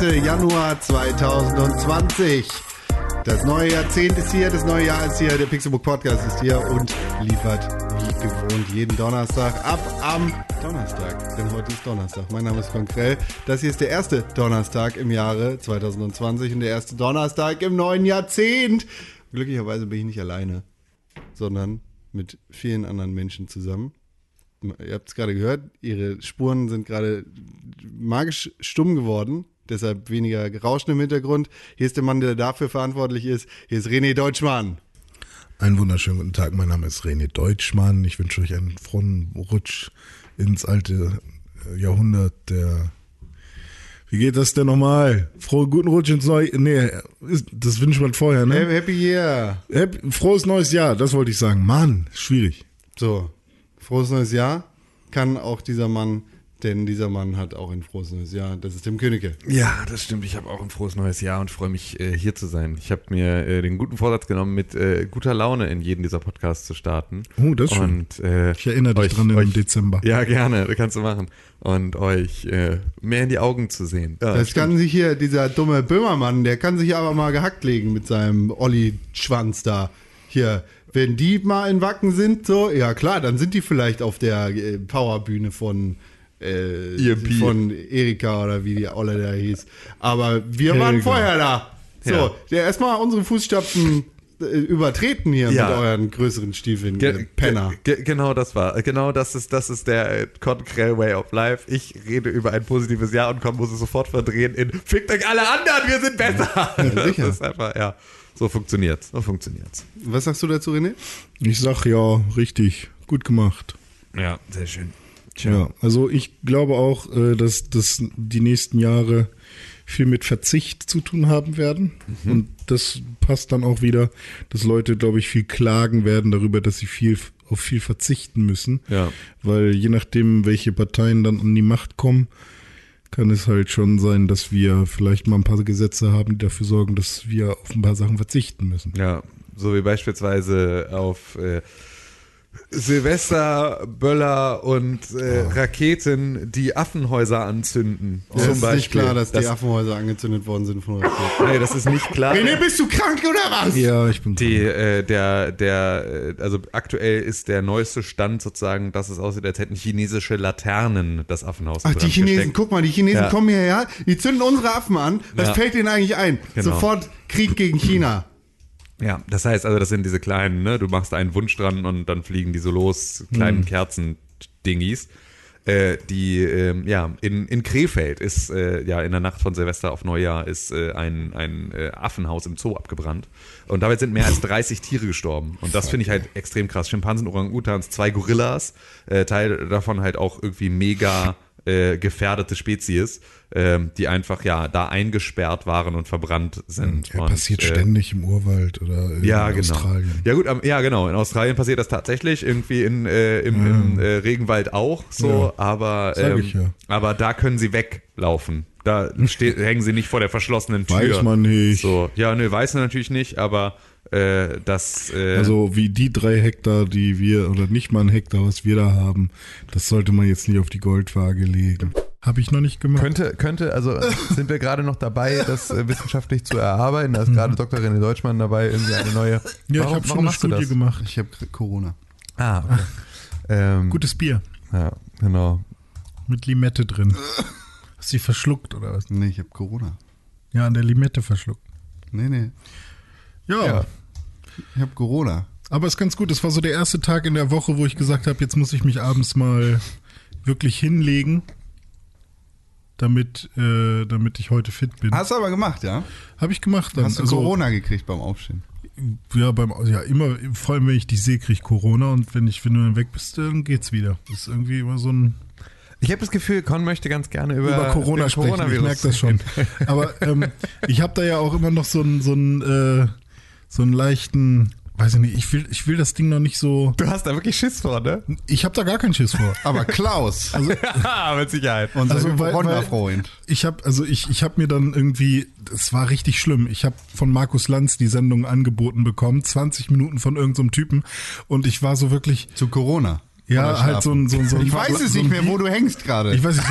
der 2. Januar 2020. Das neue Jahrzehnt ist hier, das neue Jahr ist hier, der Pixelbook Podcast ist hier und liefert wie gewohnt jeden Donnerstag ab am Donnerstag. Denn heute ist Donnerstag. Mein Name ist Konkrell. Das hier ist der erste Donnerstag im Jahre 2020 und der erste Donnerstag im neuen Jahrzehnt. Glücklicherweise bin ich nicht alleine, sondern mit vielen anderen Menschen zusammen. Ihr habt es gerade gehört, ihre Spuren sind gerade magisch stumm geworden. Deshalb weniger Rauschen im Hintergrund. Hier ist der Mann, der dafür verantwortlich ist. Hier ist René Deutschmann. Einen wunderschönen guten Tag. Mein Name ist René Deutschmann. Ich wünsche euch einen frohen Rutsch ins alte äh, Jahrhundert der. Wie geht das denn nochmal? Frohen guten Rutsch ins neue. Nee, das wünscht man vorher, ne? Happy Year. Happy, frohes neues Jahr, das wollte ich sagen. Mann, schwierig. So, frohes neues Jahr kann auch dieser Mann denn dieser Mann hat auch ein frohes neues Jahr. Das ist Tim Königke. Ja, das stimmt. Ich habe auch ein frohes neues Jahr und freue mich, äh, hier zu sein. Ich habe mir äh, den guten Vorsatz genommen, mit äh, guter Laune in jeden dieser Podcasts zu starten. Oh, das und, schön. Äh, ich erinnere dich euch, dran euch, im Dezember. Ja, gerne. Das kannst du machen. Und euch äh, mehr in die Augen zu sehen. Ja, das kann sich hier, dieser dumme Böhmermann, der kann sich aber mal gehackt legen mit seinem Olli-Schwanz da. Hier, wenn die mal in Wacken sind, so, ja klar, dann sind die vielleicht auf der äh, Powerbühne von äh, EMP. von Erika oder wie die Olle da hieß. Aber wir Helga. waren vorher da. So, Ja. der erstmal unsere Fußstapfen äh, übertreten hier Ja. mit euren größeren Stiefeln, Ge ihr Penner. Ge ge genau das war. Genau das ist, das ist der äh, Konkrell Way of Life. Ich rede über ein positives Jahr und komm, muss es sofort verdrehen in Fickt euch alle anderen, wir sind besser. das sicher. ist einfach, ja. So funktioniert's. So funktioniert's. Was sagst du dazu, René? Ich sag ja, richtig. Gut gemacht. Ja, sehr schön. Ja, also ich glaube auch, äh, dass, dass die nächsten Jahre viel mit Verzicht zu tun haben werden. Und das passt dann auch wieder, dass Leute, glaube ich, viel klagen werden darüber, dass sie viel auf viel verzichten müssen. Ja. Weil je nachdem, welche Parteien dann an die Macht kommen, kann es halt schon sein, dass wir vielleicht mal ein paar Gesetze haben, die dafür sorgen, dass wir auf ein paar Sachen verzichten müssen. Ja, so wie beispielsweise auf äh, Silvester, Böller und äh, Raketen, die Affenhäuser anzünden. Es zum ist Beispiel. nicht klar, dass die Affenhäuser angezündet worden sind von Raketen. Nee, das ist nicht klar. René, bist du krank oder was? Ja, ich bin Die, äh, der, der, äh, also aktuell ist der neueste Stand sozusagen, dass es aussieht, als hätten chinesische Laternen das Affenhaus Ach, die Chinesen, gesteckt. guck mal, die Chinesen Ja. kommen hierher, die zünden unsere Affen an. Was Ja. fällt denen eigentlich ein? Genau. Sofort Krieg gegen China. Ja, das heißt also, das sind diese kleinen, ne, du machst einen Wunsch dran und dann fliegen die so los, kleinen Kerzen-Dingis. Äh, die, ähm, ja, in, in Krefeld ist, äh, ja, in der Nacht von Silvester auf Neujahr ist äh, ein, ein äh, Affenhaus im Zoo abgebrannt. Und dabei sind mehr als 30 Tiere gestorben. Und das finde ich halt extrem krass. Schimpansen, Orang-Utans, zwei Gorillas, äh, Teil davon halt auch irgendwie mega äh, gefährdete Spezies, ähm, die einfach ja da eingesperrt waren und verbrannt sind. Ja, und, passiert äh, ständig im Urwald oder in ja, genau. Australien. Ja gut, am- ja genau. In Australien passiert das tatsächlich irgendwie in, äh, im, im äh, Regenwald auch so, Ja, aber ähm, ja. aber da können sie weglaufen. Da hängen sie nicht vor der verschlossenen Tür. Weiß man nicht. So, ja, nö, weiß man natürlich nicht, aber äh, das äh, Also wie die drei Hektar, die wir, oder nicht mal ein Hektar, was wir da haben, das sollte man jetzt nicht auf die Goldwaage legen. Habe ich noch nicht gemacht. Könnte, könnte, also sind wir gerade noch dabei, das äh, wissenschaftlich zu erarbeiten. Da ist gerade Dr. René Deutschmann dabei, irgendwie eine neue. ja, ich habe schon eine Studie gemacht. Ich habe Corona. Ah, okay. Ähm, Gutes Bier Ja, genau. mit Limette drin. Hast du die verschluckt oder was? Nee, ich habe Corona. Ja, an der Limette verschluckt. Nee, nee. Ja, Ja. Ich habe Corona. aber ist ganz gut. Das war so der erste Tag in der Woche, wo ich gesagt habe, jetzt muss ich mich abends mal wirklich hinlegen, damit, äh, damit ich heute fit bin. Hast du aber gemacht, ja? Habe ich gemacht dann. Hast du Also, Corona gekriegt beim Aufstehen? Ja, beim, ja, immer, vor allem wenn ich dich sehe, kriege ich Corona und wenn ich, wenn du dann weg bist, dann geht's wieder. Das ist irgendwie immer so ein Ich habe das Gefühl, Con möchte ganz gerne über, über Corona sprechen. Ich merke das schon. Aber ähm, ich habe da ja auch immer noch so einen so einen, äh, so einen leichten, weiß ich nicht, ich will, ich will das Ding noch nicht so. Du hast da wirklich Schiss vor, ne? Ich habe da gar keinen Schiss vor. Aber Klaus, Ja, mit Sicherheit. unser Also, weil- Hypochonder-Freund. Ich habe also ich ich habe mir dann irgendwie, das war richtig schlimm. Ich habe von Markus Lanz die Sendung angeboten bekommen, 20 Minuten von irgendeinem Typen und ich war so wirklich Zu Corona. Ja, halt so ein, so so ein Ich weiß es so nicht mehr, wo du hängst gerade. Ich weiß nicht,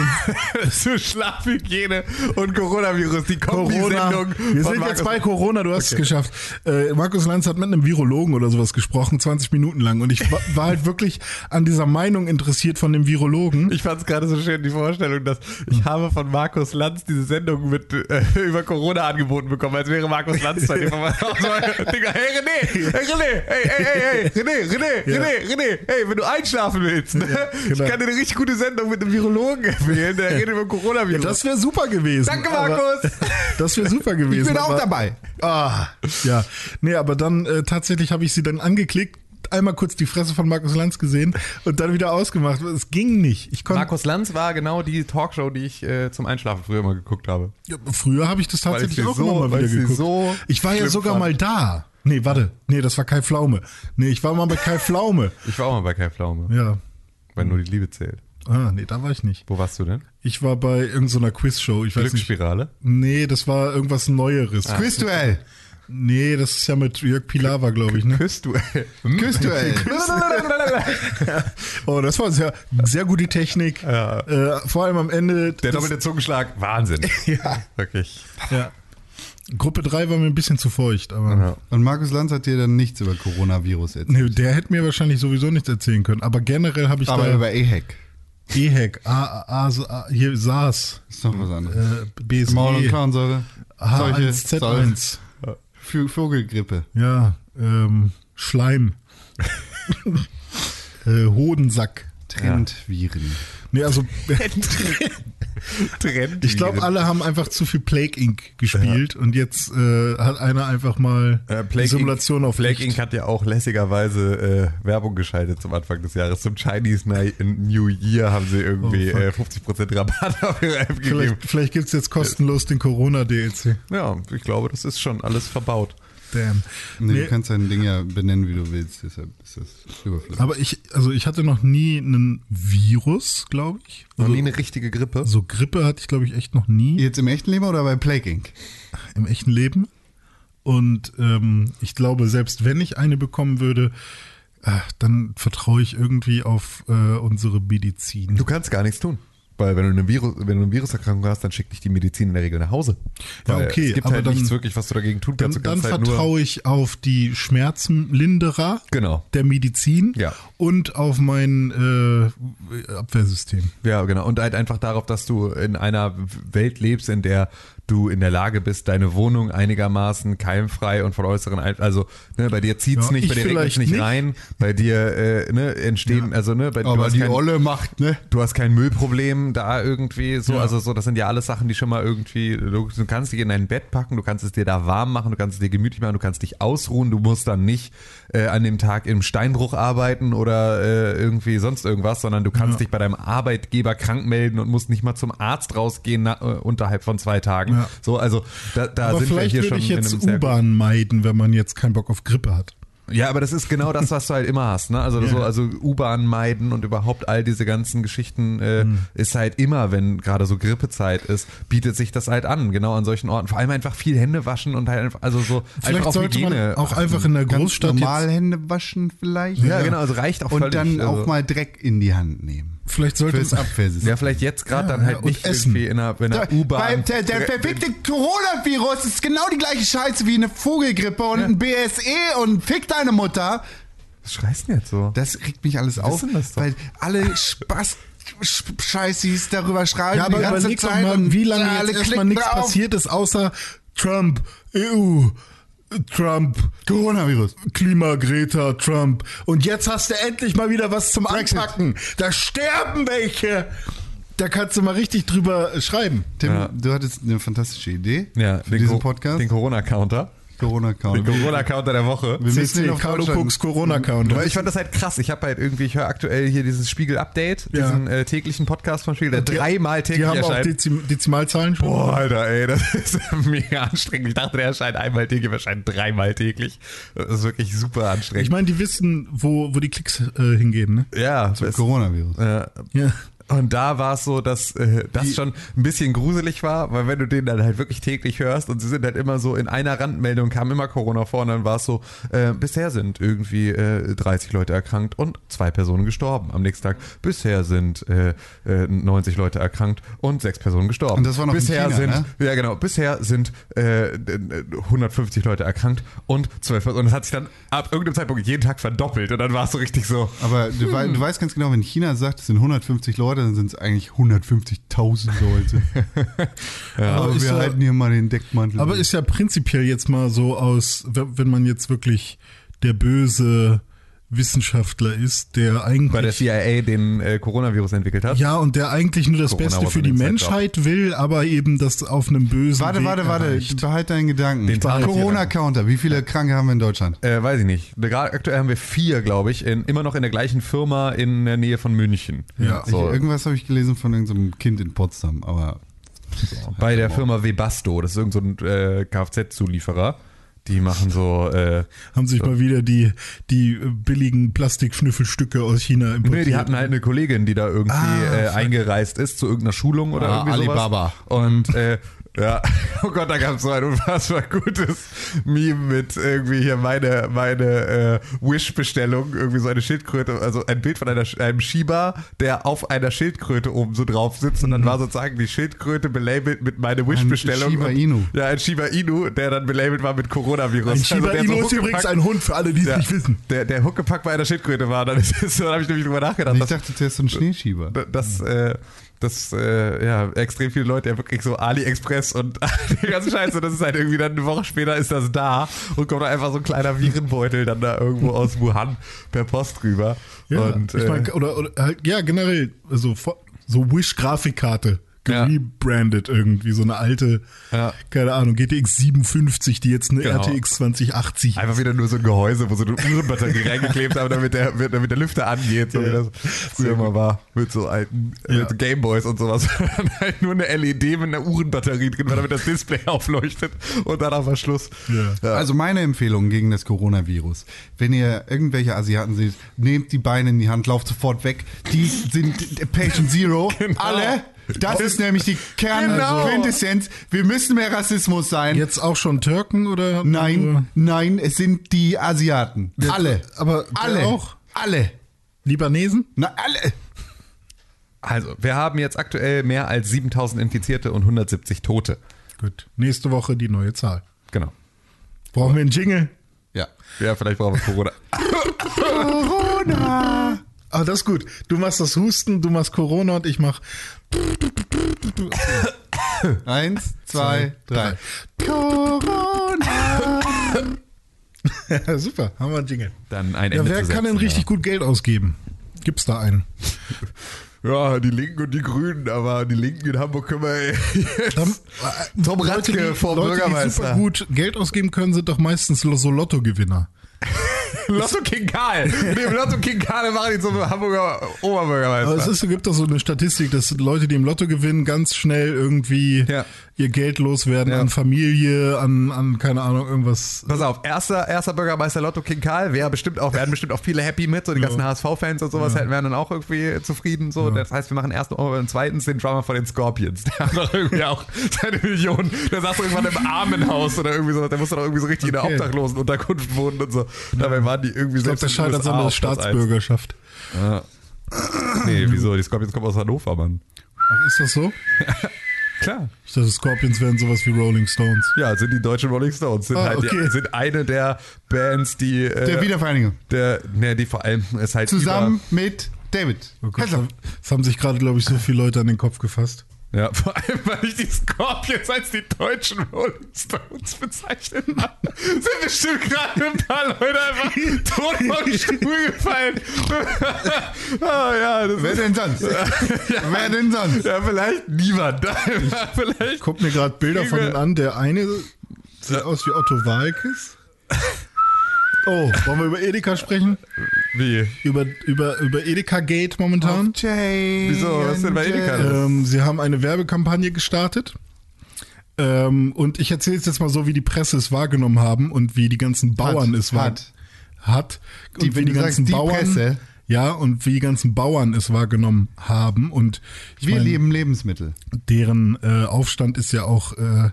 so so Schlafhygiene und Coronavirus, die. Kombi-Sendung. Wir sind Markus- jetzt bei Corona, du hast es geschafft. Äh, Markus Lanz hat mit einem Virologen oder sowas gesprochen, 20 Minuten lang. Und ich wa- war halt wirklich an dieser Meinung interessiert von dem Virologen. Ich fand es gerade so schön, die Vorstellung, dass ich habe von Markus Lanz diese Sendung mit äh, über Corona angeboten bekommen, als wäre Markus Lanz bei dem. Digga, hey René, hey René, hey, hey, hey, hey, René, René. René, René, hey, wenn du einschlafen willst, ne? genau. ich kann dir eine richtig gute Sendung mit einem Virologen empfehlen, der redet über Coronavirus. Das wäre super gewesen. Danke, aber- Markus. Das wäre super gewesen. ich bin auch aber- dabei. Ah, ja. Nee, aber dann äh, tatsächlich habe ich sie dann angeklickt, einmal kurz die Fresse von Markus Lanz gesehen und dann wieder ausgemacht. Es ging nicht. Ich. Markus Lanz war genau die Talkshow, die ich äh, zum Einschlafen früher mal geguckt habe. Ja, Früher habe ich das tatsächlich auch so- immer mal wieder geguckt. so ich war ja sogar fand. mal da. Nee, warte. Nee, das war Kai Pflaume. Nee, ich war mal bei Kai Pflaume. Ich war auch mal bei Kai Pflaume, Ja. wenn nur die Liebe zählt. Ah, nee, da war ich nicht. Wo warst du denn? Ich war bei irgendeiner Quizshow. Ich weiß nicht. Glücksspirale? Nee, das war irgendwas Neueres. Ah. Quizduell. Nee, das ist ja mit Jörg Pilawa, glaube ich, ne? Küssduell. Quizduell. Oh, das war sehr, sehr gute Technik. Ja. Äh, vor allem am Ende. Der doppelte Zungenschlag, Wahnsinn. Ja. Wirklich. ja. Gruppe 3 war mir ein bisschen zu feucht, aber. Und Markus Lanz hat dir dann nichts über Coronavirus erzählt. Nee, der hätte mir wahrscheinlich sowieso nichts erzählen können. Aber generell habe ich Aber da über EHEC. EHEC, A, A, A, A, hier SARS, Ist noch was anderes. äh, BSG, Maul- und. Seuche, H1Z1, Vö- Vogelgrippe. ja, ähm, Schleim, äh, Hodensack. Trendviren. Nee, also Trend. ich glaube, alle haben einfach zu viel Plague Inc. gespielt und jetzt äh, hat einer einfach mal Äh, die Plague Simulation Inc. auf Plague. Inc. hat ja auch lässigerweise äh, Werbung geschaltet zum Anfang des Jahres. Zum Chinese New Year haben sie irgendwie Oh, äh, 50% Rabatt auf ihre App gegeben. Vielleicht, vielleicht gibt's jetzt kostenlos den Corona-DLC. Ja, ich glaube, das ist schon alles verbaut. Damn. Nee, Nee, Du kannst dein Ding ja benennen, wie du willst. Deshalb ist das überflüssig. aber ich, also ich hatte noch nie einen Virus, glaube ich. Noch Also, nie eine richtige Grippe. so Grippe hatte ich, glaube ich, echt noch nie Jetzt im echten Leben oder bei Plague Inc? im echten Leben. Und ähm, ich glaube, selbst wenn ich eine bekommen würde, äh, dann vertraue ich irgendwie auf äh, unsere Medizin. Du kannst gar nichts tun. Weil wenn du eine, Virus, wenn du eine Viruserkrankung hast, dann schickt dich die Medizin in der Regel nach Hause. Ja, Weil okay, Es gibt aber halt dann- nichts wirklich, was du dagegen tun dann kannst. Dann kannst halt vertraue ich auf die Schmerzenlinderer Genau. der Medizin Ja. und auf mein äh, Abwehrsystem. Ja, genau. Und halt einfach darauf, dass du in einer Welt lebst, in der du in der Lage bist, deine Wohnung einigermaßen keimfrei und von äußeren Ein also ne, bei dir zieht's Ja, nicht, bei dir regnet nicht, nicht. rein, bei dir äh, ne, entstehen, also ne, bei, Aber die kein, Olle macht, ne? du hast kein Müllproblem da irgendwie so, Ja. also so, das sind ja alles Sachen, die schon mal irgendwie, du, du kannst dich in dein Bett packen, du kannst es dir da warm machen, du kannst es dir gemütlich machen, du kannst dich ausruhen, du musst dann nicht äh, an dem Tag im Steinbruch arbeiten oder äh, irgendwie sonst irgendwas, sondern du kannst Ja. dich bei deinem Arbeitgeber krank melden und musst nicht mal zum Arzt rausgehen na, äh, unterhalb von zwei Tagen. Ja. So, also da, da Aber sind wir vielleicht hier würde schon ich in jetzt einem sehr U-Bahn meiden, wenn man jetzt keinen Bock auf Grippe hat. ja, aber das ist genau das, was du halt immer hast, ne? Also Ja. so, also U-Bahn meiden und überhaupt all diese ganzen Geschichten äh, Hm. ist halt immer, wenn gerade so Grippezeit ist, bietet sich das halt an, genau an solchen Orten. Vor allem einfach viel Hände waschen und halt einfach, also so Vielleicht einfach sollte man Hygiene. auch einfach in der Ganz Großstadt normal jetzt, Hände waschen vielleicht. ja, genau, also reicht auch Und völlig. dann also, auch mal Dreck in die Hand nehmen. Vielleicht sollte Fürs Abwehrsystem. Ja, vielleicht jetzt gerade Ja, dann halt ja, nicht essen. irgendwie in einer, in einer U-Bahn. der, der verfickte Coronavirus ist genau die gleiche Scheiße wie eine Vogelgrippe und ein BSE und fick deine Mutter. Was schreist du denn jetzt so? Das regt mich alles auf, das doch. weil alle Spaß Scheißis darüber schreiben ja, aber die ganze überleg doch Zeit mal, wie lange alle jetzt erstmal nichts drauf. passiert ist, außer Trump, EU, Trump, Coronavirus. Klima, Greta, Trump. Und jetzt hast du endlich mal wieder was zum Brexit. Anpacken. Da sterben welche. Da kannst du mal richtig drüber schreiben. Tim, Ja. du hattest eine fantastische Idee ja, für diesen Co- Podcast. Den Corona-Counter. Corona-Count. Den Corona-Counter der Woche. Wir müssen CC, ihn auf Carlo Deutschland- Cooks Corona-Count. Weil ich fand das halt krass. Ich habe halt irgendwie, ich höre aktuell hier dieses Spiegel-Update, Ja. diesen äh, täglichen Podcast von Spiegel, der dreimal täglich Die haben auch erscheint. Dezim Dezimalzahlen schon. Boah, Alter, ey, das ist mega anstrengend. Ich dachte, der erscheint einmal täglich, erscheint dreimal täglich. Das ist wirklich super anstrengend. Ich meine, die wissen, wo, wo die Klicks äh, hingehen, ne? ja, Zum Coronavirus. äh, Ja. Und da war es so, dass äh, das schon ein bisschen gruselig war, weil wenn du den dann halt wirklich täglich hörst und sie sind halt immer so in einer Randmeldung kam immer Corona vor und dann war es so, äh, bisher sind irgendwie äh, 30 Leute erkrankt und zwei Personen gestorben. Am nächsten Tag, bisher sind äh, äh, 90 Leute erkrankt und sechs Personen gestorben. Und das war noch bisher China, sind, ne? ja genau, bisher sind äh, 150 Leute erkrankt und 12 Personen. Und das hat sich dann ab irgendeinem Zeitpunkt jeden Tag verdoppelt und dann war es so richtig so, Aber du, wei- du weißt ganz genau, wenn China sagt, es sind 150 Leute, dann sind es eigentlich 150.000 Leute. Aber, Aber ist wir ja- halten hier mal den Deckmantel. Aber ist ja prinzipiell jetzt mal so aus, wenn wenn man jetzt wirklich der böse Wissenschaftler ist, der eigentlich. weil der CIA den äh, Coronavirus entwickelt hat. ja, und der eigentlich nur das Corona Beste für die Menschheit will, aber eben das auf einem bösen warte, Weg warte, warte, erreicht. behalte deinen Gedanken. Den Tag- Corona-Counter, wie viele Kranke haben wir in Deutschland? Äh, weiß ich nicht. Gerade aktuell haben wir vier, glaube ich, in, immer noch in der gleichen Firma in der Nähe von München. Ja. Ich, so, irgendwas habe ich gelesen von irgendeinem Kind in Potsdam, aber bei der Firma Webasto, das ist irgendein so ein, äh, Kfz-Zulieferer. Die machen so, äh, Haben sich mal wieder die, die billigen Plastikschnüffelstücke aus China importiert. nee, die hatten halt eine Kollegin, die da irgendwie Ah, äh, eingereist ist zu irgendeiner Schulung oder Ah, irgendwie Alibaba. sowas. Und äh, ja, oh Gott, da gab es so ein unfassbar gutes Meme mit irgendwie hier meine, meine äh, Wish-Bestellung, irgendwie so eine Schildkröte, also ein Bild von einer, einem Shiba, der auf einer Schildkröte oben so drauf sitzt und dann war sozusagen die Schildkröte belabelt mit meine Wish-Bestellung. Shiba Und- Inu. Ja, ein Shiba Inu, der dann belabelt war mit Coronavirus. Ein Shiba der Inu so ist übrigens ein Hund, für alle, die es der, nicht wissen. Der, der Huckepack bei einer Schildkröte war, dann, ist so, dann habe ich nämlich drüber nachgedacht. ich dass- dachte, du hast so einen Schneeschieber. dass, äh, dass äh, ja, extrem viele Leute ja wirklich so AliExpress und die ganze Scheiße, das ist halt irgendwie dann eine Woche später ist das da und kommt einfach so ein kleiner Virenbeutel dann da irgendwo aus Wuhan per Post rüber. Ja, und, ich äh, mein, oder, oder halt, ja, generell, so, vo- so Wish-Grafikkarte. Ja. Gebrandet irgendwie, so eine alte, Ja. keine Ahnung, GTX 57, die jetzt eine Genau. RTX 2080. Einfach wieder nur so ein Gehäuse, wo so eine Uhrenbatterie reingeklebt haben, damit der, damit der Lüfter angeht, so wie das früher mal war, mit so alten Ja. mit Gameboys und sowas. Dann halt nur eine LED mit einer Uhrenbatterie drin, damit das Display aufleuchtet und dann auf Schluss. Ja. Also meine Empfehlung gegen das Coronavirus. Wenn ihr irgendwelche Asiaten seht, nehmt die Beine in die Hand, lauft sofort weg. Die sind Patient Zero. Alle. Das ist nämlich die Genau. Kernquintessenz. Wir müssen mehr Rassismus sein. Jetzt auch schon Türken oder? Nein, nein, es sind die Asiaten. Ja, alle. aber alle. auch? Alle. Libanesen? Na, alle. Also, wir haben jetzt aktuell mehr als 7000 Infizierte und 170 Tote. Gut. Nächste Woche die neue Zahl. Genau. Brauchen wir einen Jingle? Ja. Ja, vielleicht brauchen wir Corona. Corona. Ah, das ist gut. Du machst das Husten, du machst Corona und ich mach. Eins, zwei, drei. Ja, super, haben wir einen Jingle. Dann ein Ja, Ende wer zu kann denn setzen, richtig gut Geld ausgeben? Gibt's da einen? Ja, die Linken und die Grünen, aber die Linken in Hamburg können wir jetzt. Dann, Tom Leute, Ratzke die, vom Leute, die Bürgermeister. super gut Geld ausgeben können, sind doch meistens so Lottogewinner. Lotto King Karl. Mit dem Lotto King Karl machen die zum Hamburger Oberbürgermeister. Aber es ist, gibt doch so eine Statistik, dass Leute, die im Lotto gewinnen, ganz schnell irgendwie Ja. Ihr Geld loswerden Ja. an Familie, an, an, keine Ahnung, irgendwas. Pass auf, erster, erster Bürgermeister Lotto King Karl wäre bestimmt auch, wären bestimmt auch viele happy mit, so die ganzen HSV-Fans und sowas hätten wären dann auch irgendwie zufrieden. So. Das heißt, wir machen erst und zweitens den Drummer von den Scorpions. Der hat doch irgendwie auch seine Millionen. Der saß irgendwann im Armenhaus oder irgendwie so, der musste doch irgendwie so richtig in Okay. der Obdachlosenunterkunft wohnen und so. Dabei waren die irgendwie Ich glaube, das selbst in scheitert USA an der auf Platz eins. Staatsbürgerschaft. Ja. Nee, wieso? Die Scorpions kommen aus Hannover, Mann. Ach, ist das so? Klar. Ich dachte, Scorpions wären sowas wie Rolling Stones. Ja, sind die deutschen Rolling Stones. Sind, Ah, halt okay. die, sind eine der Bands, die. Äh, Der Wiedervereinigung. Der, ne, die vor allem ist halt. Zusammen mit David. Oh Gott, Also, das haben sich gerade, glaube ich, so viele Leute an den Kopf gefasst. Ja, vor allem, weil ich die Scorpions als die deutschen Rolling Stones bezeichnet habe. Sind bestimmt gerade ein paar Leute einfach tot vom Stuhl gefallen. ah, ja, wer denn sonst? Wer denn sonst? ja, vielleicht niemand. vielleicht. Guck mir gerade Bilder von denen an. Der eine sieht aus wie Otto Walkes. Oh, wollen wir über Edeka sprechen? Wie? Über, über, über Edeka Gate momentan? Wieso? Was denn bei Edeka? Ähm, sie haben eine Werbekampagne gestartet. Ähm, und ich erzähle es jetzt mal so, wie die Presse es wahrgenommen haben und wie die ganzen Bauern Hat, es war. hat. Hat. Die, Und wie wenn die ganzen sagst, die Bauern. Presse, Ja, und wie die ganzen Bauern es wahrgenommen haben. Und ich Wir mein, leben Lebensmittel. deren äh, Aufstand ist ja auch äh,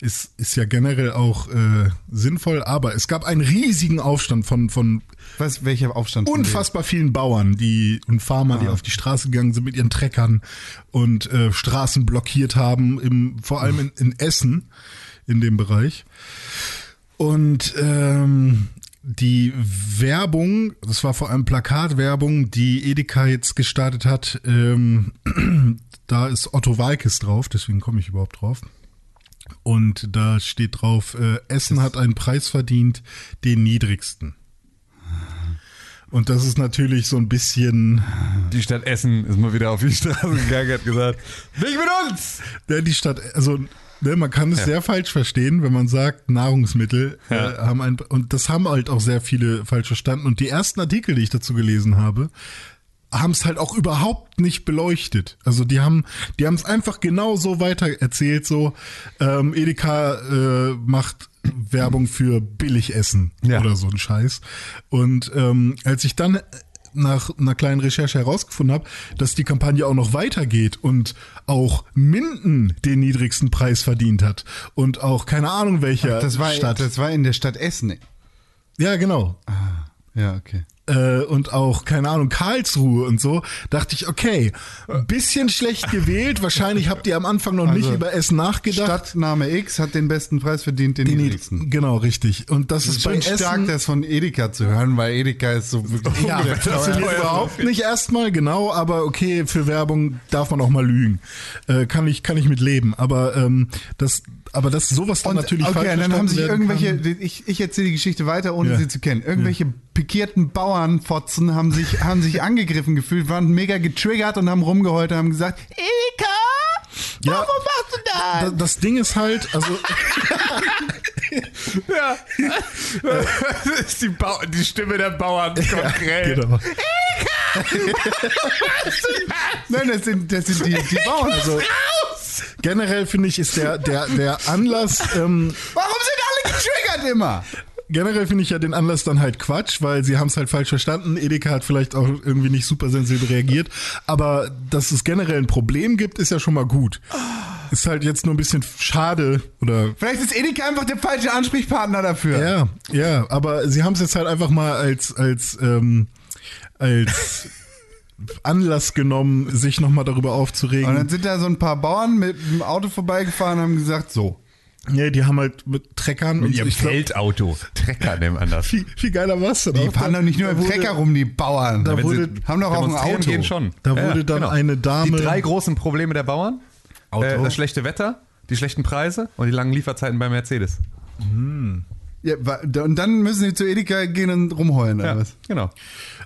ist, ist ja generell auch äh, sinnvoll, aber es gab einen riesigen Aufstand von, von Was, welcher Aufstand? unfassbar vielen Bauern die und Farmer, Ah. die auf die Straße gegangen sind mit ihren Treckern und äh, Straßen blockiert haben, im, vor allem in, in Essen, in dem Bereich. Und ähm, die Werbung, das war vor allem Plakatwerbung, die Edeka jetzt gestartet hat, ähm, da ist Otto Walkes drauf, deswegen komme ich überhaupt drauf. Und da steht drauf, äh, Essen hat einen Preis verdient, den niedrigsten. Und das ist natürlich so ein bisschen, Die Stadt Essen ist mal wieder auf die Straße gegangen, hat gesagt, nicht mit uns! ja, die Stadt, also ne, man kann es sehr falsch verstehen, wenn man sagt, Nahrungsmittel äh, Ja. haben ein, und das haben halt auch sehr viele falsch verstanden. Und die ersten Artikel, die ich dazu gelesen habe, haben es halt auch überhaupt nicht beleuchtet. Also die haben, die haben es einfach genau so weiter erzählt, so ähm, Edeka äh, macht Werbung für Billigessen Ja. oder so ein Scheiß. Und ähm, als ich dann nach einer kleinen Recherche herausgefunden habe, dass die Kampagne auch noch weitergeht und auch Minden den niedrigsten Preis verdient hat und auch keine Ahnung welcher Das war, Stadt. das war in der Stadt Essen. ja, genau. Ja, okay. Äh, und auch, keine Ahnung, Karlsruhe und so, dachte ich, okay, ein bisschen schlecht gewählt. Wahrscheinlich habt ihr am Anfang noch nicht Also, über Essen nachgedacht. Stadtname X hat den besten Preis verdient, den, Den niedrigsten. Genau, richtig. Und das, Das ist ist bei schon stark, Essen. das von Edeka zu hören, weil Edeka ist so wirklich ja, das ich überhaupt nicht erstmal, genau, aber okay, für Werbung darf man auch mal lügen. Äh, kann ich, kann ich mit leben. Aber ähm, das, aber das sowas dann Und, natürlich okay, falsch und dann haben sich irgendwelche, kann. ich, ich erzähle die Geschichte weiter, ohne Ja. sie zu kennen. Irgendwelche pikierten Bauernfotzen haben sich, haben sich angegriffen gefühlt, waren mega getriggert und haben rumgeheult und haben gesagt, Edeka, Ja, warum machst du Da- das? Das Ding ist halt, also Ja. das ist die, Bau die Stimme der Bauern konkret. genau. Nein, das sind, das sind die, die Bauern. Also, generell finde ich, ist der, der, der Anlass, ähm, warum sind alle getriggert immer? generell finde ich ja den Anlass dann halt Quatsch, weil sie haben es halt falsch verstanden. Edeka hat vielleicht auch irgendwie nicht super sensibel reagiert. Aber dass es generell ein Problem gibt, ist ja schon mal gut. Ist halt jetzt nur ein bisschen schade oder Vielleicht ist Edeka einfach der falsche Ansprechpartner dafür. ja, ja, aber sie haben es jetzt halt einfach mal als als ähm, als Anlass genommen, sich nochmal darüber Und aufzuregen. dann sind da so ein paar Bauern mit dem Auto vorbeigefahren und haben gesagt, so. Ja, die haben halt mit Treckern Mit und ihrem Feldauto. Trecker nehmen anders. viel, viel geiler was denn Die auch. fahren doch nicht nur Da im wurde- Trecker rum, die Bauern. Da wurde- sie haben doch auch ein Auto. gehen schon. Da wurde dann eine Dame- Die drei großen Probleme der Bauern. Auto. Äh, das schlechte Wetter, die schlechten Preise und die langen Lieferzeiten bei Mercedes. Ja, und dann müssen sie zu Edeka gehen und rumheulen, Ja, was? genau.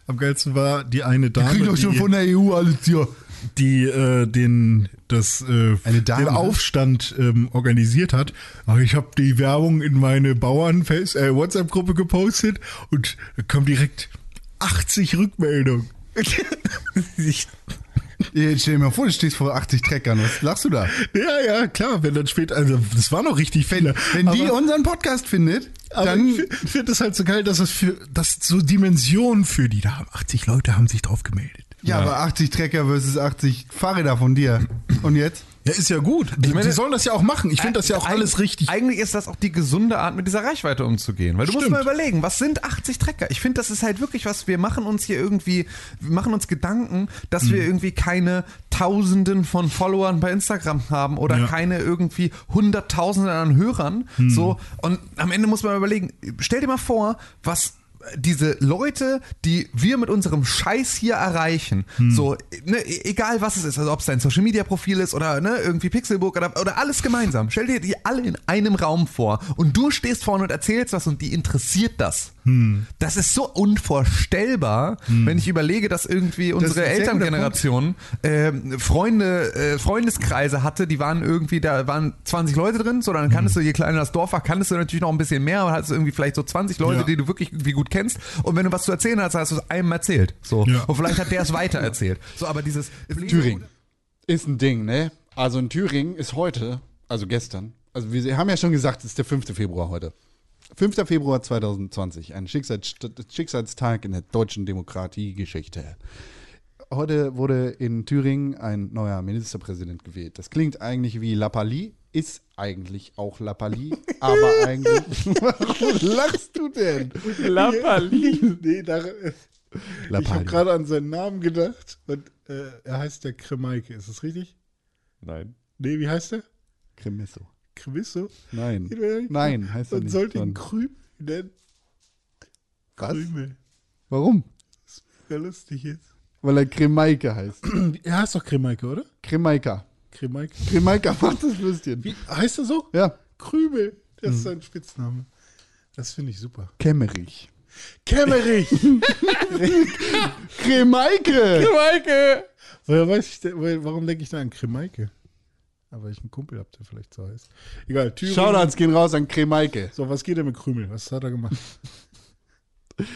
Am geilsten war die eine Dame, Kriegen doch schon die, von der EU alles hier. die äh, den das äh, Eine Dame? den Aufstand ähm, organisiert hat. Ich habe die Werbung in meine Bauern äh, gepostet und da kam direkt 80 Rückmeldungen. ich, Jetzt stell dir mal vor, du stehst vor 80 Treckern. Was lachst du da? ja, ja, klar, wenn dann später, also das war noch richtig viele. Wenn die aber, unseren Podcast findet, aber dann. ich finde es halt so geil, dass es für das so Dimensionen für die da haben. 80 Leute haben sich drauf gemeldet. Ja, aber 80 Trecker versus 80 Fahrräder von dir. Und jetzt? Ja, ist ja gut. Die, meine- die sollen das ja auch machen. Ich finde das ja auch alles richtig. Eigentlich ist das auch die gesunde Art, mit dieser Reichweite umzugehen. Weil du musst Stimmt. mal überlegen, was sind 80 Trecker? Ich finde, das ist halt wirklich was, wir machen uns hier irgendwie, wir machen uns Gedanken, dass Mhm. wir irgendwie keine Tausenden von Followern bei Instagram haben oder Ja. keine irgendwie Hunderttausende an Hörern. Mhm. So, und am Ende muss man überlegen, stell dir mal vor, was diese Leute, die wir mit unserem Scheiß hier erreichen, Hm. so, ne, e- egal was es ist, also ob es dein Social Media Profil ist oder ne, irgendwie Pixelbook oder, oder alles gemeinsam, stell dir die alle in einem Raum vor und du stehst vorne und erzählst was und die interessiert das. Hm. Das ist so unvorstellbar, wenn ich überlege, dass irgendwie unsere guter Elterngeneration ähm, Freunde, äh, Freundeskreise hatte, die waren irgendwie, da waren 20 Leute drin, so dann kanntest du, je kleiner das Dorf war, kanntest du natürlich noch ein bisschen mehr, aber hattest du irgendwie vielleicht so 20 Leute, Ja. die du wirklich irgendwie gut kennst und wenn du was zu erzählen hast, hast du es einem erzählt. So. Ja. Und vielleicht hat der es weiter erzählt. So, aber dieses Thüringen ist ein Ding, ne? Also in Thüringen ist heute, also gestern, also wir haben ja schon gesagt, es ist der 5. Februar heute. 5. Februar 2020, ein Schicksals Schicksalstag in der deutschen Demokratiegeschichte. Heute wurde in Thüringen ein neuer Ministerpräsident gewählt. Das klingt eigentlich wie Lappalie, ist eigentlich auch Lappalie, aber eigentlich. Warum lachst du denn? Lappalie. Nee, da, ich Lappalie. habe gerade an seinen Namen gedacht und äh, er heißt ja Kremaike, ist das richtig? Nein. Nee, wie heißt er? Cremisso. Kremisso? Nein. Nein, heißt er Man nicht. sollte ihn Krümel nennen. Was? Krümel. Warum? Wäre lustig jetzt. Weil er Kremaike heißt. Er heißt doch Kremaike, oder? Kremaika. Kremaike. Kremaika macht das Würstchen. Wie heißt er so? Ja. Krümel. Das Mhm. ist sein Spitzname. Das finde ich super. Kämmerich. Kämmerich! Kremaike! Maike! Woher weiß ich denn, woher- warum denke ich da an Kremaike? Aber ich einen Kumpel habe, der vielleicht so heißt. Egal, Thüringen. Shoutouts gehen raus an Kremaike. So, was geht denn mit Krümel? Was hat er gemacht?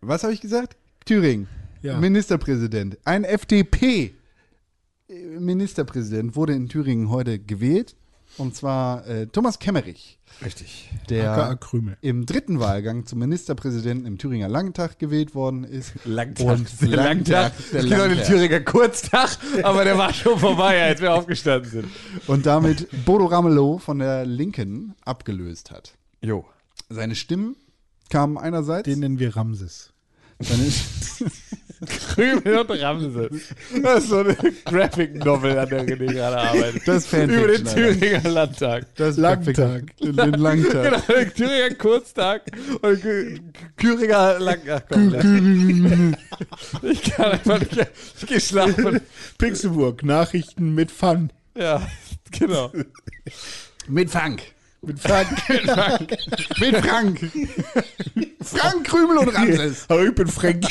Was habe ich gesagt? Thüringen. Ja. Ministerpräsident. Ein FDP-Ministerpräsident wurde in Thüringen heute gewählt. Und zwar äh, Thomas Kemmerich, Richtig. AKA der Krümel. im dritten Wahlgang zum Ministerpräsidenten im Thüringer Landtag gewählt worden ist. Langtag. Und der Langtag. der Es gibt auch den Langtag. Thüringer Kurztag, aber der war schon vorbei, als wir aufgestanden sind. Und damit Bodo Ramelow von der Linken abgelöst hat. Jo. Seine Stimmen kamen einerseits. Den nennen wir Ramses. seine, Krümel und Ramses. Das ist so eine Graphic Novel, an der René gerade arbeitet. das Fanfiction. Über den Alter. Thüringer Landtag. Das Langtag. Den, den Langtag. Genau, den Thüringer Kurztag und Thüringer Lang... Ach, komm, ich kann einfach nicht... Ich geh schlafen. Pixelburg, Nachrichten mit Fun. Ja, genau. Mit Frank. Mit Fun. Mit Frank. Frank Krümel und Ramses. Aber ich bin Frank.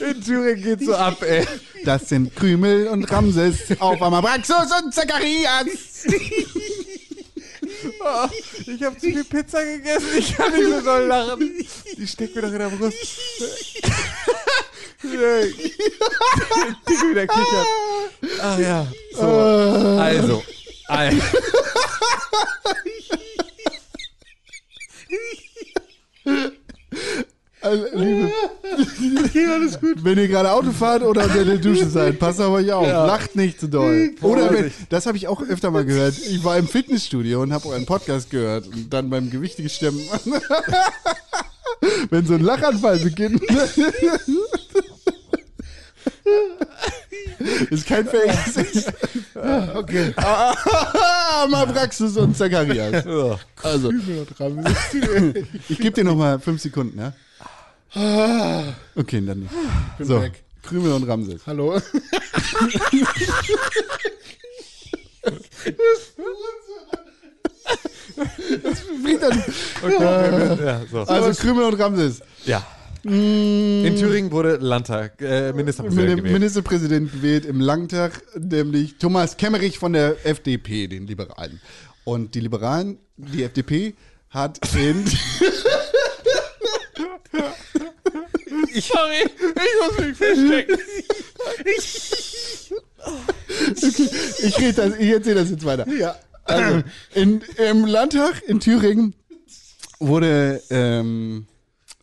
In Thüringen geht's so ab, ey. Das sind Krümel und Ramses auf einmal Braxus und Zacharias. Oh, ich habe zu viel Pizza gegessen, ich kann nicht mehr so lachen. Die steckt mir doch in der Brust. Die wieder kichert. Ach ja. So. Also. also. Also, liebe, alles gut. Wenn ihr gerade Auto fahrt oder unter der Dusche seid, passt auf euch auf. Lacht nicht zu doll. Oder wenn, das habe ich auch öfter mal gehört. Ich war im Fitnessstudio und habe euren Podcast gehört und dann beim Gewichtigestemmen. wenn so ein Lachanfall beginnt. Ist kein Fake. Okay. Mal Braxis und Zacharias. Also, Krümel und Ramses. ich gebe dir noch mal fünf Sekunden, ja? Okay, dann nicht. Bin So, weg. Krümel und Ramses. Hallo. Ja, so. Also Krümel und Ramses. ja. In Thüringen wurde Landtag, äh, Ministerpräsident Min- gewählt. Ministerpräsident gewählt im Landtag, nämlich Thomas Kemmerich von der FDP, den Liberalen. Und die Liberalen, die FDP hat in. Sorry, ich muss mich verstecken. ich rede das, ich erzähle das jetzt weiter. Ja. Also, in, im Landtag in Thüringen wurde ähm,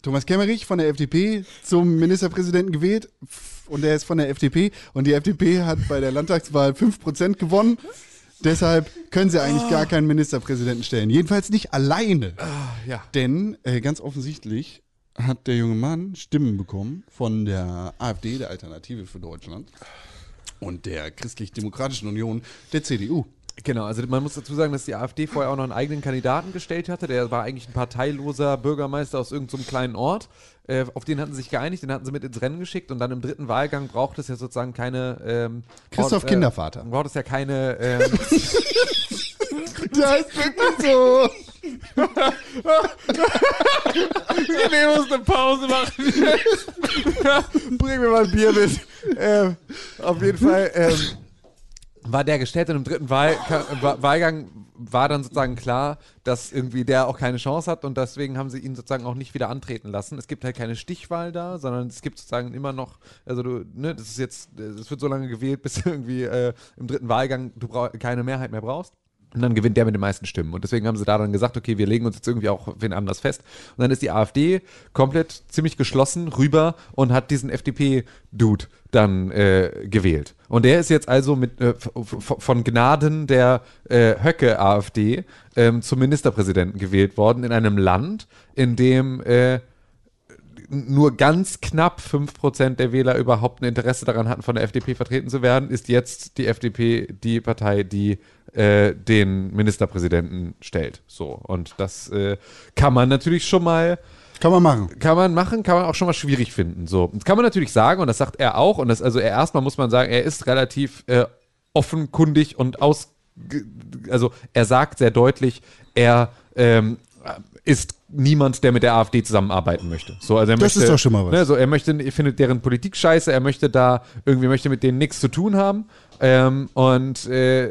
Thomas Kemmerich von der FDP zum Ministerpräsidenten gewählt. Und er ist von der FDP. Und die FDP hat bei der Landtagswahl 5% gewonnen. Deshalb können sie eigentlich gar keinen Ministerpräsidenten stellen. Jedenfalls nicht alleine. Ja. Denn äh, ganz offensichtlich hat der junge Mann Stimmen bekommen von der AfD, der Alternative für Deutschland, und der Christlich-Demokratischen Union, der CDU. Genau, also man muss dazu sagen, dass die AfD vorher auch noch einen eigenen Kandidaten gestellt hatte. Der war eigentlich ein parteiloser Bürgermeister aus irgendeinem so kleinen Ort. Äh, auf den hatten sie sich geeinigt, den hatten sie mit ins Rennen geschickt und dann im dritten Wahlgang braucht es ja sozusagen keine. Ähm, Christoph braucht, Kindervater. Braucht es ja keine. Ähm, Das ist wirklich so. René muss eine Pause machen. Bring mir mal ein Bier mit. Ähm, auf jeden Fall ähm, war der gestellt und im dritten Wahl, Wahlgang war dann sozusagen klar, dass irgendwie der auch keine Chance hat und deswegen haben sie ihn sozusagen auch nicht wieder antreten lassen. Es gibt halt keine Stichwahl da, sondern es gibt sozusagen immer noch, also du, ne, das ist jetzt, es wird so lange gewählt, bis irgendwie äh, im dritten Wahlgang du keine Mehrheit mehr brauchst. Und dann gewinnt der mit den meisten Stimmen. Und deswegen haben sie da dann gesagt, okay, wir legen uns jetzt irgendwie auch wen anders fest. Und dann ist die AfD komplett ziemlich geschlossen rüber und hat diesen FDP-Dude dann äh, gewählt. Und der ist jetzt also mit äh, von Gnaden der äh, Höcke-AfD ähm, zum Ministerpräsidenten gewählt worden in einem Land, in dem äh, nur ganz knapp 5% der Wähler überhaupt ein Interesse daran hatten, von der FDP vertreten zu werden, ist jetzt die FDP die Partei, die äh, den Ministerpräsidenten stellt. So, und das äh, kann man natürlich schon mal Kann man machen. kann man machen, kann man auch schon mal schwierig finden. So, das kann man natürlich sagen und das sagt er auch und das also er erstmal muss man sagen, er ist relativ äh, offenkundig und aus also er sagt sehr deutlich, er ähm, ist niemand, der mit der AfD zusammenarbeiten möchte. So, also er Das möchte, ist doch schon mal was. Ne, so, er möchte, er findet deren Politik scheiße, er möchte da irgendwie möchte mit denen nichts zu tun haben ähm, und äh,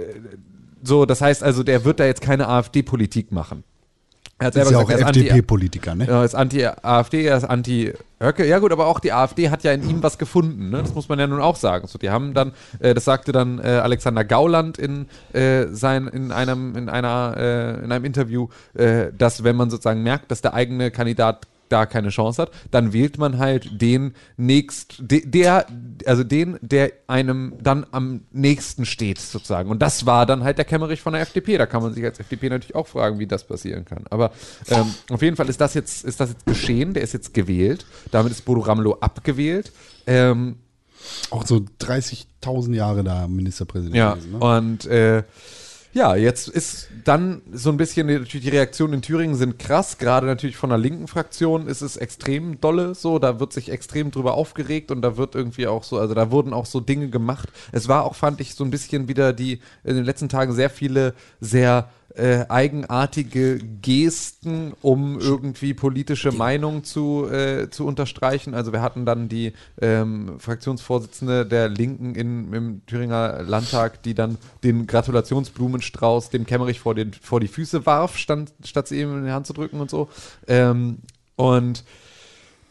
so, das heißt also, der wird da jetzt keine AfD-Politik machen. Er hat Ist ja auch er FDP-Politiker, ne? er ist anti-AfD, er ist anti-Höcke. Ja gut, aber auch die AfD hat ja in ihm was gefunden. Ne? Das muss man ja nun auch sagen. So, die haben dann, äh, das sagte dann äh, Alexander Gauland in, äh, sein, in, einem, in, einer, äh, in einem Interview, äh, dass wenn man sozusagen merkt, dass der eigene Kandidat da keine Chance hat, dann wählt man halt den nächst, de, der, also den, der einem dann am nächsten steht, sozusagen. Und das war dann halt der Kemmerich von der FDP. Da kann man sich als FDP natürlich auch fragen, wie das passieren kann. Aber ähm, auf jeden Fall ist das jetzt, ist das jetzt geschehen, der ist jetzt gewählt. Damit ist Bodo Ramelow abgewählt. Ähm, Auch so 30.000 Jahre da Ministerpräsident ja, gewesen, ne? und äh, ja, jetzt ist dann so ein bisschen natürlich die Reaktionen in Thüringen sind krass. Gerade natürlich von der linken Fraktion ist es extrem dolle so. Da wird sich extrem drüber aufgeregt und da wird irgendwie auch so, also da wurden auch so Dinge gemacht. Es war auch, fand ich, so ein bisschen wieder die in den letzten Tagen sehr viele sehr äh, eigenartige Gesten, um irgendwie politische Meinung zu, äh, zu unterstreichen. Also wir hatten dann die ähm, Fraktionsvorsitzende der Linken in, im Thüringer Landtag, die dann den Gratulationsblumenstrauß dem Kemmerich vor, den, vor die Füße warf, stand, statt sie ihm in die Hand zu drücken und so. Ähm, und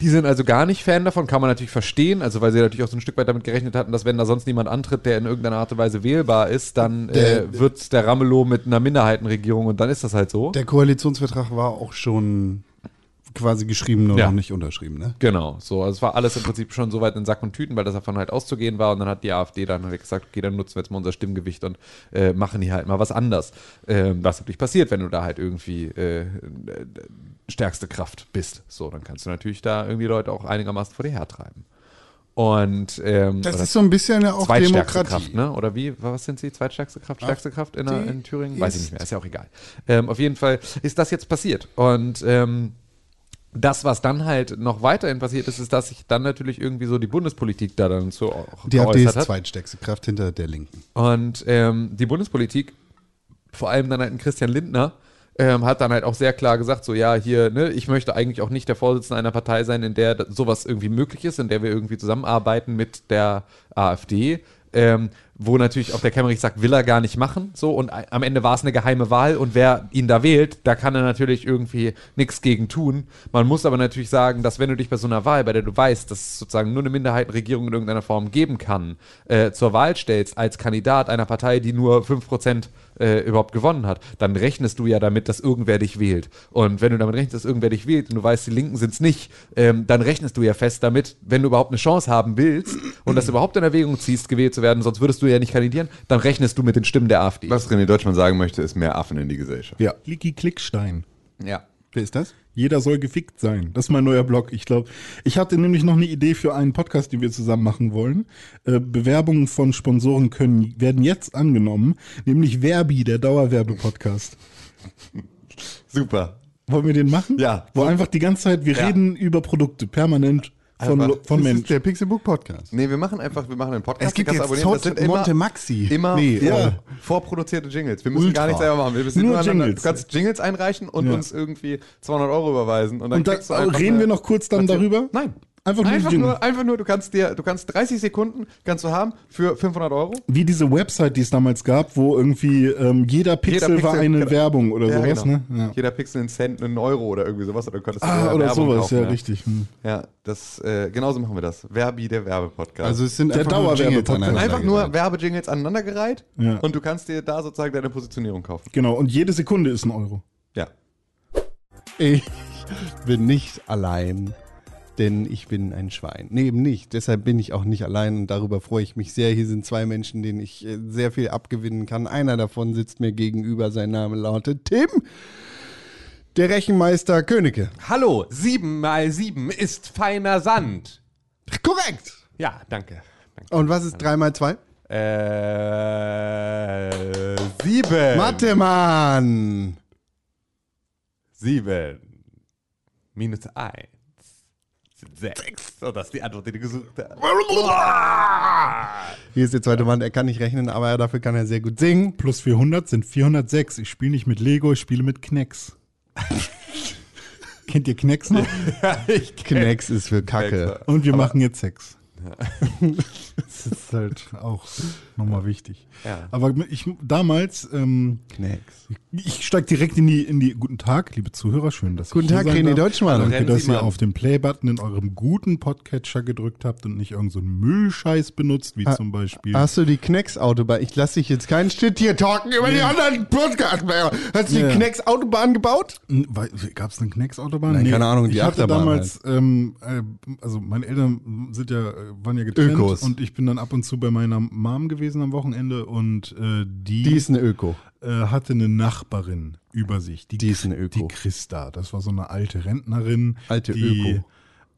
die sind also gar nicht Fan davon, kann man natürlich verstehen, also weil sie natürlich auch so ein Stück weit damit gerechnet hatten, dass wenn da sonst niemand antritt, der in irgendeiner Art und Weise wählbar ist, dann Der- äh, wird der Ramelow mit einer Minderheitenregierung und dann ist das halt so. Der Koalitionsvertrag war auch schon quasi geschrieben, nur Ja. noch nicht unterschrieben, ne? Genau, so. Also es war alles im Prinzip schon so weit in Sack und Tüten, weil das davon halt auszugehen war. Und dann hat die AfD dann halt gesagt, okay, dann nutzen wir jetzt mal unser Stimmgewicht und äh, machen hier halt mal was anders. Ähm, was natürlich passiert, wenn du da halt irgendwie äh, äh, stärkste Kraft bist. So, dann kannst du natürlich da irgendwie Leute auch einigermaßen vor dir hertreiben. Und ähm, Das ist so ein bisschen ja auch Demokratie. Kraft, ne? Oder wie? Was sind sie? Zweitstärkste Kraft? Stärkste Kraft in, der, in Thüringen? Weiß ich nicht mehr, ist ja auch egal. Ähm, auf jeden Fall ist das jetzt passiert. Und ähm, das, was dann halt noch weiterhin passiert ist, ist, dass sich dann natürlich irgendwie so die Bundespolitik da dann so auch Die AfD ist hat. zweitstärkste Kraft hinter der Linken. Und ähm, die Bundespolitik, vor allem dann halt ein Christian Lindner, ähm, hat dann halt auch sehr klar gesagt, so ja, hier, ne, ich möchte eigentlich auch nicht der Vorsitzende einer Partei sein, in der sowas irgendwie möglich ist, in der wir irgendwie zusammenarbeiten mit der AfD. Ähm, wo natürlich auch der Kemmerich sagt, will er gar nicht machen, so und am Ende war es eine geheime Wahl und wer ihn da wählt, da kann er natürlich irgendwie nichts gegen tun. Man muss aber natürlich sagen, dass wenn du dich bei so einer Wahl, bei der du weißt, dass es sozusagen nur eine Minderheitenregierung in irgendeiner Form geben kann, äh, zur Wahl stellst als Kandidat einer Partei, die nur 5% äh, überhaupt gewonnen hat, dann rechnest du ja damit, dass irgendwer dich wählt. Und wenn du damit rechnest, dass irgendwer dich wählt und du weißt, die Linken sind es nicht, ähm, dann rechnest du ja fest damit, wenn du überhaupt eine Chance haben willst und das überhaupt in Erwägung ziehst, gewählt zu werden, sonst würdest du ja nicht kandidieren, dann rechnest du mit den Stimmen der AfD. Was René Deutschmann sagen möchte, ist mehr Affen in die Gesellschaft. Ja. Klicki Klickstein. Ja. Wer ist das? Jeder soll gefickt sein. Das ist mein neuer Blog. Ich glaube, ich hatte nämlich noch eine Idee für einen Podcast, den wir zusammen machen wollen. Äh, Bewerbungen von Sponsoren können, werden jetzt angenommen, nämlich Verbi, der Dauerwerbepodcast. Super. Wollen wir den machen? Ja. Wo einfach die ganze Zeit, wir reden über Produkte, permanent von, Einfach. Lo- von Das ist Menschen. der Pixelbook Podcast. Nee, wir machen einfach, wir machen einen Podcast. Es gibt jetzt abonnieren. Das sind immer- Monte Maxi. Immer Nee, vor, ja. vorproduzierte Jingles. Wir müssen Ultra. gar nichts selber machen. Wir müssen Nur nur Jingles. Jingles. Du kannst Jingles einreichen und Ja. uns irgendwie 200 Euro überweisen. Und dann Und da kriegst du einfach reden eine- wir noch kurz dann darüber? Nein. Einfach nur, Einfach nur, einfach nur, du kannst dir, du kannst 30 Sekunden kannst du haben für 500 Euro. Wie diese Website, die es damals gab, wo irgendwie ähm, jeder, Pixel war Pixel- eine genau. Werbung oder sowas, genau. ne? Ja. Jeder Pixel einen Cent, einen Euro oder irgendwie sowas. Oder könntest du Ah, oder Werbung sowas, kaufen, ja, richtig. Hm. Ja, das, äh, genauso machen wir das. Verbi, der Werbepodcast. Also es sind Der einfach nur Jingles Dauerwerbepodcast. einfach nur. Werbejingles aneinandergereiht Ja. und du kannst dir da sozusagen deine Positionierung kaufen. Genau, und jede Sekunde ist ein Euro. Ja. Ich bin nicht allein, denn ich bin ein Schwein. Nee, eben nicht. Deshalb bin ich auch nicht allein und darüber freue ich mich sehr. Hier sind zwei Menschen, denen ich äh, sehr viel abgewinnen kann. Einer davon sitzt mir gegenüber. Sein Name lautet Tim, der Rechenmeister Königke. Hallo, sieben mal sieben ist feiner Sand. Korrekt. Ja, danke. danke. Und was ist 3 mal 2? Äh, sieben. Mathe, Mann. Sieben. Minus eins. Sechs. So, das ist die Antwort, die du gesucht hast. Hier ist der zweite Mann. Er kann nicht rechnen, aber dafür kann er sehr gut singen. Plus 400 sind 406. Ich spiele nicht mit Lego, ich spiele mit Knex. Kennt ihr Knex noch? ich Knex ist für Kacke. Und wir machen jetzt Sex. Das ist halt auch nochmal wichtig. Ja. Aber ich damals, ähm, Knex. ich steige direkt in die, in die. Guten Tag, liebe Zuhörer, schön, dass Guten ich hier Tag, René. Deutschmann. Danke, Rennen dass Sie ihr mal. auf den Play-Button in eurem guten Podcatcher gedrückt habt und nicht irgendeinen so Müllscheiß benutzt, wie Ah, zum Beispiel. Hast du die Knex-Autobahn? Ich lasse dich jetzt keinen Shit hier talken über die anderen Podcasts mehr. Hast du Ja. die Knex-Autobahn gebaut? Gab es eine Knex-Autobahn? Nein, keine Ahnung, die ich hatte Achterbahn damals, ähm, äh, also meine Eltern sind ja, äh, waren ja getrennt Ökos. und ich bin dann ab und zu bei meiner Mom gewesen am Wochenende und äh, die, Die ist eine Öko. äh, hatte eine Nachbarin über sich. Die ist eine Öko. Die Christa. Das war so eine alte Rentnerin, Alte die Öko.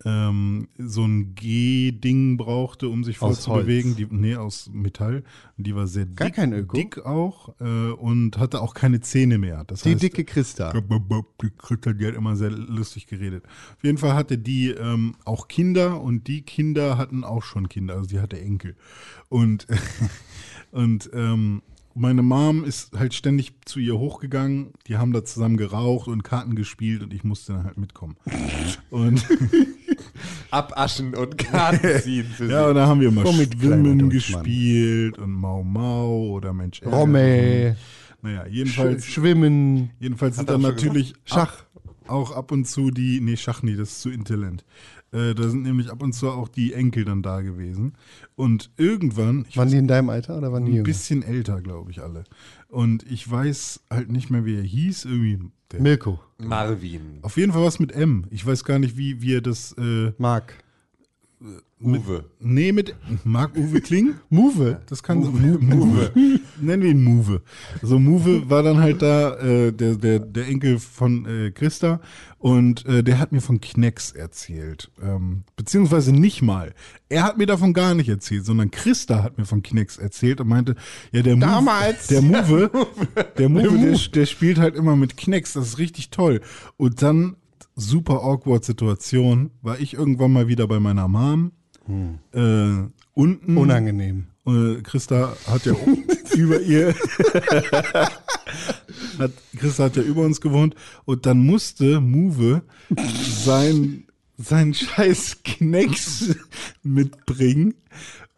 Ähm, so ein G-Ding brauchte, um sich Aus vorzubewegen. Die, nee, aus Metall. Und Die war sehr Gar dick, kein Öko? dick auch äh, und hatte auch keine Zähne mehr. Das Die heißt, dicke Christa. die Christa, die hat immer sehr lustig geredet. Auf jeden Fall hatte die ähm, auch Kinder und die Kinder hatten auch schon Kinder, also die hatte Enkel. Und, und ähm, meine Mom ist halt ständig zu ihr hochgegangen, die haben da zusammen geraucht und Karten gespielt und ich musste dann halt mitkommen. Und Abaschen und Karten ziehen für ja, und da haben wir mal Komm Schwimmen gespielt und Mau Mau oder Mensch. Romme. Naja, Sch jedenfalls, Schwimmen. jedenfalls sind dann natürlich Schach. Ab, auch ab und zu die, nee, Schach nie, das ist zu intelligent. Äh, da sind nämlich ab und zu auch die Enkel dann da gewesen. Und irgendwann, ich Waren weiß, die in deinem Alter oder waren die ein jünger? bisschen älter, glaube ich, alle. Und ich weiß halt nicht mehr, wie er hieß. Irgendwie. Der, Mirko. Marvin. auf jeden Fall was mit M. Ich weiß gar nicht, wie, wie er das. Äh, Mark. Uwe. nee, mit Marc-Uwe Kling. Move. Das kann so. Move. Nennen wir ihn Move. Also Move war dann halt da äh, der, der, der Enkel von äh, Christa und äh, der hat mir von Knex erzählt. Ähm, beziehungsweise nicht mal. Er hat mir davon gar nicht erzählt, sondern Christa hat mir von Knex erzählt und meinte, ja, der Move, Damals. der Move, der Move, der, der spielt halt immer mit Knex, das ist richtig toll. Und dann, super awkward Situation, war ich irgendwann mal wieder bei meiner Mom. Äh, unten Unangenehm. äh, Christa hat ja über ihr hat, Christa hat ja über uns gewohnt und dann musste Move sein sein scheiß Knecks mitbringen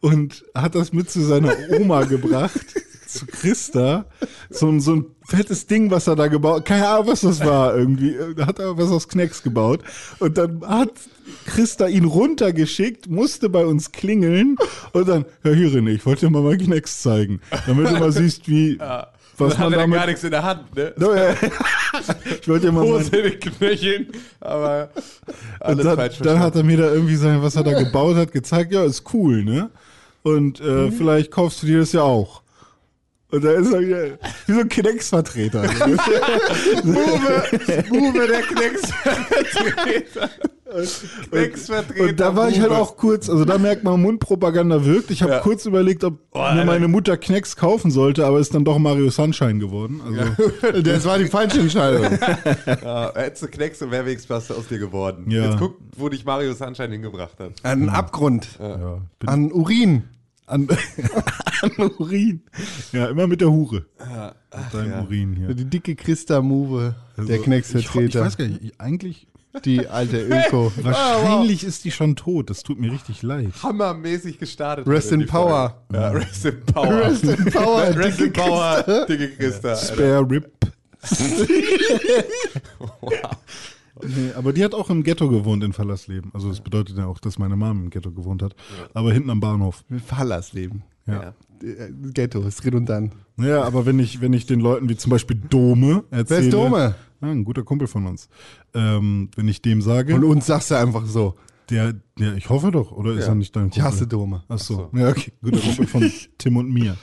und hat das mit zu seiner Oma gebracht zu Christa so, ein- so ein fettes Ding, was er da gebaut, keine Ahnung, was das war irgendwie, da hat er was aus Knecks gebaut und dann hat Christa ihn runtergeschickt, musste bei uns klingeln und dann, ja hier René, ich wollte dir mal mein Knecks zeigen, damit du mal siehst, wie, was hat man er damit, gar nichts in der Hand, ne? No, ja. ich wollte dir mal Hose in den Knöcheln, aber alles dann, falsch dann hat er mir da irgendwie sein, was er da gebaut hat, gezeigt, ja, ist cool, ne? Und äh, vielleicht kaufst du dir das ja auch. Und da ist er wieder wie so ein Knecks-Vertreter. Uwe, der Knecksvertreter. Knecksvertreter. Und da war ich halt auch kurz, also da merkt man, Mundpropaganda wirkt. Ich habe Ja. kurz überlegt, ob mir Alter. meine Mutter Knecks kaufen sollte, aber ist dann doch Mario Sunshine geworden. Also, Das war die falsche Entscheidung. Ja, hättest du Knecks und Mehrwegspaste aus dir geworden. Ja. Jetzt guck, wo dich Mario Sunshine hingebracht hat. An Abgrund. ja, An Urin. An, an Urin. Ja, immer mit der Hure. Mit deinem Urin hier. Die dicke Christa Move, der Also, Ich, ich Knecksvertreter. weiß gar nicht, ich, eigentlich die alte Öko. Wahrscheinlich ist die schon tot. Das tut mir richtig leid. Hammermäßig gestartet. Rest in. Power. Ja, Rest in Power. Rest in Power, Rest dicke in Power, dicke Christa. Spare Rip. Nee, aber die hat auch im Ghetto gewohnt in Verlassleben. Also das bedeutet ja auch, dass meine Mom im Ghetto gewohnt hat. Aber hinten am Bahnhof. Fallersleben. Ja. Äh, Ghetto ist redundant. Ja, aber wenn ich, wenn ich den Leuten wie zum Beispiel Dome erzähle. Wer ist Dome? Ja, ein guter Kumpel von uns. Ähm, wenn ich dem sage, Und uns sagst du einfach so. der, der, ich hoffe doch, oder ist er nicht dein Kumpel? Ich hasse Dome. Ach so. Ja, okay. Guter Kumpel von Tim und mir.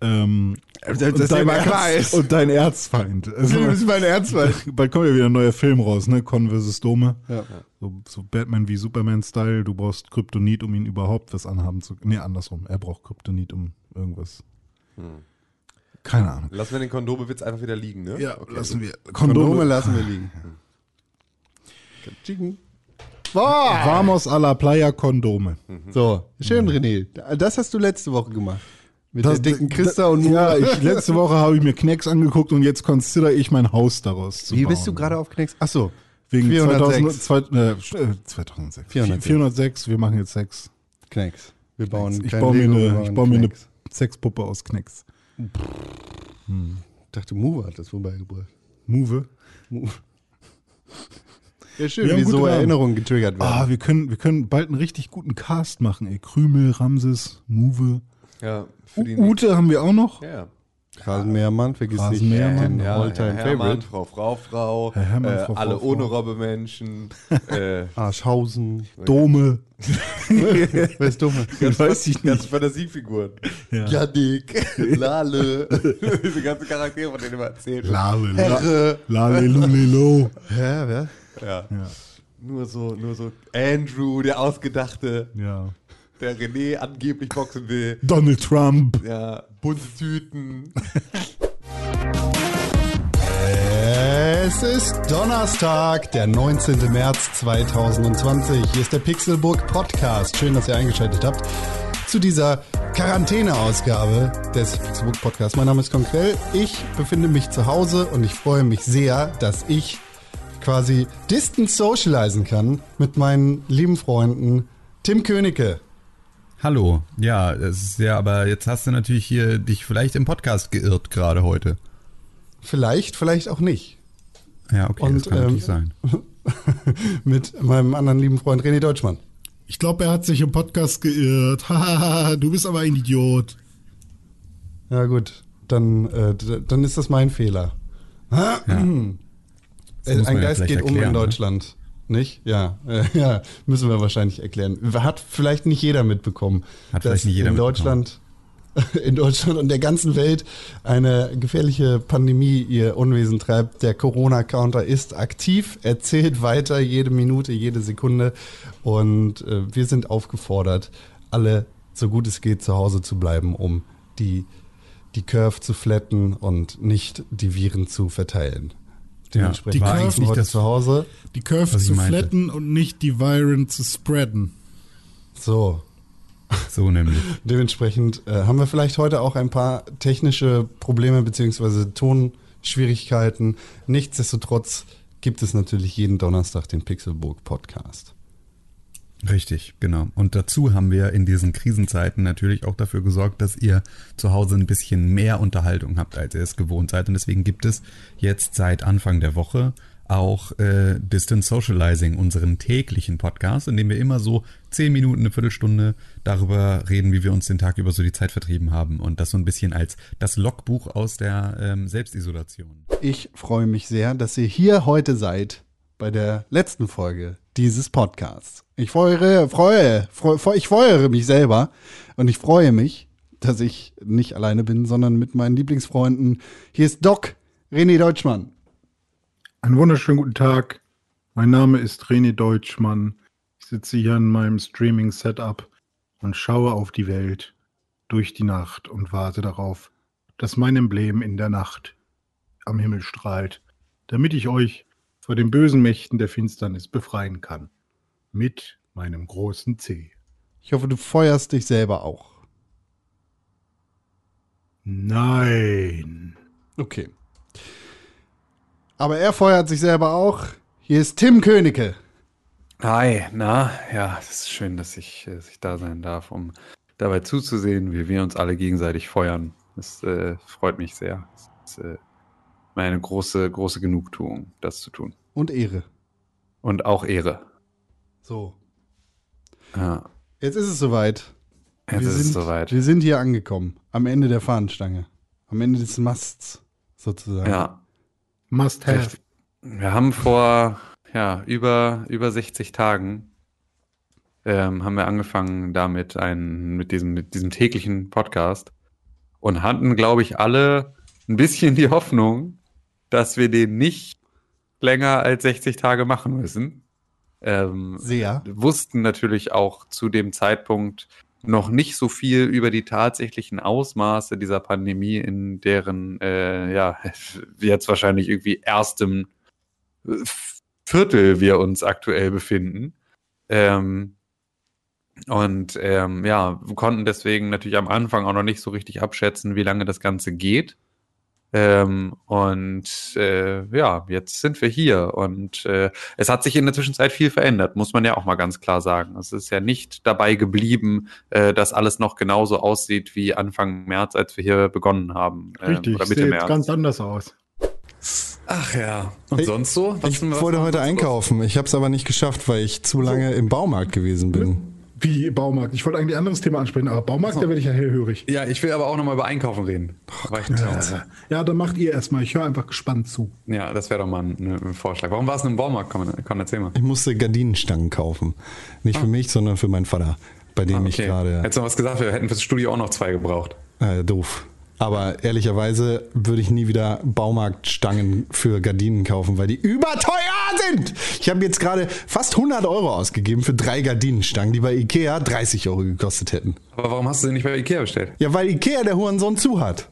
Ähm, Das, und, das dein Erz- klar ist. und dein Erzfeind. Also, Du bist mein Ernstfall. bald kommt ja wieder ein neuer Film raus, ne? Con vs. Dome. Ja. So, so Batman wie Superman-Style. Du brauchst Kryptonit, um ihn überhaupt was anhaben zu können. Nee, andersrum. Er braucht Kryptonit, um irgendwas. Keine Ahnung. Lassen wir den Kondomewitz einfach wieder liegen, ne? Ja, lassen wir. Kondome Kondome. lassen wir liegen. Chicken. Vamos a la Playa Kondome. So, schön, René. Das hast du letzte Woche gemacht. Mit Das- der dicken Christa und Ja, ich, letzte Woche habe ich mir Knecks angeguckt und jetzt consider ich mein Haus daraus zu Wie bauen. bist du gerade auf Knecks? Ach so. Wegen 406. 2000, zwei, äh, äh, 2006. 406. 406, wir machen jetzt Sex. Knecks. Wir bauen Ich kein baue mir wir eine, ich baue mir eine Knecks. Sexpuppe aus Knecks. Ich dachte, Move hat das vorbeigebracht. Move. Move. Ja, Wir schön, haben wie so. Erinnerungen getriggert werden. Ah, wir können, wir können bald einen richtig guten Cast machen, ey. Krümel, Ramses, Move. Ja, für die U Ute haben wir auch noch. Ja. Rasenmähermann, vergiss nicht Rasenmähermann, den Ja, Alltime Herr Hermann. Frau, Frau, Frau, Herr Hermann, äh, Frau, Frau, alle Frau. ohne Robbe-Menschen, äh, Arschhausen. Dome. Wer ist dumme? Weiß ich ganze nicht. Fantasiefiguren. Ja. Janik, Lale, diese ganzen Charaktere, von denen immer erzählt wird. Lale, la, Herre. Lale, Lulelo. Hä, wer? Ja. Ja. Nur so, nur so Andrew, der Ausgedachte, ja. Der René angeblich boxen will. Donald Trump. Ja, bunte Tüten. Es ist Donnerstag, der 19. März 2020. Hier ist der Pixelburg Podcast. Schön, dass ihr eingeschaltet habt zu dieser Quarantäne-Ausgabe des Pixelburg Podcasts. Mein Name ist Konkrell. Ich befinde mich zu Hause und ich freue mich sehr, dass ich quasi distant socialisen kann mit meinen lieben Freunden Tim Königke. Hallo, ja, es ist ja, aber jetzt hast du natürlich hier dich vielleicht im Podcast geirrt gerade heute. Vielleicht, vielleicht auch nicht. Ja, okay, Und, das kann ähm, natürlich sein. mit meinem anderen lieben Freund René Deutschmann. Ich glaube, er hat sich im Podcast geirrt. Hahaha, du bist aber ein Idiot. Ja gut, dann, äh, dann ist das mein Fehler. Äh, muss Ein ja Geist geht um in erklären, ne? Nicht? Ja, ja, müssen wir wahrscheinlich erklären. Hat vielleicht nicht jeder mitbekommen, Hat dass nicht jeder in Deutschland, in Deutschland und der ganzen Welt eine gefährliche Pandemie ihr Unwesen treibt. Der Corona-Counter ist aktiv, er zählt weiter jede Minute, jede Sekunde und äh, wir sind aufgefordert, alle so gut es geht zu Hause zu bleiben, um die die Curve zu flatten und nicht die Viren zu verteilen. Dementsprechend die Curve- ich nicht das- zu Hause. Die Curve zu meinte. flatten und nicht die Viren zu spreaden. So, So nämlich. dementsprechend äh, haben wir vielleicht heute auch ein paar technische Probleme beziehungsweise Tonschwierigkeiten. Nichtsdestotrotz gibt es natürlich jeden Donnerstag den Pixelburg Podcast. Richtig, genau. Und dazu haben wir in diesen Krisenzeiten natürlich auch dafür gesorgt, dass ihr zu Hause ein bisschen mehr Unterhaltung habt, als ihr es gewohnt seid. Und deswegen gibt es jetzt seit Anfang der Woche auch äh, Distance Socializing, unseren täglichen Podcast, in dem wir immer so zehn Minuten, eine Viertelstunde darüber reden, wie wir uns den Tag über so die Zeit vertrieben haben. Und das so ein bisschen als das Logbuch aus der ähm, Selbstisolation. Ich freue mich sehr, dass ihr hier heute seid bei der letzten Folge dieses Podcasts. Ich freue, freue, freue, ich freue mich selber und ich freue mich, dass ich nicht alleine bin, sondern mit meinen Lieblingsfreunden. Hier ist Doc René Deutschmann. Einen wunderschönen guten Tag. Mein Name ist René Deutschmann. Ich sitze hier in meinem Streaming-Setup und schaue auf die Welt durch die Nacht und warte darauf, dass mein Emblem in der Nacht am Himmel strahlt, damit ich euch vor den bösen Mächten der Finsternis befreien kann. Mit meinem großen C. Ich hoffe, du feuerst dich selber auch. Nein. Okay. Aber er feuert sich selber auch. Hier ist Tim Königke. Hi, na, ja, es ist schön, dass ich, dass ich da sein darf, um dabei zuzusehen, wie wir uns alle gegenseitig feuern. Das äh, freut mich sehr. Es ist äh, meine große, große Genugtuung, das zu tun. Und Ehre. Und auch Ehre. So. Ja, Jetzt ist es soweit. jetzt wir ist sind, es soweit. Wir sind hier angekommen. Am Ende der Fahnenstange. Am Ende des Masts, sozusagen. Ja, Must have. wir haben vor ja, über, über 60 Tagen ähm, haben wir angefangen damit, ein, mit, diesem, mit diesem täglichen Podcast und hatten, glaube ich, alle ein bisschen die Hoffnung, dass wir den nicht länger als 60 Tage machen müssen. Ähm, Sehr. wussten natürlich auch zu dem Zeitpunkt noch nicht so viel über die tatsächlichen Ausmaße dieser Pandemie, in deren, äh, ja, jetzt wahrscheinlich irgendwie erstem äh, Viertel wir uns aktuell befinden. Ähm, und ähm, ja, konnten deswegen natürlich am Anfang auch noch nicht so richtig abschätzen, wie lange das Ganze geht. Ähm, und äh, ja, jetzt sind wir hier und äh, es hat sich in der Zwischenzeit viel verändert, muss man ja auch mal ganz klar sagen. Es ist ja nicht dabei geblieben, äh, dass alles noch genauso aussieht wie Anfang März, als wir hier begonnen haben. ähm, Richtig, oder Mitte sieht März. ganz anders aus. Ach ja. Und sonst so? Ich wollte heute einkaufen. Ich habe es aber nicht geschafft, weil ich zu lange im Baumarkt gewesen bin. Wie Baumarkt. Ich wollte eigentlich ein anderes Thema ansprechen, aber Baumarkt, da werde ich ja hellhörig. Ja, ich will aber auch nochmal über Einkaufen reden. Ich Ja. ja, dann macht ihr erstmal. Ich höre einfach gespannt zu. Ja, das wäre doch mal ein, ein Vorschlag. Warum war es denn im Baumarkt? Komm, komm erzähl mal. Ich musste Gardinenstangen kaufen. Nicht für mich, sondern für meinen Vater, bei dem ich gerade Hättest du noch was gesagt, wir hätten fürs Studio auch noch zwei gebraucht. äh, doof. Aber ehrlicherweise würde ich nie wieder Baumarktstangen für Gardinen kaufen, weil die überteuer sind. Ich habe jetzt gerade fast 100 Euro ausgegeben für drei Gardinenstangen, die bei Ikea 30 Euro gekostet hätten. Aber warum hast du sie nicht bei Ikea bestellt? Ja, weil Ikea der Hurensohn zu hat.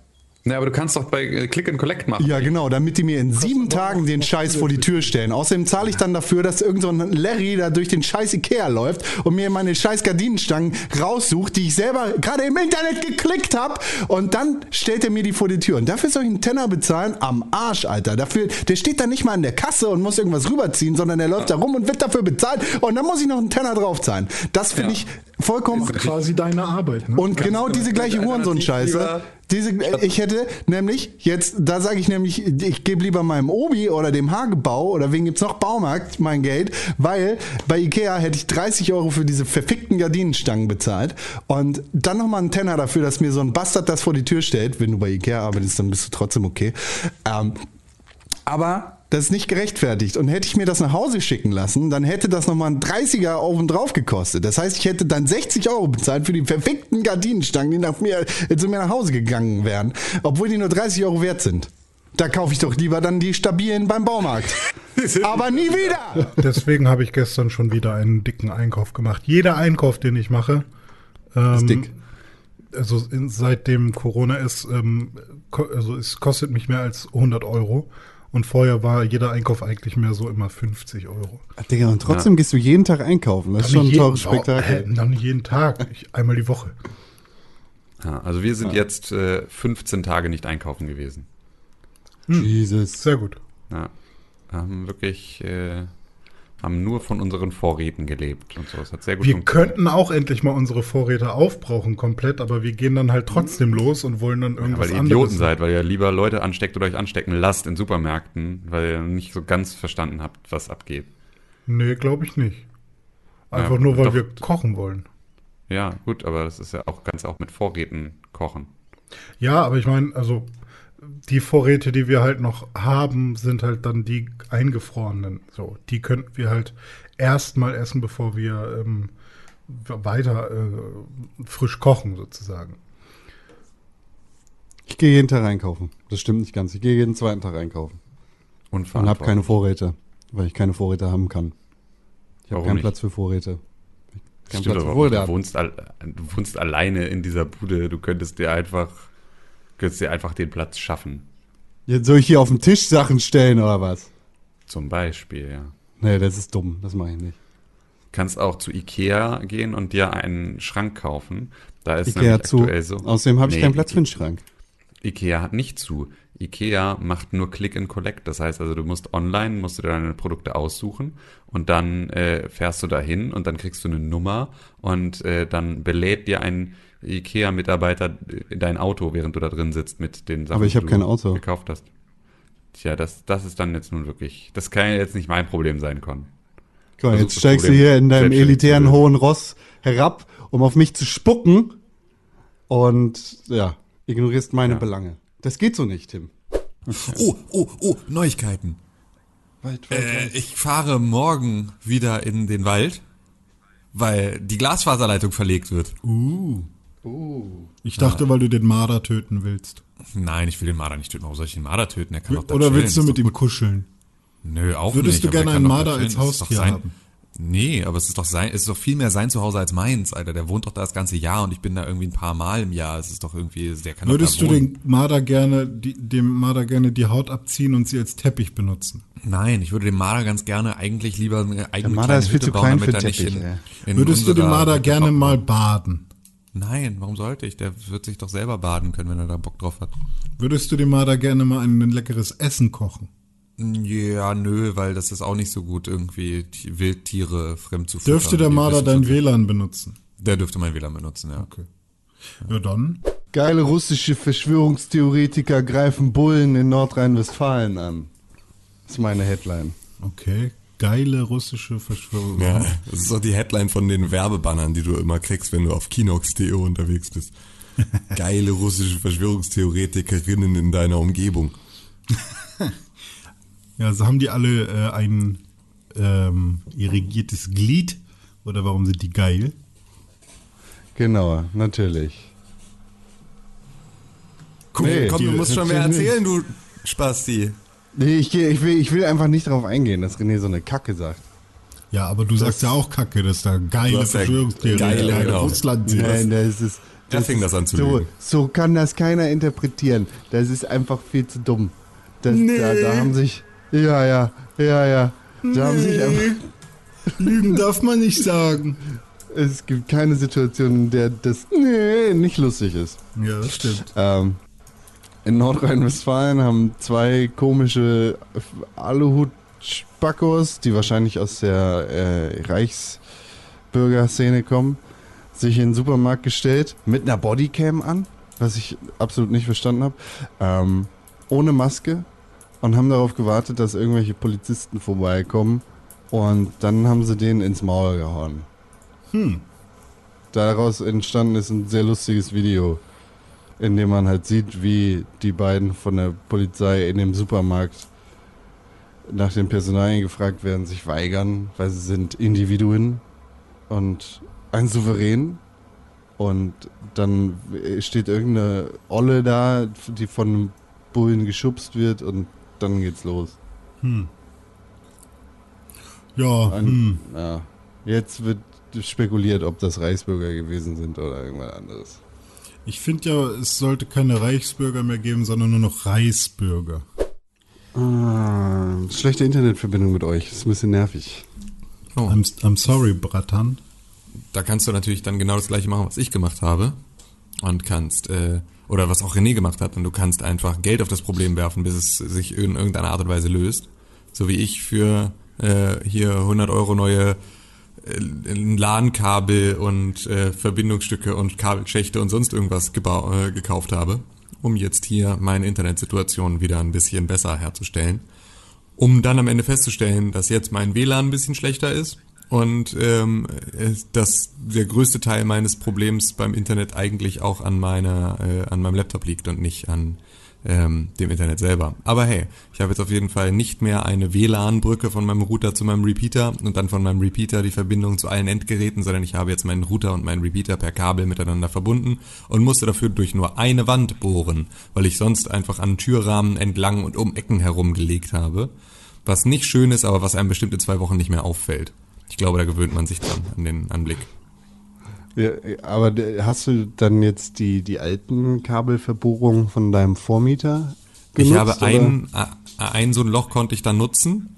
Na, aber du kannst doch bei äh, Click and Collect machen. Ja, genau, damit die mir in sieben Tagen den Scheiß vor die Tür stellen. Außerdem zahle ich dann dafür, dass irgend so ein Larry da durch den scheiß Ikea läuft und mir meine scheiß Gardinenstangen raussucht, die ich selber gerade im Internet geklickt habe und dann stellt er mir die vor die Tür. Und dafür soll ich einen Tenner bezahlen? Am Arsch, Alter. Dafür, der steht da nicht mal an der Kasse und muss irgendwas rüberziehen, sondern der läuft da rum und wird dafür bezahlt und dann muss ich noch einen Tenner draufzahlen. Das finde Ja. ich vollkommen... Quasi deine Arbeit. Ne? Und genau diese gleiche Hurensohn-Scheiße. Diese, ich hätte nämlich jetzt, da sage ich nämlich, ich gebe lieber meinem Obi oder dem Hagebau oder wen gibt's noch Baumarkt mein Geld, weil bei Ikea hätte ich 30 Euro für diese verfickten Gardinenstangen bezahlt und dann nochmal einen Tenner dafür, dass mir so ein Bastard das vor die Tür stellt. Wenn du bei Ikea arbeitest, dann bist du trotzdem okay. Ähm, aber das ist nicht gerechtfertigt. Und hätte ich mir das nach Hause schicken lassen, dann hätte das nochmal ein 30er auf und drauf gekostet. Das heißt, ich hätte dann 60 Euro bezahlt für die verfickten Gardinenstangen, die nach mir, äh, zu mir nach Hause gegangen wären. Obwohl die nur 30 Euro wert sind. Da kaufe ich doch lieber dann die stabilen beim Baumarkt. Aber nie wieder! Deswegen habe ich gestern schon wieder einen dicken Einkauf gemacht. Jeder Einkauf, den ich mache, ähm, Ist dick. also in, seitdem Corona ist, ähm, also es kostet mich mehr als 100 Euro. Und vorher war jeder Einkauf eigentlich mehr so immer 50 Euro. Digga, und trotzdem gehst du jeden Tag einkaufen. Das ist Noch schon ein nicht teures Spektakel. Oh, äh, noch nicht jeden Tag, ich, einmal die Woche. Ja, also wir sind jetzt äh, 15 Tage nicht einkaufen gewesen. Jesus. Sehr gut. Ja. Haben wirklich, äh, haben nur von unseren Vorräten gelebt und so. Es hat sehr gut Wir könnten auch endlich mal unsere Vorräte aufbrauchen komplett, aber wir gehen dann halt trotzdem los und wollen dann Ja, irgendwas weil ihr anderes. Idioten seid, weil ihr lieber Leute ansteckt oder euch anstecken lasst in Supermärkten, weil ihr nicht so ganz verstanden habt, was abgeht. Nee, glaube ich nicht. Einfach Ja, nur, weil doch. wir kochen wollen. Ja, gut, aber das ist ja auch ganz auch mit Vorräten kochen. Ja, aber ich meine, also die Vorräte, die wir halt noch haben, sind halt dann die eingefrorenen. So, die könnten wir halt erstmal essen, bevor wir ähm, weiter äh, frisch kochen sozusagen. Ich gehe jeden Tag einkaufen. Das stimmt nicht ganz. Ich gehe jeden zweiten Tag einkaufen. Und habe keine Vorräte, weil ich keine Vorräte haben kann. Ich habe Warum keinen nicht? Platz für Vorräte. Keinen Stimmt Platz für Vorräte. du, wohnst al du wohnst alleine in dieser Bude. Du könntest dir einfach, könntest dir einfach den Platz schaffen. Jetzt soll ich hier auf den Tisch Sachen stellen oder was? Zum Beispiel, ja. Nee, das ist dumm. Das mache ich nicht. Kannst auch zu Ikea gehen und dir einen Schrank kaufen. Da ist Ikea nämlich zu. aktuell so. Außerdem habe ich Nee, keinen Platz für einen Schrank. Ikea hat nicht zu. Ikea macht nur Click and Collect. Das heißt also, du musst online, musst du dir deine Produkte aussuchen und dann äh, fährst du dahin und dann kriegst du eine Nummer und äh, dann belädt dir ein Ikea-Mitarbeiter dein Auto, während du da drin sitzt mit den Sachen, Aber ich hab die kein du Auto. gekauft hast. Tja, das, das ist dann jetzt nun wirklich, das kann ja jetzt nicht mein Problem sein, Con. Guck mal, Versuch jetzt das steigst du hier in deinem elitären hohen Ross herab, um auf mich zu spucken und ja, ignorierst meine Ja. Belange. Das geht so nicht, Tim. Oh, oh, oh, Neuigkeiten. Äh, ich fahre morgen wieder in den Wald, weil die Glasfaserleitung verlegt wird. Uh. Ich dachte, weil du den Marder töten willst. Nein, ich will den Marder nicht töten. Warum soll ich den Marder töten? Der kann doch da Oder chillen. willst du mit ihm kuscheln? Nö, auch Würdest nicht. du aber der gerne einen Marder als Haustier sein- haben? Nee, aber es ist doch sein, es ist doch viel mehr sein Zuhause als meins, Alter. Der wohnt doch da das ganze Jahr und ich bin da irgendwie ein paar Mal im Jahr. Es ist doch irgendwie, der kann Würdest doch du da wohnen. den Marder gerne, die, dem Marder gerne die Haut abziehen und sie als Teppich benutzen? Nein, ich würde dem Marder ganz gerne eigentlich lieber eine eigene Marder kleine ist viel Hütte zu bauen, klein damit für Teppich, in, in Würdest du den Marder gerne bauen. mal baden? Nein, warum sollte ich? Der wird sich doch selber baden können, wenn er da Bock drauf hat. Würdest du dem Marder gerne mal ein, ein leckeres Essen kochen? Ja, nö, weil das ist auch nicht so gut, irgendwie Ti- Wildtiere fremd zu füttern. Dürfte der Marder dein WLAN benutzen? Der dürfte mein WLAN benutzen, ja. Okay. Ja, dann. Geile russische Verschwörungstheoretiker greifen Bullen in Nordrhein-Westfalen an. Das ist meine Headline. Okay. Geile russische Verschwörung. Ja, das ist doch die Headline von den Werbebannern, die du immer kriegst, wenn du auf Kinox.de unterwegs bist. Geile russische Verschwörungstheoretikerinnen in deiner Umgebung. Ja, also haben die alle äh, ein ähm, irrigiertes Glied? Oder warum sind die geil? Genau, natürlich. Komm, Nee, komm du musst schon mehr erzählen, du Spasti. Nee, ich, geh- ich, will, ich will einfach nicht darauf eingehen, dass René so eine Kacke sagt. Ja, aber du sagst ja auch Kacke, dass da geile Verschwörungstheorien geile, geile genau. Russland sind. Nein, das ist. Da fing das an zu so, lügen. so kann das keiner interpretieren. Das ist einfach viel zu dumm. Das, da, da haben sich. Ja, ja, ja, ja. Da haben sich einfach. Lügen darf man nicht sagen. Es gibt keine Situation, in der das nee, nicht lustig ist. Ja, das stimmt. Ähm, in Nordrhein-Westfalen haben zwei komische Aluhut-Spackos, die wahrscheinlich aus der äh, Reichsbürgerszene kommen, sich in den Supermarkt gestellt mit einer Bodycam an, was ich absolut nicht verstanden habe, ähm, ohne Maske und haben darauf gewartet, dass irgendwelche Polizisten vorbeikommen und dann haben sie den ins Maul gehauen. Hm. Daraus entstanden ist ein sehr lustiges Video in dem man halt sieht, wie die beiden von der Polizei in dem Supermarkt nach den Personalien gefragt werden, sich weigern, weil sie sind Individuen und ein Souverän. Und dann steht irgendeine Olle da, die von einem Bullen geschubst wird und dann geht's los. Ja, Ein, hm. ja. Jetzt wird spekuliert, ob das Reichsbürger gewesen sind oder irgendwas anderes. Ich finde ja, es sollte keine Reichsbürger mehr geben, sondern nur noch Reichsbürger. Ah, schlechte Internetverbindung mit euch, ist ein bisschen nervig. Oh. I'm, I'm sorry, Bratan. Da kannst du natürlich dann genau das gleiche machen, was ich gemacht habe. Und kannst, äh, oder was auch René gemacht hat, und du kannst einfach Geld auf das Problem werfen, bis es sich in irgendeiner Art und Weise löst. So wie ich für äh, hier 100 Euro neue äh, LAN-Kabel und äh, Verbindungsstücke und Kabelschächte und sonst irgendwas äh, gekauft habe, um jetzt hier meine Internetsituation wieder ein bisschen besser herzustellen. Um dann am Ende festzustellen, dass jetzt mein WLAN ein bisschen schlechter ist und ähm, dass der größte Teil meines Problems beim Internet eigentlich auch an meiner, äh, an meinem Laptop liegt und nicht an ähm, dem Internet selber. Aber hey, ich habe jetzt auf jeden Fall nicht mehr eine WLAN-Brücke von meinem Router zu meinem Repeater und dann von meinem Repeater die Verbindung zu allen Endgeräten, sondern ich habe jetzt meinen Router und meinen Repeater per Kabel miteinander verbunden und musste dafür durch nur eine Wand bohren, weil ich sonst einfach an Türrahmen entlang und um Ecken herum gelegt habe. Was nicht schön ist, aber was einem bestimmt in zwei Wochen nicht mehr auffällt. Ich glaube, da gewöhnt man sich dran, an den Anblick. Ja, aber hast du dann jetzt die, die alten Kabelverbohrungen von deinem Vormieter genutzt? ich habe ein, ein so ein Loch konnte ich dann nutzen.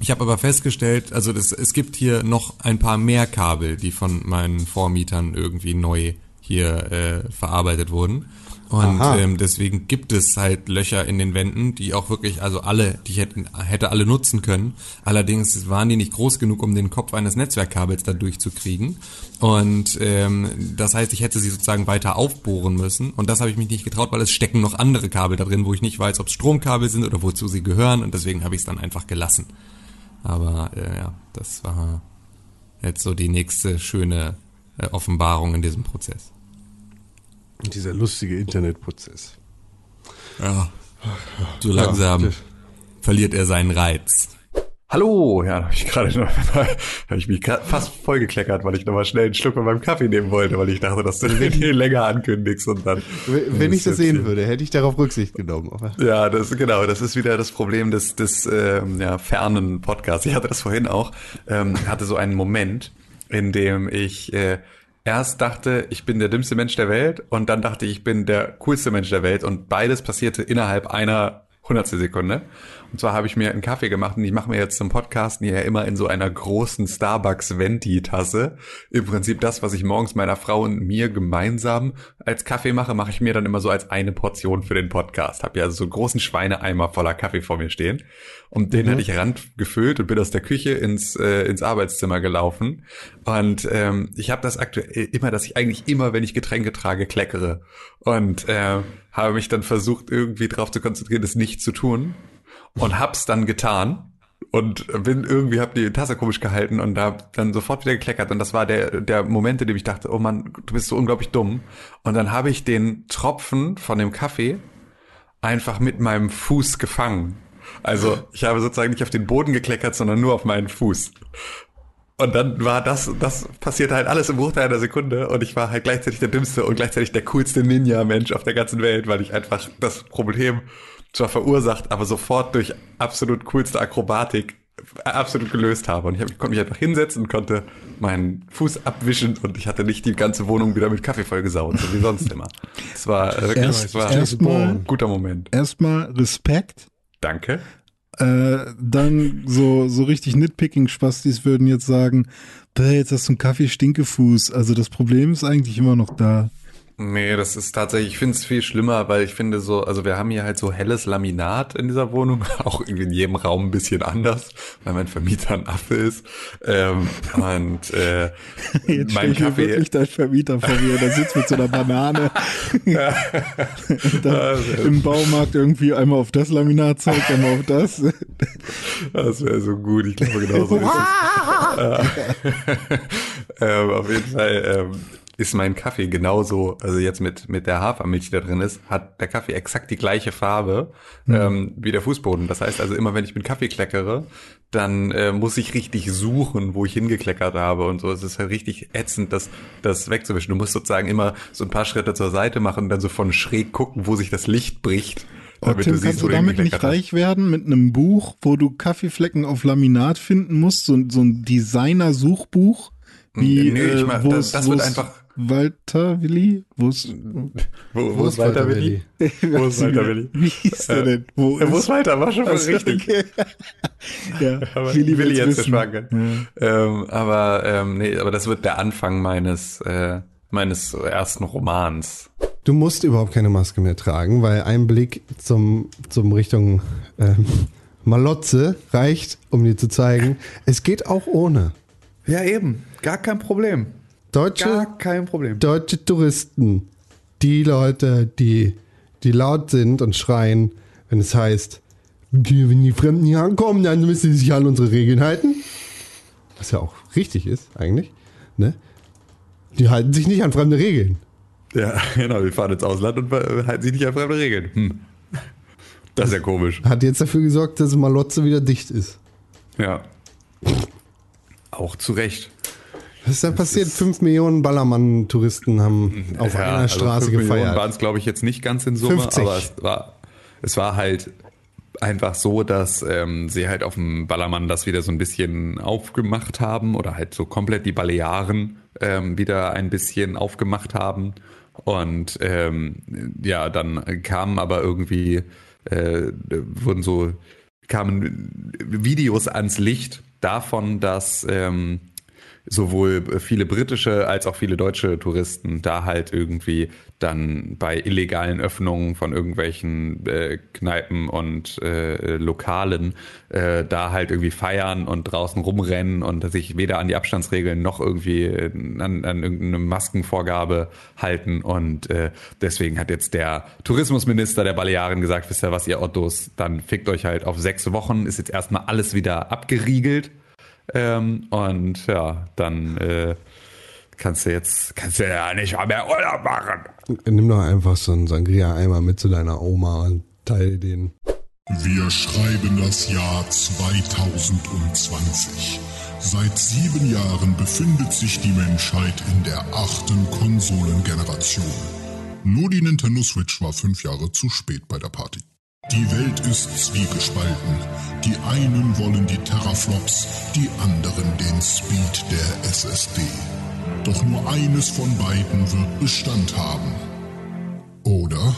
Ich habe aber festgestellt, also das, es gibt hier noch ein paar mehr Kabel, die von meinen Vormietern irgendwie neu hier äh, verarbeitet wurden. Und Aha. ähm, deswegen gibt es halt Löcher in den Wänden, die auch wirklich, also alle, die ich hätte, hätte alle nutzen können. Allerdings waren die nicht groß genug, um den Kopf eines Netzwerkkabels da durchzukriegen. Und ähm, das heißt, ich hätte sie sozusagen weiter aufbohren müssen. Und das habe ich mich nicht getraut, weil es stecken noch andere Kabel da drin, wo ich nicht weiß, ob es Stromkabel sind oder wozu sie gehören. Und deswegen habe ich es dann einfach gelassen. Aber äh, ja, das war jetzt so die nächste schöne äh, Offenbarung in diesem Prozess. Und dieser lustige Internetprozess. Ja. So langsam verliert er seinen Reiz. Hallo, ja, da habe ich gerade noch habe ich mich fast vollgekleckert, weil ich noch mal schnell einen Schluck von meinem Kaffee nehmen wollte, weil ich dachte, dass du den hier länger ankündigst und dann. Wenn ich das sehen würde, hätte ich darauf Rücksicht genommen. Aber Ja, das genau, das ist wieder das Problem des des ähm, ja, fernen Podcasts. Ich hatte das vorhin auch, ähm, hatte so einen Moment, in dem ich äh, erst dachte, ich bin der dümmste Mensch der Welt und dann dachte ich, ich bin der coolste Mensch der Welt und beides passierte innerhalb einer hundertstel Sekunde. Und zwar habe ich mir einen Kaffee gemacht und ich mache mir jetzt zum Podcasten ja immer in so einer großen Starbucks Venti-Tasse. Im Prinzip das, was ich morgens meiner Frau und mir gemeinsam als Kaffee mache, mache ich mir dann immer so als eine Portion für den Podcast. Habe ja also so einen großen Schweineeimer voller Kaffee vor mir stehen. Und den hatte ich randgefüllt und bin aus der Küche ins, äh, ins Arbeitszimmer gelaufen. Und ähm, ich habe das aktuell immer, dass ich eigentlich immer, wenn ich Getränke trage, kleckere. Und äh, habe mich dann versucht, irgendwie darauf zu konzentrieren, das nicht zu tun. Und hab's dann getan. Und bin irgendwie, hab die Tasse komisch gehalten und da dann sofort wieder gekleckert. Und das war der, der Moment, in dem ich dachte, oh Mann, du bist so unglaublich dumm. Und dann habe ich den Tropfen von dem Kaffee einfach mit meinem Fuß gefangen. Also ich habe sozusagen nicht auf den Boden gekleckert, sondern nur auf meinen Fuß. Und dann war das, das passierte halt alles im Bruchteil einer Sekunde und ich war halt gleichzeitig der dümmste und gleichzeitig der coolste Ninja-Mensch auf der ganzen Welt, weil ich einfach das Problem zwar verursacht, aber sofort durch absolut coolste Akrobatik absolut gelöst habe. Und ich, hab, ich konnte mich einfach hinsetzen und konnte meinen Fuß abwischen und ich hatte nicht die ganze Wohnung wieder mit Kaffee vollgesaut, so wie sonst immer. Es war äh, wirklich, Erst- es war erstmal- ein guter Moment. Erstmal Respekt. Danke. Äh, dann so, so richtig Nitpicking-Spastis würden jetzt sagen, "Bäh, jetzt hast du einen Kaffee-Stinkefuß. Also das Problem ist eigentlich immer noch da. Nee, das ist tatsächlich, ich finde es viel schlimmer, weil ich finde so, also wir haben hier halt so helles Laminat in dieser Wohnung, auch irgendwie in jedem Raum ein bisschen anders, weil mein Vermieter ein Affe ist. Ähm, und äh, Jetzt mein Kaffee. wirklich dein Vermieter vor mir, der sitzt mit so einer Banane dann im Baumarkt irgendwie einmal auf das Laminat zeigt, einmal auf das. Das wäre so gut, ich glaube genau so ist es. Äh, ähm, auf jeden Fall ähm, ist mein Kaffee genauso, also jetzt mit, mit der Hafermilch, die da drin ist, hat der Kaffee exakt die gleiche Farbe ähm, wie der Fußboden. Das heißt also immer, wenn ich mit Kaffee kleckere, dann äh, muss ich richtig suchen, wo ich hingekleckert habe und so. Es ist halt richtig ätzend, das, das wegzuwischen. Du musst sozusagen immer so ein paar Schritte zur Seite machen und dann so von schräg gucken, wo sich das Licht bricht. Oh, Tim, kannst du damit nicht reich werden mit einem Buch, wo du Kaffeeflecken auf Laminat finden musst? So, so ein Designer-Suchbuch? Wie, Nee, ich mach- wo das- das wird einfach- Walter Willi? Wo ist, Wo, wo ist Walter Willi? Wo ist Walter Willi? Wie hieß der denn? Wo Wo ist Walter? War schon mal richtig. ja, Aber Willi Willi jetzt wissen. verschwagen. Ähm, aber ähm, nee, aber das wird der Anfang meines äh, meines ersten Romans. Du musst überhaupt keine Maske mehr tragen, weil ein Blick zum, zum Richtung ähm, Malotze reicht, um dir zu zeigen, es geht auch ohne. Ja, eben. Gar kein Problem. Deutsche, Gar kein Problem. deutsche Touristen, die Leute, die, die laut sind und schreien, wenn es heißt, "Die- wenn die Fremden hier ankommen, dann müssen sie sich an unsere Regeln halten. Was ja auch richtig ist, eigentlich. Ne? Die halten sich nicht an fremde Regeln. Ja, genau. Wir fahren ins Ausland und äh, halten sich nicht an fremde Regeln. Hm. Das ist ja komisch. Hat jetzt dafür gesorgt, dass Malotze wieder dicht ist. Ja. Auch zu Recht. Was ist da passiert? Fünf Millionen Ballermann-Touristen haben auf Ja, einer also Straße fünf Millionen gefeiert. waren es, glaube ich, jetzt nicht ganz in Summe, 50. aber es war, es war halt einfach so, dass ähm, sie halt auf dem Ballermann das wieder so ein bisschen aufgemacht haben oder halt so komplett die Balearen ähm, wieder ein bisschen aufgemacht haben. Und ähm, ja, dann kamen aber irgendwie, äh, wurden so, kamen Videos ans Licht davon, dass ähm, sowohl viele britische als auch viele deutsche Touristen da halt irgendwie dann bei illegalen Öffnungen von irgendwelchen äh, Kneipen und äh, Lokalen äh, da halt irgendwie feiern und draußen rumrennen und sich weder an die Abstandsregeln noch irgendwie äh, an, an irgendeine Maskenvorgabe halten. Und äh, deswegen hat jetzt der Tourismusminister der Balearen gesagt, wisst ihr was, ihr Ottos, dann fickt euch halt auf sechs Wochen, ist jetzt erstmal alles wieder abgeriegelt. Ähm, und ja, dann äh, kannst du jetzt, kannst du ja nicht mal mehr Urlaub machen. Nimm doch einfach so einen Sangria-Eimer mit zu deiner Oma und teile den. Wir schreiben das Jahr 2020. Seit sieben Jahren befindet sich die Menschheit in der achten Konsolengeneration. Nur die Nintendo Switch war fünf Jahre zu spät bei der Party. Die Welt ist zwiegespalten. Die einen wollen die Terraflops, die anderen den Speed der SSD. Doch nur eines von beiden wird Bestand haben. Oder?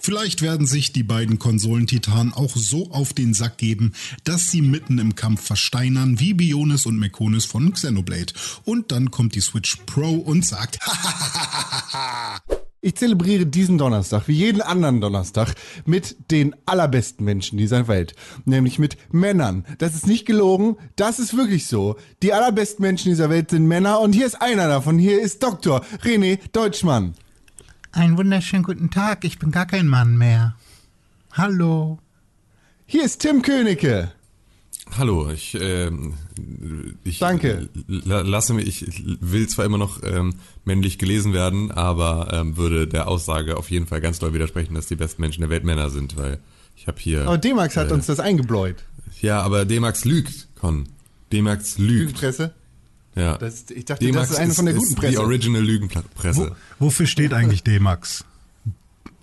Vielleicht werden sich die beiden Konsolentitanen auch so auf den Sack geben, dass sie mitten im Kampf versteinern wie Bionis und Mekonis von Xenoblade. Und dann kommt die Switch Pro und sagt, Ich zelebriere diesen Donnerstag, wie jeden anderen Donnerstag, mit den allerbesten Menschen dieser Welt. Nämlich mit Männern. Das ist nicht gelogen, das ist wirklich so. Die allerbesten Menschen dieser Welt sind Männer und hier ist einer davon. Hier ist Dr. René Deutschmann. Einen wunderschönen guten Tag, ich bin gar kein Mann mehr. Hallo. Hier ist Tim Königke. Hallo, ich, ähm, ich Danke. la- lasse mich, ich will zwar immer noch ähm, männlich gelesen werden, aber ähm, würde der Aussage auf jeden Fall ganz doll widersprechen, dass die besten Menschen der Welt Männer sind, weil ich habe hier. Aber D-Max hat äh, uns das eingebläut. Ja, aber D-Max lügt, Con. D-Max lügt. Lügenpresse. Ja. Das, ich dachte, das ist eine von der guten ist Die Presse. Original Lügenpresse. wofür steht eigentlich D-Max?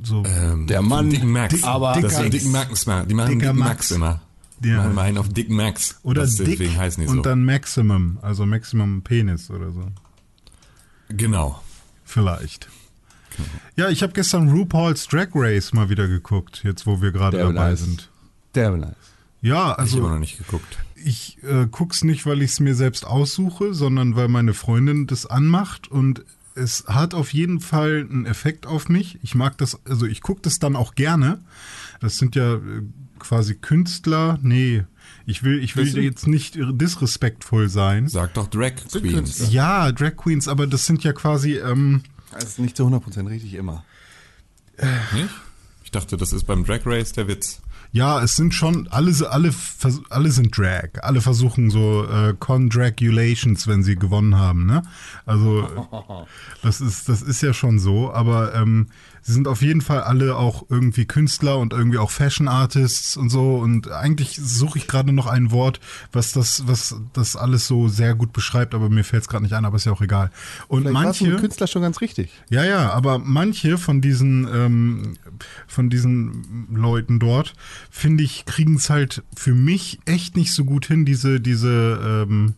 So, Ähm, Der Mann, Dicken Max. Dick- aber Dicker das Dicken Max. Die machen Dicker Dicken Max. Max, immer. Ja. machen einen auf Dicken Max. oder das, dick Deswegen heißen die und so. dann Maximum, also Maximum Penis oder so. genau. Vielleicht. Ja, ich habe gestern RuPaul's Drag Race mal wieder geguckt, jetzt wo wir gerade dabei nice. sind. Der nice. Ja, ich habe also noch nicht geguckt. ich äh, guck's nicht, weil ich es mir selbst aussuche, sondern weil meine Freundin das anmacht und es hat auf jeden Fall einen Effekt auf mich. Ich mag das, also ich gucke das dann auch gerne. Das sind ja äh, quasi Künstler. Nee, ich will, ich will jetzt nicht disrespektvoll sein. Sag doch Drag Queens. Ja, Drag Queens, aber das sind ja quasi, ähm, Das ist nicht zu 100% richtig immer. Nicht? Ich dachte, das ist beim Drag Race der Witz. Ja, es sind schon alle, alle, alle sind Drag. Alle versuchen so äh, Condragulations, wenn sie gewonnen haben. Ne? Also das ist das ist ja schon so. Aber ähm, sie sind auf jeden Fall alle auch irgendwie Künstler und irgendwie auch Fashion Artists und so. Und eigentlich suche ich gerade noch ein Wort, was das was das alles so sehr gut beschreibt. Aber mir fällt es gerade nicht ein. Aber ist ja auch egal. Und Vielleicht warst manche mit Künstler schon ganz richtig. ja, ja, aber manche von diesen ähm, von diesen Leuten dort, finde ich, kriegen es halt für mich echt nicht so gut hin, diese, diese, ähm,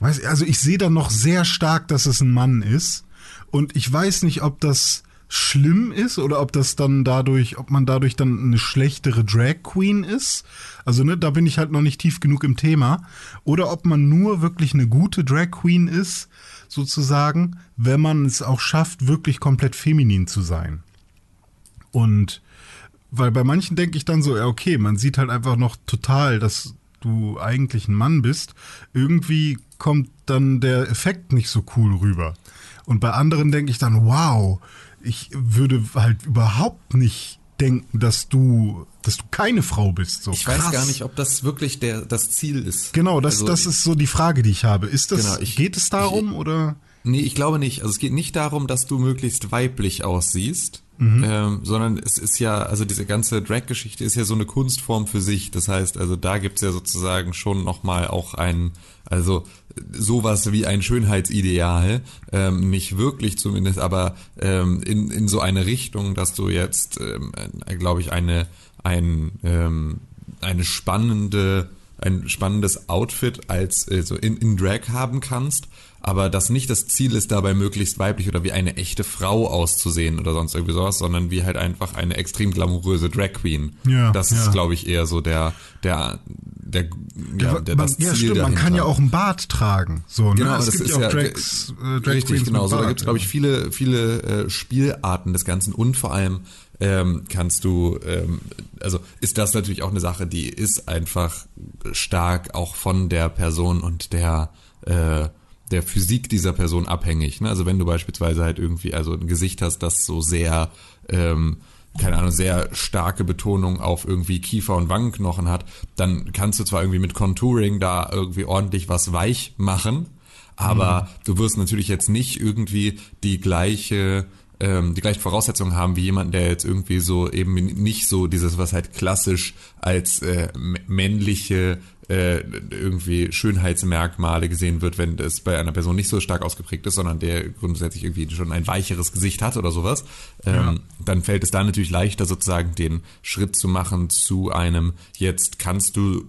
weiß, also ich sehe da noch sehr stark, dass es ein Mann ist. Und ich weiß nicht, ob das schlimm ist oder ob das dann dadurch, ob man dadurch dann eine schlechtere Drag Queen ist. Also, ne, da bin ich halt noch nicht tief genug im Thema. Oder ob man nur wirklich eine gute Drag Queen ist, sozusagen, wenn man es auch schafft, wirklich komplett feminin zu sein. Und weil bei manchen denke ich dann so, ja, okay, man sieht halt einfach noch total, dass du eigentlich ein Mann bist. Irgendwie kommt dann der Effekt nicht so cool rüber. Und bei anderen denke ich dann, wow, ich würde halt überhaupt nicht denken, dass du, dass du keine Frau bist. So Ich krass. weiß gar nicht, ob das wirklich der, das Ziel ist. Genau, das, Also, das ist so die Frage, die ich habe. Ist das, Genau, ich- geht es darum oder? Nee, ich glaube nicht. Also es geht nicht darum, dass du möglichst weiblich aussiehst, Mhm. ähm, sondern es ist ja, also diese ganze Drag-Geschichte ist ja so eine Kunstform für sich. Das heißt, also da gibt's ja sozusagen schon nochmal auch ein, also sowas wie ein Schönheitsideal, ähm, nicht wirklich zumindest, aber ähm, in, in so eine Richtung, dass du jetzt, ähm, äh, glaube ich, eine, ein, ähm, eine spannende ein spannendes Outfit als äh, so in, in Drag haben kannst, aber das nicht das Ziel ist, dabei möglichst weiblich oder wie eine echte Frau auszusehen oder sonst irgendwie sowas, sondern wie halt einfach eine extrem glamouröse Drag Queen. Ja, das ja. ist, glaube ich, eher so der, der, der, ja, der, man, das ja, Ziel stimmt, man kann dahinter. ja auch einen Bart tragen. So, Genau, ne? Es das gibt ist ja auch ja Drags, äh, Drag richtig, Queens genau. So, da gibt es, glaube ich, viele, viele äh, Spielarten des Ganzen und vor allem ähm, kannst du, ähm, also ist das natürlich auch eine Sache, die ist einfach stark auch von der Person und der äh, der Physik dieser Person abhängig. Ne? Also wenn du beispielsweise halt irgendwie also ein Gesicht hast, das so sehr ähm, keine Ahnung, sehr starke Betonung auf irgendwie Kiefer und Wangenknochen hat, dann kannst du zwar irgendwie mit Contouring da irgendwie ordentlich was weich machen, aber du wirst natürlich jetzt nicht irgendwie die gleiche ähm, die gleichen Voraussetzungen haben wie jemand, der jetzt irgendwie so eben nicht so dieses, was halt klassisch als äh, männliche äh, irgendwie Schönheitsmerkmale gesehen wird, wenn das bei einer Person nicht so stark ausgeprägt ist, sondern der grundsätzlich irgendwie schon ein weicheres Gesicht hat oder sowas, ähm, dann fällt es da natürlich leichter sozusagen den Schritt zu machen zu einem, jetzt kannst du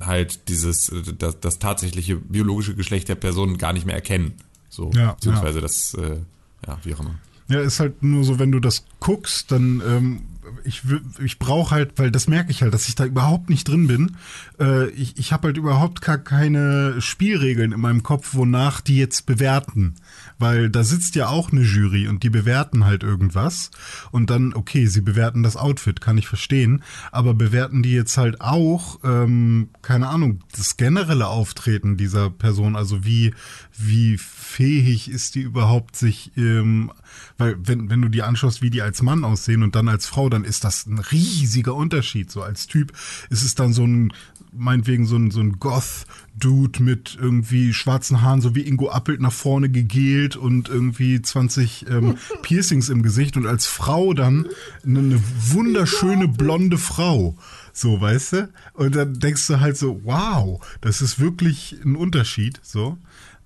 halt dieses, das, das tatsächliche biologische Geschlecht der Person gar nicht mehr erkennen. So, Ja, beziehungsweise das, äh, ja, wie auch immer. Ja, ist halt nur so, wenn du das guckst, dann ähm, ich, ich brauche halt, weil das merke ich halt, dass ich da überhaupt nicht drin bin. Äh, ich ich habe halt überhaupt gar keine Spielregeln in meinem Kopf, wonach die jetzt bewerten. Weil da sitzt ja auch eine Jury und die bewerten halt irgendwas. Und dann, okay, sie bewerten das Outfit, kann ich verstehen. Aber bewerten die jetzt halt auch, ähm, keine Ahnung, das generelle Auftreten dieser Person, also wie, wie fähig ist die überhaupt sich, ähm, weil wenn, wenn du die anschaust, wie die als Mann aussehen und dann als Frau, dann ist das ein riesiger Unterschied. So als Typ ist es dann so ein, meinetwegen so ein, so ein Goth-Dude mit irgendwie schwarzen Haaren, so wie Ingo Appelt nach vorne gegelt und irgendwie 20 ähm, Piercings im Gesicht und als Frau dann eine, eine wunderschöne blonde Frau. So, weißt du? Und dann denkst du halt so, wow, das ist wirklich ein Unterschied, so.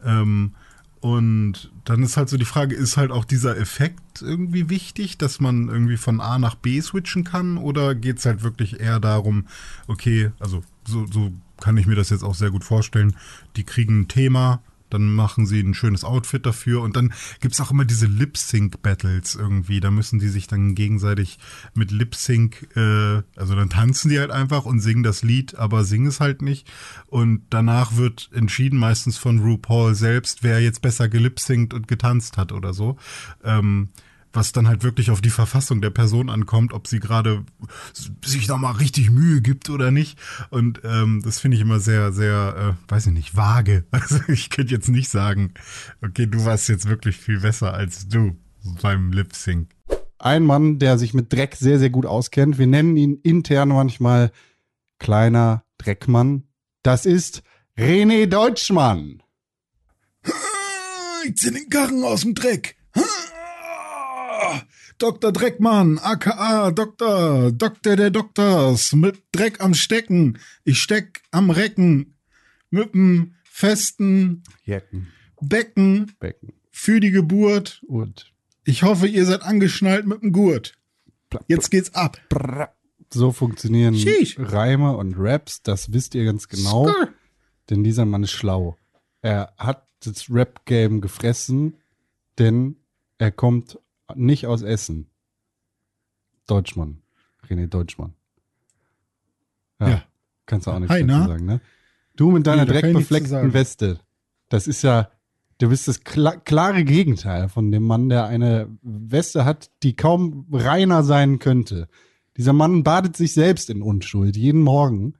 Ähm, und dann ist halt so die Frage, ist halt auch dieser Effekt irgendwie wichtig, dass man irgendwie von A nach B switchen kann? Oder geht es halt wirklich eher darum, okay, also so, so kann ich mir das jetzt auch sehr gut vorstellen, die kriegen ein Thema, dann machen sie ein schönes Outfit dafür und dann gibt's auch immer diese Lip-Sync-Battles irgendwie. Da müssen die sich dann gegenseitig mit Lip-Sync, äh, also dann tanzen die halt einfach und singen das Lied, aber singen es halt nicht. Und danach wird entschieden, meistens von RuPaul selbst, wer jetzt besser gelip-synct und getanzt hat oder so. Ähm, was dann halt wirklich auf die Verfassung der Person ankommt, ob sie gerade sich da mal richtig Mühe gibt oder nicht. Und ähm, das finde ich immer sehr, sehr, äh, weiß ich nicht, vage. Also ich könnte jetzt nicht sagen, okay, du warst jetzt wirklich viel besser als du beim Lip Sync. Ein Mann, der sich mit Dreck sehr, sehr gut auskennt. Wir nennen ihn intern manchmal kleiner Dreckmann. Das ist René Deutschmann. Ich zieh den Karren aus dem Dreck. Dr. Dreckmann, aka Doktor, Doktor der Doktors, mit Dreck am Stecken. Ich steck am Recken mit dem festen Jecken, Becken Becken für die Geburt. und Ich hoffe, ihr seid angeschnallt mit dem Gurt. Jetzt geht's ab. so funktionieren Sheesh. Reime und Raps. Das wisst ihr ganz genau. Skrr. Denn dieser Mann ist schlau. Er hat das Rap-Game gefressen, denn er kommt nicht aus Essen. Deutschmann. René Deutschmann. Ja. Kannst du auch nichts Hi, dazu na? sagen, ne? Du mit deiner Nee, dreckbefleckten sagen. Weste. Das ist ja, du bist das kla klare Gegenteil von dem Mann, der eine Weste hat, die kaum reiner sein könnte. Dieser Mann badet sich selbst in Unschuld jeden Morgen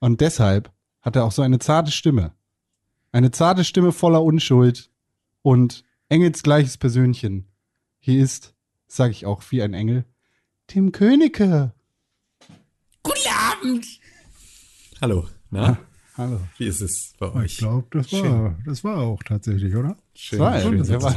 und deshalb hat er auch so eine zarte Stimme. Eine zarte Stimme voller Unschuld und engelsgleiches Persönchen. Hier ist, sag ich auch, wie ein Engel, Tim Königke. Guten Abend! Hallo, na? Hallo. Wie ist es bei Ich euch? glaube, das war, das war auch tatsächlich, oder? Schön, Zwei, schön, wer dass es weiß.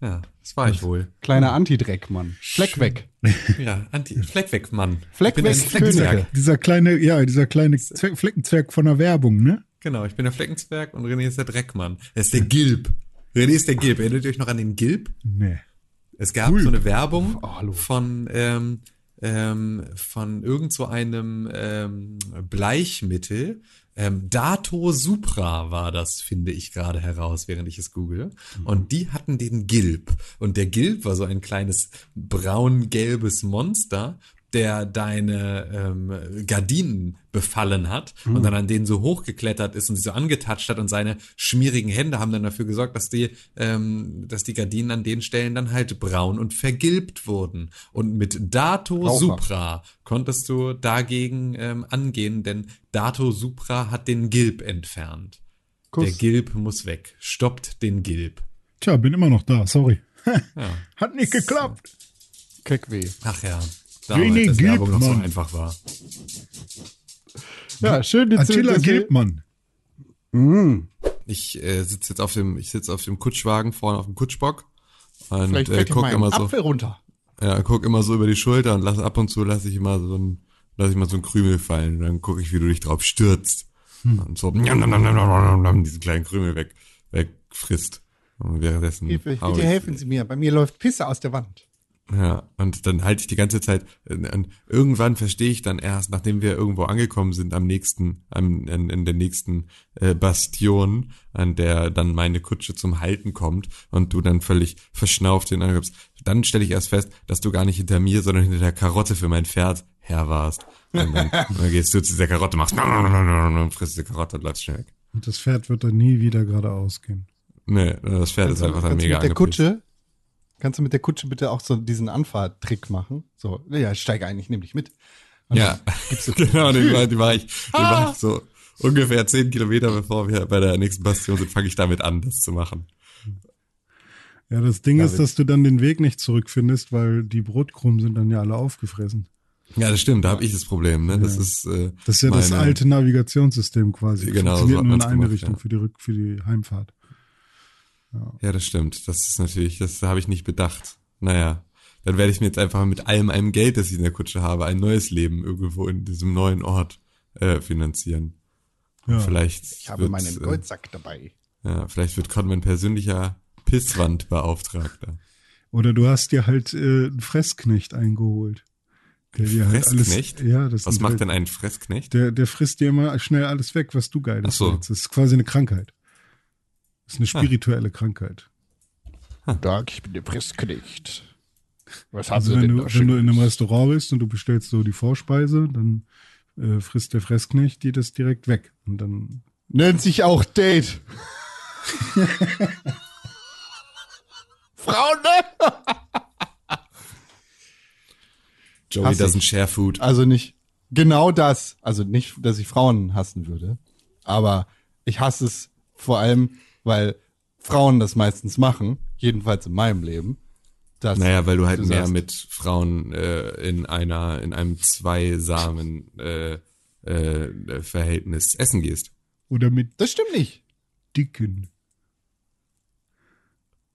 war. Ja, das war ich wohl. Kleiner Antidreckmann. Fleck weg. Ja, Anti Fleck weg, Mann. Fleck ich weg, Fleckenzwerg. Dieser kleine, ja, dieser kleine Zwerg, Fleckenzwerg von der Werbung, ne? Genau, ich bin der Fleckenzwerg und René ist der Dreckmann. Er ist der Gilb. René ist der Gilb. Erinnert ihr euch noch an den Gilb? Nee. Es gab Cool. so eine Werbung Oh, von ähm, ähm, von irgend so einem ähm, Bleichmittel. Ähm, Dato Supra war das, finde ich gerade heraus, während ich es google. Und die hatten den Gilb. Und der Gilb war so ein kleines braun-gelbes Monster, der deine ähm, Gardinen befallen hat und dann an denen so hochgeklettert ist und sie so angetatscht hat und seine schmierigen Hände haben dann dafür gesorgt, dass die, ähm, dass die Gardinen an den Stellen dann halt braun und vergilbt wurden. Und mit Dato Raucher. Supra konntest du dagegen ähm, angehen, denn Dato Supra hat den Gilb entfernt. Kuss. Der Gilb muss weg. Stoppt den Gilb. Tja, bin immer noch da, sorry. Ja. Hat nicht geklappt. Keckweh. Ach ja. René Damals, als Werbung noch so einfach war. Ja, schön, Attila Gilbmann. Ich äh, sitze jetzt auf dem, ich sitze auf dem Kutschwagen vorne auf dem Kutschbock und äh, guck immer so, Apfel runter. ja, guck immer so über die Schulter und lasse ab und zu lasse ich immer so ein, lasse ich mal so ein Krümel fallen und dann gucke ich, wie du dich drauf stürzt und so diesen kleinen Krümel weg, wegfrisst. Und währenddessen Hilfe, bitte helfen Sie mir. Bei mir läuft Pisse aus der Wand. Ja, und dann halte ich die ganze Zeit, äh, und irgendwann verstehe ich dann erst, nachdem wir irgendwo angekommen sind am nächsten, am, in, in der nächsten äh, Bastion, an der dann meine Kutsche zum Halten kommt und du dann völlig verschnauft den angibst, dann stelle ich erst fest, dass du gar nicht hinter mir, sondern hinter der Karotte für mein Pferd her warst. Und dann, dann gehst du zu dieser Karotte, machst und frisst die Karotte und läufst schnell weg. Und das Pferd wird dann nie wieder geradeaus gehen. Nee, das Pferd ist einfach dann du mega mit der angepisst. Kutsche, kannst du mit der Kutsche bitte auch so diesen Anfahrtrick machen? So, ja, ich steige ein, ich nehme dich mit. Und Ja, genau, die war, die war ich, die war ich so ungefähr zehn Kilometer bevor wir bei der nächsten Bastion sind, fange ich damit an, das zu machen. Ja, das Ding David. ist, dass du dann den Weg nicht zurückfindest, weil die Brotkrumen sind dann ja alle aufgefressen. Ja, das stimmt, da habe ich das Problem, ne? Das ist, äh, Das ist ja das meine- alte Navigationssystem quasi. Genau, so Funktioniert hat nur in eine gemacht, Richtung ja. für die Rück für die Heimfahrt. Ja, das stimmt. Das ist natürlich, das habe ich nicht bedacht. Naja, dann werde ich mir jetzt einfach mit allem einem Geld, das ich in der Kutsche habe, ein neues Leben irgendwo in diesem neuen Ort äh, finanzieren. Ja. Vielleicht Ich habe wird, meinen äh, Goldsack dabei. Ja, vielleicht wird Con mein persönlicher Pisswandbeauftragter. Oder du hast dir halt äh, einen Fressknecht eingeholt. Der dir halt alles. Fressknecht? Ja, das Was macht halt, denn ein Fressknecht? Der, der frisst dir immer schnell alles weg, was du geil Ach so. Das ist quasi eine Krankheit. Das ist eine spirituelle Krankheit. Tag, ich bin der Pressknecht. Was haben Also Sie wenn denn du, wenn du in einem? Restaurant bist und du bestellst so die Vorspeise, dann äh, frisst der Fressknecht dir das direkt weg. Und dann Nennt sich auch Date. Frauen, ne? Joey Hass ich. doesn't share food. Also nicht genau das. Also nicht, dass ich Frauen hassen würde. Aber ich hasse es vor allem, weil Frauen das meistens machen. Jedenfalls in meinem Leben. Dass Naja, weil du halt du mehr sagst, mit Frauen äh, in einer, in einem zweisamen äh, äh, Verhältnis essen gehst. oder mit Das stimmt nicht. dicken.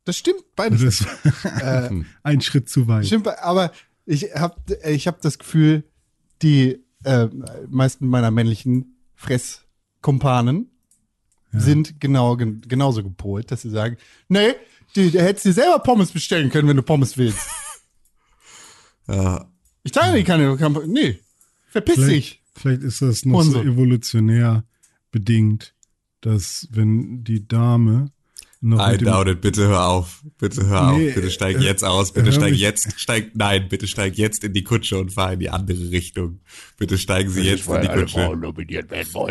Das stimmt beides. Das äh, ein Schritt zu weit. Stimmt, aber ich habe ich hab das Gefühl, die äh, meisten meiner männlichen Fresskumpanen sind genau gen- genauso gepolt, dass sie sagen, nee, du, du hättest dir selber Pommes bestellen können, wenn du Pommes willst. Ja, Ich teile die keine, nee, verpiss Vielleicht, dich. vielleicht ist das noch so Unsinn. evolutionär bedingt, dass wenn die Dame noch I dem, doubt it. Bitte hör auf. Bitte hör Nee, auf. Bitte steig äh, jetzt aus. Bitte steig mich- jetzt. Steig, nein, bitte steig jetzt in die Kutsche und fahr in die andere Richtung. Bitte steigen Sie jetzt in die Kutsche.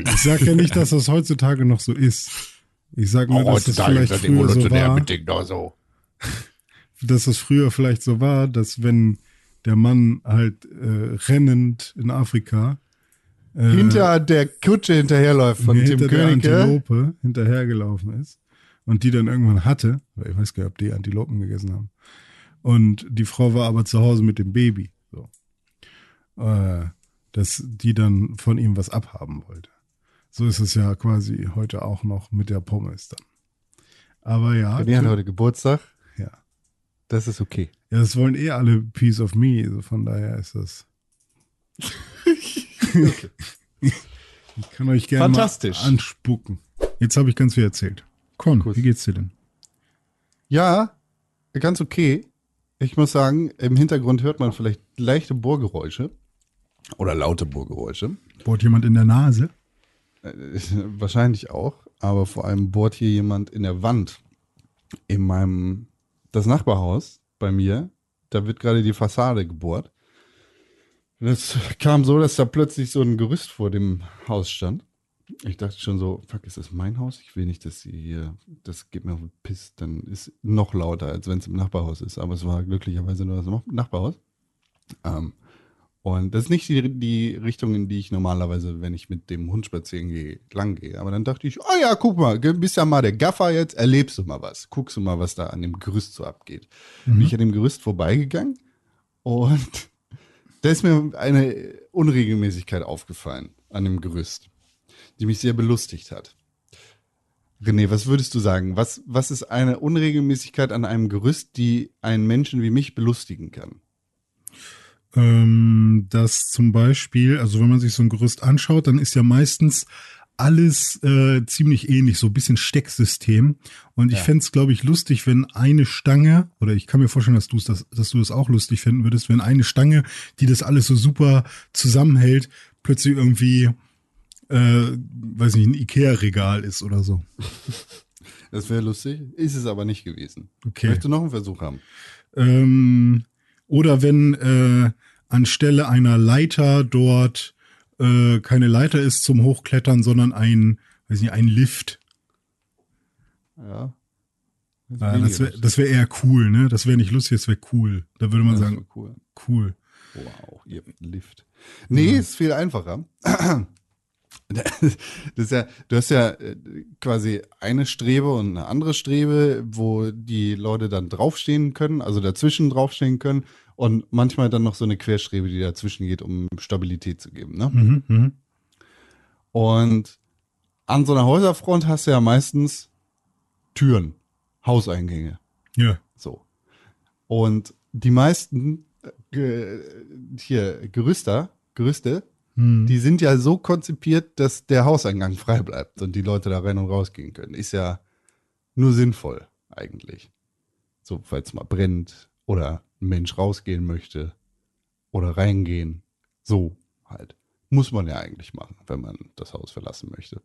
ich sage ja nicht, dass das heutzutage noch so ist. Ich sage nur, dass ist vielleicht das früher so war, so. dass es früher vielleicht so war, dass wenn der Mann halt äh, rennend in Afrika äh, Hinter der Kutsche hinterherläuft von hinter der König. Antilope hinterhergelaufen ist und die dann irgendwann hatte, weil ich weiß gar nicht, ob die Antilopen gegessen haben. Und die Frau war aber zu Hause mit dem Baby, so. Äh, dass die dann von ihm was abhaben wollte. So ist es ja quasi heute auch noch mit der Pommes dann. Aber ja, René hat heute Geburtstag. ja. Das ist okay. Ja, das wollen eh alle Piece of Me, also von daher ist das. ich kann euch gerne anspucken. Jetzt habe ich ganz viel erzählt. Con, Kuss. wie geht's dir denn? Ja, ganz okay. Ich muss sagen, im Hintergrund hört man vielleicht leichte Bohrgeräusche. Oder laute Bohrgeräusche. Bohrt jemand in der Nase? Äh, wahrscheinlich auch. Aber vor allem bohrt hier jemand in der Wand. In meinem, das Nachbarhaus bei mir, da wird gerade die Fassade gebohrt. Das kam so, dass da plötzlich so ein Gerüst vor dem Haus stand. Ich dachte schon so, fuck, ist das mein Haus? Ich will nicht, dass sie hier, das geht mir auf den Piss. Dann ist noch lauter, als wenn es im Nachbarhaus ist. Aber es war glücklicherweise nur das Nachbarhaus. Ähm, und das ist nicht die, die Richtung, in die ich normalerweise, wenn ich mit dem Hund spazieren gehe, lang gehe. Aber dann dachte ich, oh ja, guck mal, bist ja mal der Gaffer jetzt, erlebst du mal was. Guckst du mal, was da an dem Gerüst so abgeht. Bin ich an dem Gerüst vorbeigegangen und da ist mir eine Unregelmäßigkeit aufgefallen an dem Gerüst, die mich sehr belustigt hat. René, was würdest du sagen? Was, was ist eine Unregelmäßigkeit an einem Gerüst, die einen Menschen wie mich belustigen kann? ähm, dass zum Beispiel, also wenn man sich so ein Gerüst anschaut, dann ist ja meistens alles äh, ziemlich ähnlich, so ein bisschen Stecksystem. Und ich Ja. fänd's, glaube ich, lustig, wenn eine Stange, oder ich kann mir vorstellen, dass, du's das, dass du das auch lustig finden würdest, wenn eine Stange, die das alles so super zusammenhält, plötzlich irgendwie, äh, weiß nicht, ein Ikea-Regal ist oder so. Das wäre lustig, ist es aber nicht gewesen. Okay. Möchtest du noch einen Versuch haben? Ähm, oder wenn äh, anstelle einer Leiter dort äh, keine Leiter ist zum Hochklettern, sondern ein, weiß nicht, ein Lift. Ja. Ja, das wäre das wär eher cool, ne? Das wäre nicht lustig, das wäre cool. Da würde man Das sagen, cool. cool. Wow, ihr habt einen Lift. Nee, ist viel einfacher. Das ja, du hast ja äh, quasi eine Strebe und eine andere Strebe, wo die Leute dann draufstehen können, also dazwischen draufstehen können und manchmal dann noch so eine Querstrebe, die dazwischen geht, um Stabilität zu geben. Ne? Mhm, mhm. Und an so einer Häuserfront hast du ja meistens Türen, Hauseingänge. Ja. So. Und die meisten äh, hier Gerüster, Gerüste, Hm. die sind ja so konzipiert, dass der Hauseingang frei bleibt und die Leute da rein und rausgehen können. Ist ja nur sinnvoll eigentlich. So, falls mal brennt oder ein Mensch rausgehen möchte oder reingehen. So halt. Muss man ja eigentlich machen, wenn man das Haus verlassen möchte.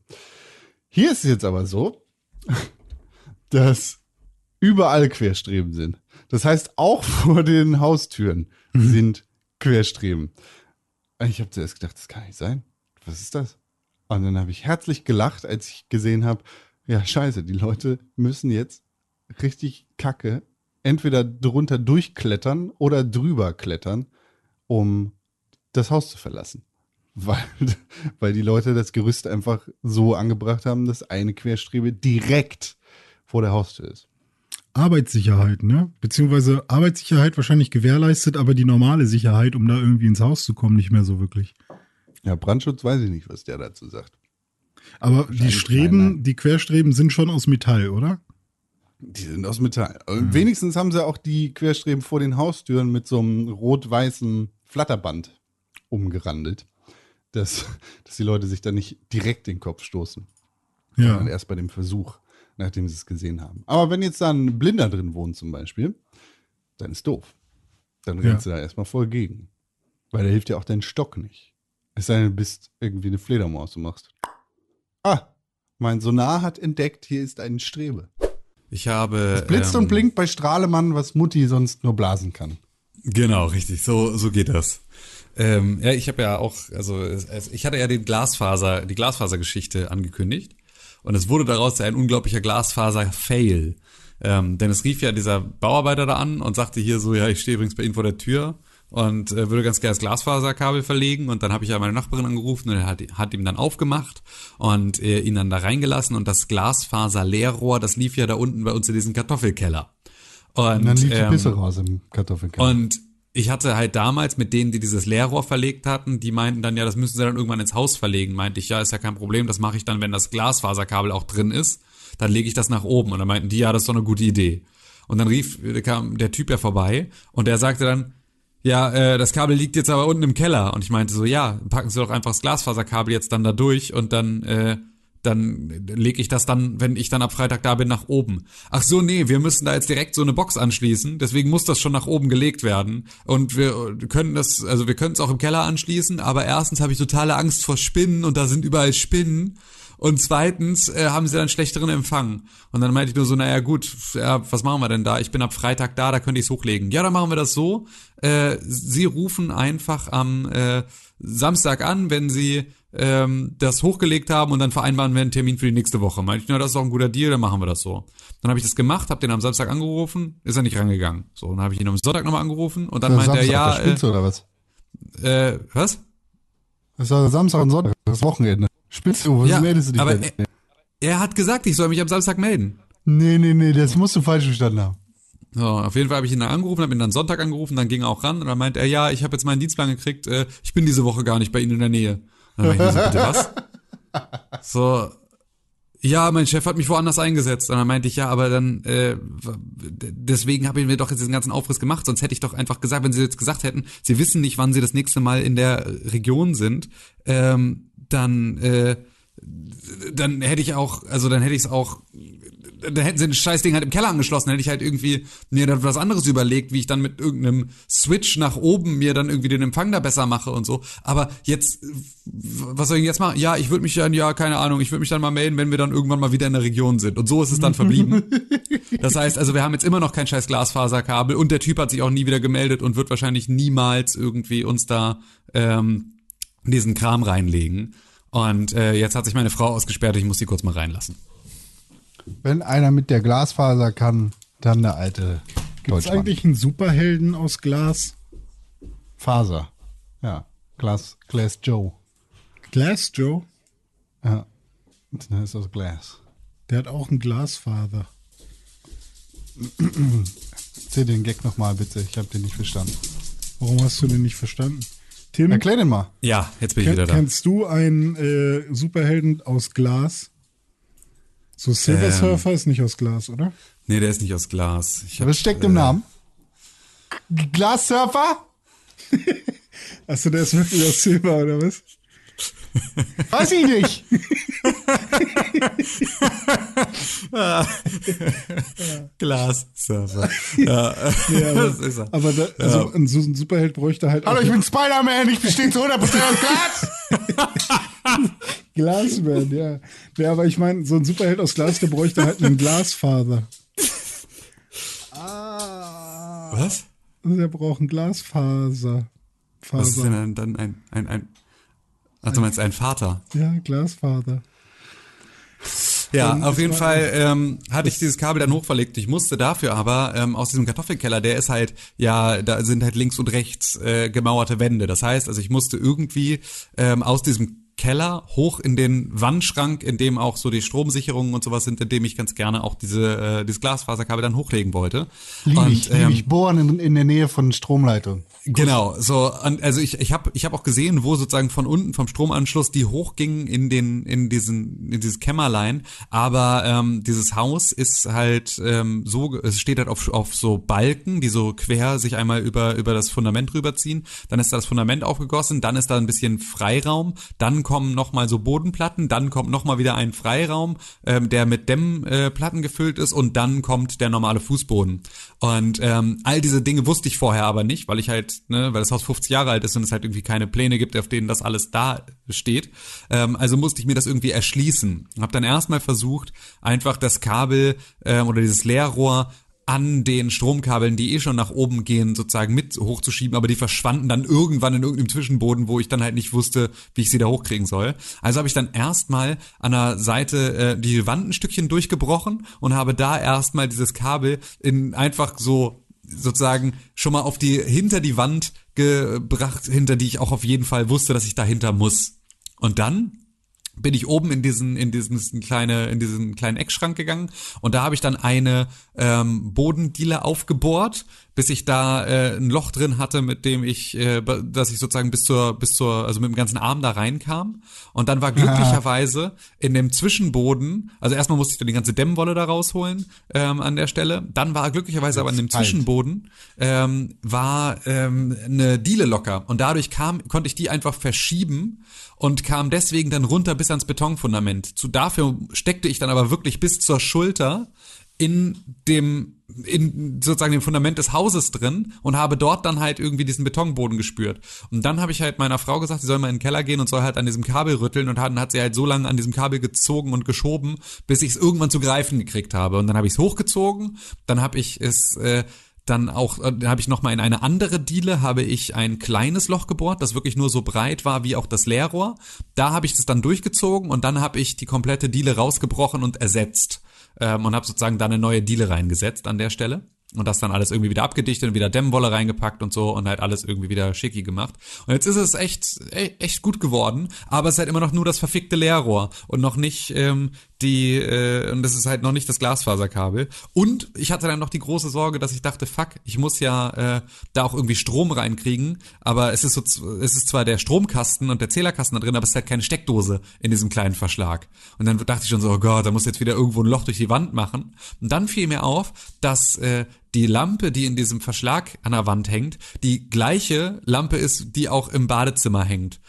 Hier ist es jetzt aber so, dass überall Querstreben sind. Das heißt, auch vor den Haustüren sind Querstreben. Ich habe zuerst gedacht, das kann nicht sein. Was ist das? Und dann habe ich herzlich gelacht, als ich gesehen habe, ja, scheiße, die Leute müssen jetzt richtig kacke entweder drunter durchklettern oder drüber klettern, um das Haus zu verlassen. Weil, weil die Leute das Gerüst einfach so angebracht haben, dass eine Querstrebe direkt vor der Haustür ist. Arbeitssicherheit, ne? Beziehungsweise Arbeitssicherheit wahrscheinlich gewährleistet, aber die normale Sicherheit, um da irgendwie ins Haus zu kommen, nicht mehr so wirklich. Ja, Brandschutz weiß ich nicht, was der dazu sagt. Aber die Streben, nein, nein. die Querstreben sind schon aus Metall, oder? Die sind aus Metall. Und Wenigstens haben sie auch die Querstreben vor den Haustüren mit so einem rot-weißen Flatterband umgerandelt, dass, dass die Leute sich da nicht direkt den Kopf stoßen, sondern Ja. erst bei dem Versuch, nachdem sie es gesehen haben. Aber wenn jetzt da ein Blinder drin wohnt zum Beispiel, dann ist doof. Dann Ja. rennst du da erstmal voll gegen. Weil da hilft dir auch dein Stock nicht. Es sei denn, du bist irgendwie eine Fledermaus und machst. Ah, mein Sonar hat entdeckt, hier ist eine Strebe. Ich habe. Blitzt ähm, und blinkt bei Strahlemann, was Mutti sonst nur blasen kann. Genau, richtig. So, so geht das. Ähm, ja, ich habe ja auch, also es, es, ich hatte ja den Glasfaser, die Glasfasergeschichte angekündigt und es wurde daraus ein unglaublicher Glasfaser-Fail. Ähm, denn es rief ja dieser Bauarbeiter da an und sagte hier so, ja, ich stehe übrigens bei Ihnen vor der Tür und äh, würde ganz gerne das Glasfaserkabel verlegen und dann habe ich ja meine Nachbarin angerufen und er hat, hat ihm dann aufgemacht und äh, ihn dann da reingelassen und das Glasfaser-Leerrohr, das lief ja da unten bei uns in diesem Kartoffelkeller. Und, Und dann lief die ähm, Pisse raus im Kartoffelkeller. und ich hatte halt damals mit denen, die dieses Leerrohr verlegt hatten, die meinten dann, ja, das müssen sie dann irgendwann ins Haus verlegen. Meinte ich, ja, ist ja kein Problem, das mache ich dann, wenn das Glasfaserkabel auch drin ist. Dann lege ich das nach oben. Und dann meinten die, ja, das ist doch eine gute Idee. Und dann rief, kam der Typ ja vorbei und der sagte dann, ja, äh, das Kabel liegt jetzt aber unten im Keller. Und ich meinte so, ja, packen Sie doch einfach das Glasfaserkabel jetzt dann da durch und dann, äh, dann lege ich das dann, wenn ich dann ab Freitag da bin, nach oben. Ach so, nee, wir müssen da jetzt direkt so eine Box anschließen, deswegen muss das schon nach oben gelegt werden. Und wir können das, also wir können es auch im Keller anschließen, aber erstens habe ich totale Angst vor Spinnen und da sind überall Spinnen. Und zweitens äh, haben sie dann schlechteren Empfang. Und dann meinte ich nur so, naja gut, ja, was machen wir denn da? Ich bin ab Freitag da, da könnte ich es hochlegen. Ja, dann machen wir das so. Äh, sie rufen einfach am äh, Samstag an, wenn sie ähm, das hochgelegt haben und dann vereinbaren wir einen Termin für die nächste Woche. Meinte ich, na, das ist auch ein guter Deal, dann machen wir das so. Dann habe ich das gemacht, habe den am Samstag angerufen, ist er nicht rangegangen. So, dann habe ich ihn am Sonntag nochmal angerufen und dann meinte er, ja, spielst du oder was? äh, äh, was? Das war Samstag und Sonntag, das Wochenende. Spielst du, was Ja, meldest du dich aber denn? er, er hat gesagt, ich soll mich am Samstag melden. Nee, nee, nee, das musst du falsch verstanden haben. So, auf jeden Fall habe ich ihn dann angerufen, habe ihn dann Sonntag angerufen, dann ging er auch ran und dann meint er, ja, ich habe jetzt meinen Dienstplan gekriegt, äh, ich bin diese Woche gar nicht bei Ihnen in der Nähe. Dann meinte ich so, bitte was? So, ja, mein Chef hat mich woanders eingesetzt. Und dann meinte ich, ja, aber dann, äh, deswegen habe ich mir doch jetzt diesen ganzen Aufriss gemacht, sonst hätte ich doch einfach gesagt, wenn sie jetzt gesagt hätten, sie wissen nicht, wann sie das nächste Mal in der Region sind, ähm, dann, äh, dann hätte ich auch, also dann hätte ich es auch, dann hätten sie ein Scheißding halt im Keller angeschlossen, hätte ich halt irgendwie mir dann was anderes überlegt, wie ich dann mit irgendeinem Switch nach oben mir dann irgendwie den Empfang da besser mache und so. Aber jetzt, was soll ich jetzt machen? Ja, ich würde mich dann, ja, keine Ahnung, ich würde mich dann mal melden, wenn wir dann irgendwann mal wieder in der Region sind. Und so ist es dann verblieben. Das heißt, also wir haben jetzt immer noch kein scheiß Glasfaserkabel und der Typ hat sich auch nie wieder gemeldet und wird wahrscheinlich niemals irgendwie uns da ähm, diesen Kram reinlegen. Und äh, jetzt hat sich meine Frau ausgesperrt, ich muss sie kurz mal reinlassen. Wenn einer mit der Glasfaser kann, dann der alte Gibt's Deutschmann. eigentlich einen Superhelden aus Glas? Faser. Ja, Glas, Glass Joe. Glass Joe? Ja, das ist aus Glas. Der hat auch einen Glasfaser. Erzähl den Gag nochmal bitte, ich habe den nicht verstanden. Warum hast du den nicht verstanden? Tim, Erklär den mal. Ja, jetzt bin ich wieder da. kennst du einen äh, Superhelden aus Glas? So Silver Ähm. Surfer ist nicht aus Glas, oder? Nee, der ist nicht aus Glas. Ich Was steckt im äh, Namen? G- Glassurfer? Achso, der ist wirklich aus Silber, oder was? Weiß ich nicht. Glassurfer. ja, Ja, aber, das ist er. aber da, also ein, so ein Superheld bräuchte halt Hallo, ich bin Spider-Man, ich bestehe zu 100% aus Glas. Glasman, ja. Ja, aber ich meine, so ein Superheld aus Glas, der bräuchte halt einen Glasfaser. Was? Also der braucht einen Glasfaser. Was ist Faser. denn dann ein, ein, ein, ach, du meinst ein Vater? Ja, Glasfaser. Ja, Und auf jeden Fall ähm, hatte ich dieses Kabel dann hochverlegt. Ich musste dafür aber ähm, aus diesem Kartoffelkeller, der ist halt, ja, da sind halt links und rechts äh, gemauerte Wände. Das heißt, also ich musste irgendwie ähm, aus diesem Keller hoch in den Wandschrank, in dem auch so die Stromsicherungen und sowas sind, in dem ich ganz gerne auch diese äh, dieses Glasfaserkabel dann hochlegen wollte. Lieb und, ich, lieb ich. Bohren in, in der Nähe von Stromleitung. Genau, so und also ich ich habe ich habe auch gesehen, wo sozusagen von unten vom Stromanschluss die hochgingen in den in diesen in dieses Kämmerlein, aber ähm, dieses Haus ist halt ähm, so es steht halt auf auf so Balken, die so quer sich einmal über über das Fundament rüberziehen, dann ist da das Fundament aufgegossen, dann ist da ein bisschen Freiraum, dann kommen noch mal so Bodenplatten, dann kommt noch mal wieder ein Freiraum, ähm, der mit Dämmplatten äh, gefüllt ist und dann kommt der normale Fußboden. Und ähm, all diese Dinge wusste ich vorher aber nicht, weil ich halt, ne, weil das Haus 50 Jahre alt ist und es halt irgendwie keine Pläne gibt, auf denen das alles da steht. Ähm, also musste ich mir das irgendwie erschließen. Hab dann erstmal versucht, einfach das Kabel ähm, oder dieses Leerrohr an den Stromkabeln, die eh schon nach oben gehen, sozusagen mit hochzuschieben, aber die verschwanden dann irgendwann in irgendeinem Zwischenboden, wo ich dann halt nicht wusste, wie ich sie da hochkriegen soll. Also habe ich dann erstmal an der Seite äh, die Wand ein Stückchen durchgebrochen und habe da erstmal dieses Kabel in einfach so sozusagen schon mal auf die hinter die Wand gebracht, hinter die ich auch auf jeden Fall wusste, dass ich dahinter muss. Und dann bin ich oben in diesen in diesen kleine in diesen kleinen Eckschrank gegangen und da habe ich dann eine ähm, Bodendiele aufgebohrt, bis ich da äh, ein Loch drin hatte, mit dem ich, äh, dass ich sozusagen bis zur bis zur also mit dem ganzen Arm da reinkam. Und dann war glücklicherweise in dem Zwischenboden, also erstmal musste ich dann die ganze Dämmwolle da rausholen ähm, an der Stelle, dann war glücklicherweise aber in dem Zwischenboden ähm, war ähm, eine Diele locker. Und dadurch kam konnte ich die einfach verschieben und kam deswegen dann runter bis ans Betonfundament. Zu dafür steckte ich dann aber wirklich bis zur Schulter in dem in sozusagen dem Fundament des Hauses drin und habe dort dann halt irgendwie diesen Betonboden gespürt. Und dann habe ich halt meiner Frau gesagt, sie soll mal in den Keller gehen und soll halt an diesem Kabel rütteln und dann hat sie halt so lange an diesem Kabel gezogen und geschoben, bis ich es irgendwann zu greifen gekriegt habe. Und dann habe ich es hochgezogen, dann habe ich es äh, dann auch, äh, habe ich nochmal in eine andere Diele, habe ich ein kleines Loch gebohrt, das wirklich nur so breit war wie auch das Leerrohr. Da habe ich das dann durchgezogen und dann habe ich die komplette Diele rausgebrochen und ersetzt ähm, und habe sozusagen da eine neue Diele reingesetzt an der Stelle und das dann alles irgendwie wieder abgedichtet und wieder Dämmwolle reingepackt und so und halt alles irgendwie wieder schicki gemacht. Und jetzt ist es echt, e- echt gut geworden, aber es ist halt immer noch nur das verfickte Leerrohr und noch nicht ähm, die, äh, und das ist halt noch nicht das Glasfaserkabel. Und ich hatte dann noch die große Sorge, dass ich dachte, fuck, ich muss ja äh, da auch irgendwie Strom reinkriegen, aber es ist so, es ist zwar der Stromkasten und der Zählerkasten da drin, aber es ist halt keine Steckdose in diesem kleinen Verschlag. Und dann dachte ich schon so, oh Gott, da muss jetzt wieder irgendwo ein Loch durch die Wand machen. Und dann fiel mir auf, dass äh, die Lampe, die in diesem Verschlag an der Wand hängt, die gleiche Lampe ist, die auch im Badezimmer hängt.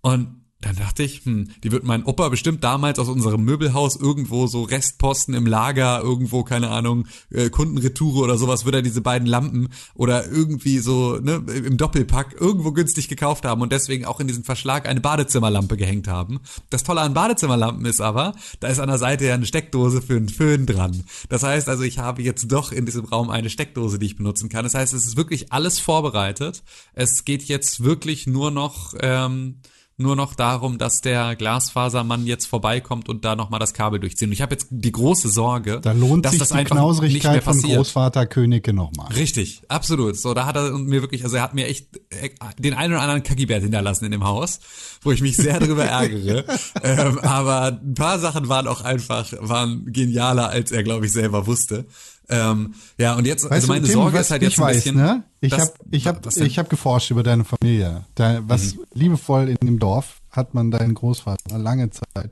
Und dann dachte ich, hm, die wird mein Opa bestimmt damals aus unserem Möbelhaus irgendwo so Restposten im Lager, irgendwo, keine Ahnung, äh, Kundenretoure oder sowas, wird er diese beiden Lampen oder irgendwie so ne, im Doppelpack irgendwo günstig gekauft haben und deswegen auch in diesen Verschlag eine Badezimmerlampe gehängt haben. Das Tolle an Badezimmerlampen ist aber, da ist an der Seite ja eine Steckdose für einen Föhn dran. Das heißt also, ich habe jetzt doch in diesem Raum eine Steckdose, die ich benutzen kann. Das heißt, es ist wirklich alles vorbereitet. Es geht jetzt wirklich nur noch... Ähm, nur noch darum, dass der Glasfasermann jetzt vorbeikommt und da nochmal das Kabel durchziehen. Und ich habe jetzt die große Sorge, Da lohnt dass sich das die einfach nicht mehr Knauserigkeit von. Großvater Königke nochmal. Richtig, absolut. So, da hat er mir wirklich, also er hat mir echt äh, den einen oder anderen Kackibert hinterlassen in dem Haus, wo ich mich sehr darüber ärgere. ähm, aber ein paar Sachen waren auch einfach, waren genialer, als er, glaube ich, selber wusste. Ähm, ja, und jetzt, Weißt also du, meine Tim, Sorge was ist halt ich jetzt ein weiß, bisschen. ne? Ich habe ich hab, was ich hab geforscht über deine Familie. Da, was Mhm. liebevoll in dem Dorf hat man deinen Großvater lange Zeit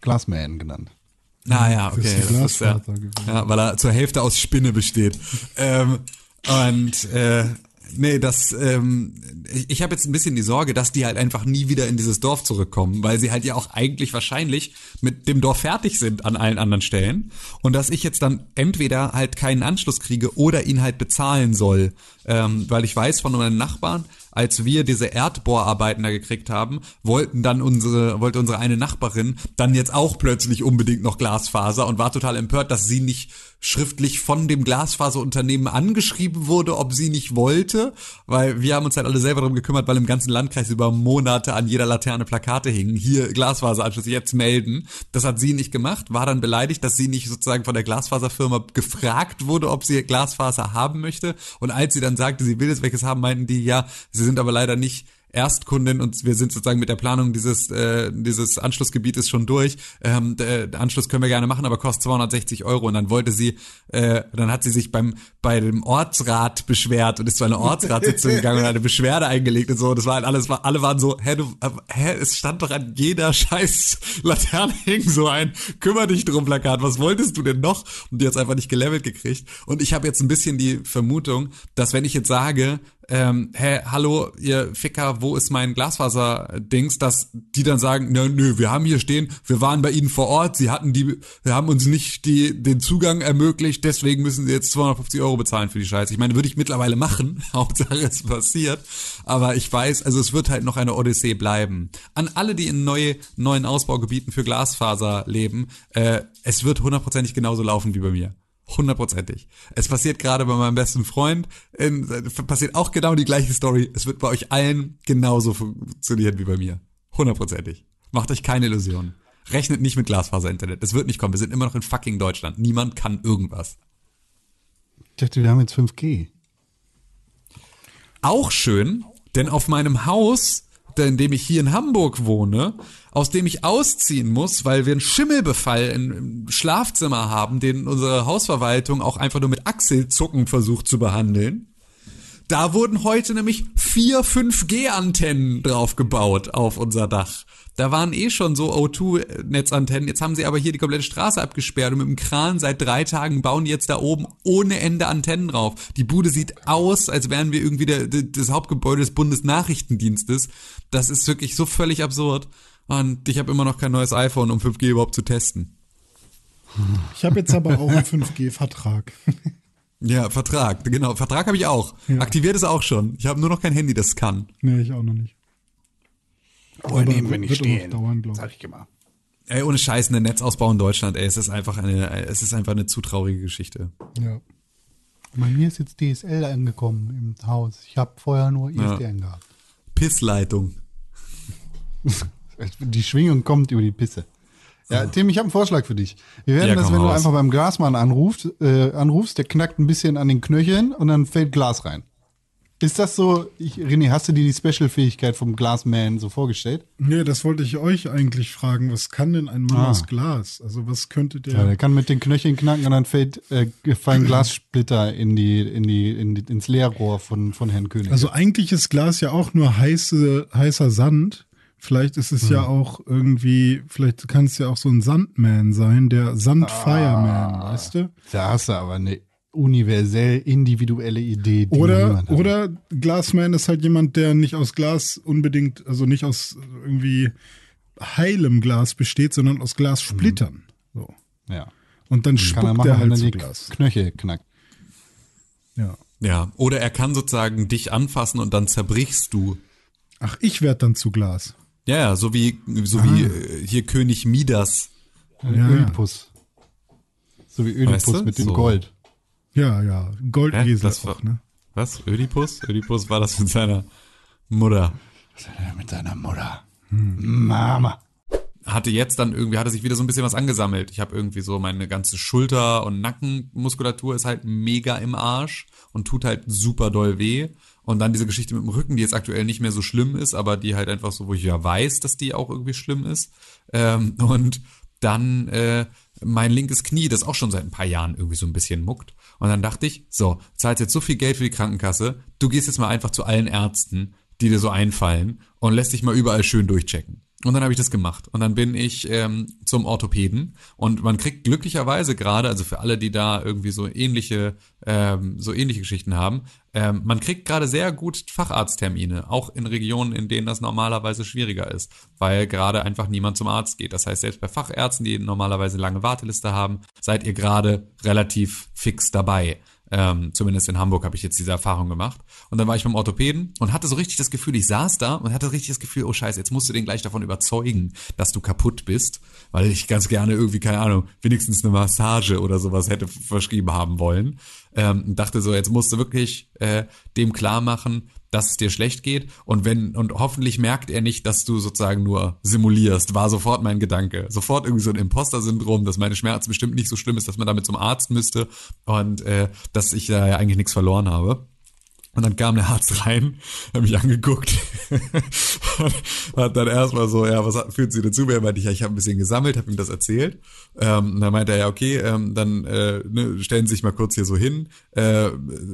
Glasman genannt. Ah ja, Das okay. ist Das ist ja, ja, weil er zur Hälfte aus Spinne besteht. ähm, und äh, nee, das ähm, ich, ich habe jetzt ein bisschen die Sorge, dass die halt einfach nie wieder in dieses Dorf zurückkommen, weil sie halt ja auch eigentlich wahrscheinlich mit dem Dorf fertig sind an allen anderen Stellen und dass ich jetzt dann entweder halt keinen Anschluss kriege oder ihn halt bezahlen soll, ähm, weil ich weiß von meinen Nachbarn, als wir diese Erdbohrarbeiten da gekriegt haben, wollten dann unsere, wollte unsere eine Nachbarin dann jetzt auch plötzlich unbedingt noch Glasfaser und war total empört, dass sie nicht schriftlich von dem Glasfaserunternehmen angeschrieben wurde, ob sie nicht wollte, weil wir haben uns halt alle selber darum gekümmert, weil im ganzen Landkreis über Monate an jeder Laterne Plakate hingen, hier Glasfaseranschluss, jetzt melden. Das hat sie nicht gemacht, war dann beleidigt, dass sie nicht sozusagen von der Glasfaserfirma gefragt wurde, ob sie Glasfaser haben möchte. Und als sie dann sagte, sie will jetzt welches haben, meinten die, ja, sie sind aber leider nicht Erstkundin und wir sind sozusagen mit der Planung dieses äh, dieses Anschlussgebietes schon durch. Ähm, der, der Anschluss können wir gerne machen, aber kostet 260 Euro. Und dann wollte sie, äh, dann hat sie sich beim bei dem Ortsrat beschwert und ist zu einer Ortsratssitzung gegangen und hat eine Beschwerde eingelegt und so. Und das war halt alles, war, alle waren so, hä, du, äh, hä, es stand doch an jeder scheiß Laterne hing so ein, kümmer dich drum Plakat. Was wolltest du denn noch? Und die hat's einfach nicht gelevelt gekriegt. Und ich habe jetzt ein bisschen die Vermutung, dass wenn ich jetzt sage, ähm, hä, hallo, ihr Ficker, wo ist mein Glasfaser-Dings, dass die dann sagen, nö, nö, wir haben hier stehen, wir waren bei ihnen vor Ort, sie hatten die, wir haben uns nicht die, den Zugang ermöglicht, deswegen müssen sie jetzt 250 Euro bezahlen für die Scheiße. Ich meine, würde ich mittlerweile machen, Hauptsache es passiert, aber ich weiß, also es wird halt noch eine Odyssee bleiben. An alle, die in neue, neuen Ausbaugebieten für Glasfaser leben, äh, es wird hundertprozentig genauso laufen wie bei mir. Hundertprozentig. Es passiert gerade bei meinem besten Freund, in, passiert auch genau die gleiche Story. Es wird bei euch allen genauso funktionieren wie bei mir. Hundertprozentig. Macht euch keine Illusionen. Rechnet nicht mit Glasfaser-Internet. Es wird nicht kommen. Wir sind immer noch in fucking Deutschland. Niemand kann irgendwas. Ich dachte, wir haben jetzt 5G. Auch schön, denn auf meinem Haus, in dem ich hier in Hamburg wohne, aus dem ich ausziehen muss, weil wir einen Schimmelbefall im Schlafzimmer haben, den unsere Hausverwaltung auch einfach nur mit Achselzucken versucht zu behandeln. Da wurden heute nämlich vier 5G-Antennen drauf gebaut auf unser Dach. Da waren eh schon so O2-Netzantennen. Jetzt haben sie aber hier die komplette Straße abgesperrt und mit dem Kran seit drei Tagen bauen die jetzt da oben ohne Ende Antennen drauf. Die Bude sieht aus, als wären wir irgendwie der, der, das Hauptgebäude des Bundesnachrichtendienstes. Das ist wirklich so völlig absurd. Und ich habe immer noch kein neues iPhone, um 5G überhaupt zu testen. Ich habe jetzt aber auch einen 5G-Vertrag. Ja, Vertrag, genau. Vertrag habe ich auch. Aktiviert ist auch schon. Ich habe nur noch kein Handy, das kann. Nee, ich auch noch nicht. Wohl nehmen auch noch stehen. dauern, ich. Sag ich immer. Ey, ohne Scheiß, ein Netzausbau in Deutschland, ey, es ist einfach eine, es ist einfach eine zu traurige Geschichte. Ja. Bei mir ist jetzt DSL angekommen im Haus. Ich habe vorher nur Ja. ISDN gehabt. Pissleitung. Die Schwingung kommt über die Pisse. Ja, Tim, ich habe einen Vorschlag für dich. Wir werden Ja, das, wenn du raus. einfach beim Glasmann anrufst, äh, anrufst, der knackt ein bisschen an den Knöcheln und dann fällt Glas rein. Ist das so, ich, René, hast du dir die Special-Fähigkeit vom Glasman so vorgestellt? Nee, das wollte ich euch eigentlich fragen. Was kann denn ein Mann Ah. aus Glas? Also was könnte der... Ja, der kann mit den Knöcheln knacken und dann fällt, äh, fallen Glassplitter in die, in die, in die, ins Leerrohr von, von Herrn König. Also eigentlich ist Glas ja auch nur heiße, heißer Sand. Vielleicht ist es ja auch irgendwie, vielleicht kann es ja auch so ein Sandman sein, der Sandfireman, weißt du? da hast du aber eine universell individuelle Idee. Die Oder, oder Glasman ist halt jemand, der nicht aus Glas unbedingt, also nicht aus irgendwie heilem Glas besteht, sondern aus Glassplittern. So. Ja. Und dann Kann er spuckt machen, er halt er zu die Glas. Knöchel knackt. Ja. Ja, oder er kann sozusagen dich anfassen und dann zerbrichst du. Ach, ich werde dann zu Glas. Ja, ja, so wie, so wie äh, hier König Midas. Ja, ja. Ödipus. So wie Ödipus Weißt du? mit dem So. Gold. Ja, ja. Goldesel das war- auch, ne? Was? Ödipus? Ödipus war das mit seiner Mutter. Mit seiner Mutter. Mama. hatte jetzt dann irgendwie, hatte sich wieder so ein bisschen was angesammelt. Ich habe irgendwie so meine ganze Schulter- und Nackenmuskulatur ist halt mega im Arsch und tut halt super doll weh. Und dann diese Geschichte mit dem Rücken, die jetzt aktuell nicht mehr so schlimm ist, aber die halt einfach so, wo ich ja weiß, dass die auch irgendwie schlimm ist. Ähm, und dann äh, mein linkes Knie, das auch schon seit ein paar Jahren irgendwie so ein bisschen muckt. Und dann dachte ich, so, zahlst jetzt so viel Geld für die Krankenkasse, du gehst jetzt mal einfach zu allen Ärzten, die dir so einfallen und lässt dich mal überall schön durchchecken. Und dann habe ich das gemacht. Und dann bin ich ähm, zum Orthopäden. Und man kriegt glücklicherweise gerade, also für alle, die da irgendwie so ähnliche, ähm, so ähnliche Geschichten haben, ähm, man kriegt gerade sehr gut Facharzttermine, auch in Regionen, in denen das normalerweise schwieriger ist, weil gerade einfach niemand zum Arzt geht. Das heißt, selbst bei Fachärzten, die normalerweise lange Warteliste haben, seid ihr gerade relativ fix dabei. Ähm, zumindest in Hamburg habe ich jetzt diese Erfahrung gemacht. Und dann war ich beim Orthopäden und hatte so richtig das Gefühl, ich saß da und hatte richtig das Gefühl, oh scheiße, jetzt musst du den gleich davon überzeugen, dass du kaputt bist, weil ich ganz gerne irgendwie, keine Ahnung, wenigstens eine Massage oder sowas hätte verschrieben haben wollen. Ähm, dachte so, jetzt musst du wirklich äh, dem klar machen, dass es dir schlecht geht und wenn und hoffentlich merkt er nicht, dass du sozusagen nur simulierst, war sofort mein Gedanke. Sofort irgendwie so ein Imposter-Syndrom, dass meine Schmerzen bestimmt nicht so schlimm ist, dass man damit zum Arzt müsste und äh, dass ich da ja eigentlich nichts verloren habe. Und dann kam der Arzt rein, hat mich angeguckt hat dann erstmal so, ja, was fühlen Sie denn zu mir? Meinte ich, ja, ich habe ein bisschen gesammelt, habe ihm das erzählt. Ähm, und dann meinte er, ja, okay, ähm, dann äh, ne, stellen Sie sich mal kurz hier so hin, äh,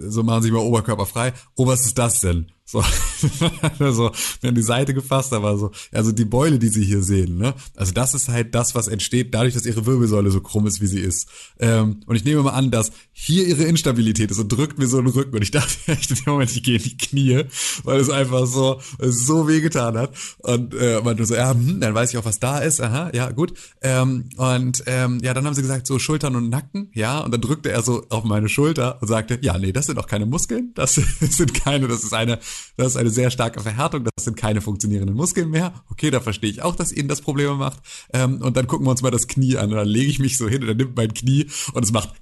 so machen Sie mal Oberkörper frei. Oh, was ist das denn? So, also, mir an die Seite gefasst, aber so, also die Beule, die Sie hier sehen, ne? Also das ist halt das, was entsteht dadurch, dass Ihre Wirbelsäule so krumm ist, wie sie ist. Ähm, und ich nehme mal an, dass hier Ihre Instabilität ist und drückt mir so den Rücken. Und ich dachte echt dem Moment, ich gehe in die Knie, weil es einfach so, so wehgetan hat. Und äh, man so, ja, hm, dann weiß ich auch, was da ist. Aha, ja, gut. Ähm, und ähm, ja, dann haben sie gesagt, so Schultern und Nacken, ja. Und dann drückte er so auf meine Schulter und sagte, ja, nee, das sind auch keine Muskeln, das sind keine, das ist eine, das ist eine sehr starke Verhärtung, das sind keine funktionierenden Muskeln mehr. Okay, da verstehe ich auch, dass ihnen das Probleme macht. Ähm, und dann gucken wir uns mal das Knie an. Und dann lege ich mich so hin und er nimmt mein Knie und es macht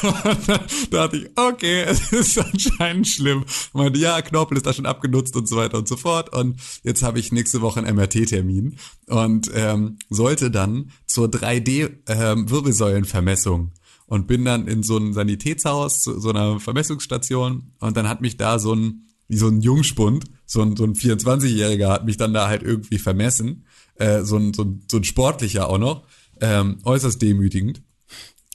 da dachte ich, okay, es ist anscheinend schlimm. Und meinte, ja, Knorpel ist da schon abgenutzt und so weiter und so fort. Und jetzt habe ich nächste Woche einen MRT-Termin und ähm, sollte dann zur 3D-Wirbelsäulenvermessung und bin dann in so ein Sanitätshaus, zu so einer Vermessungsstation und dann hat mich da so ein, wie so ein Jungspund, so ein, so ein 24-Jähriger hat mich dann da halt irgendwie vermessen, äh, so, ein, so, ein, so ein sportlicher auch noch, ähm, äußerst demütigend.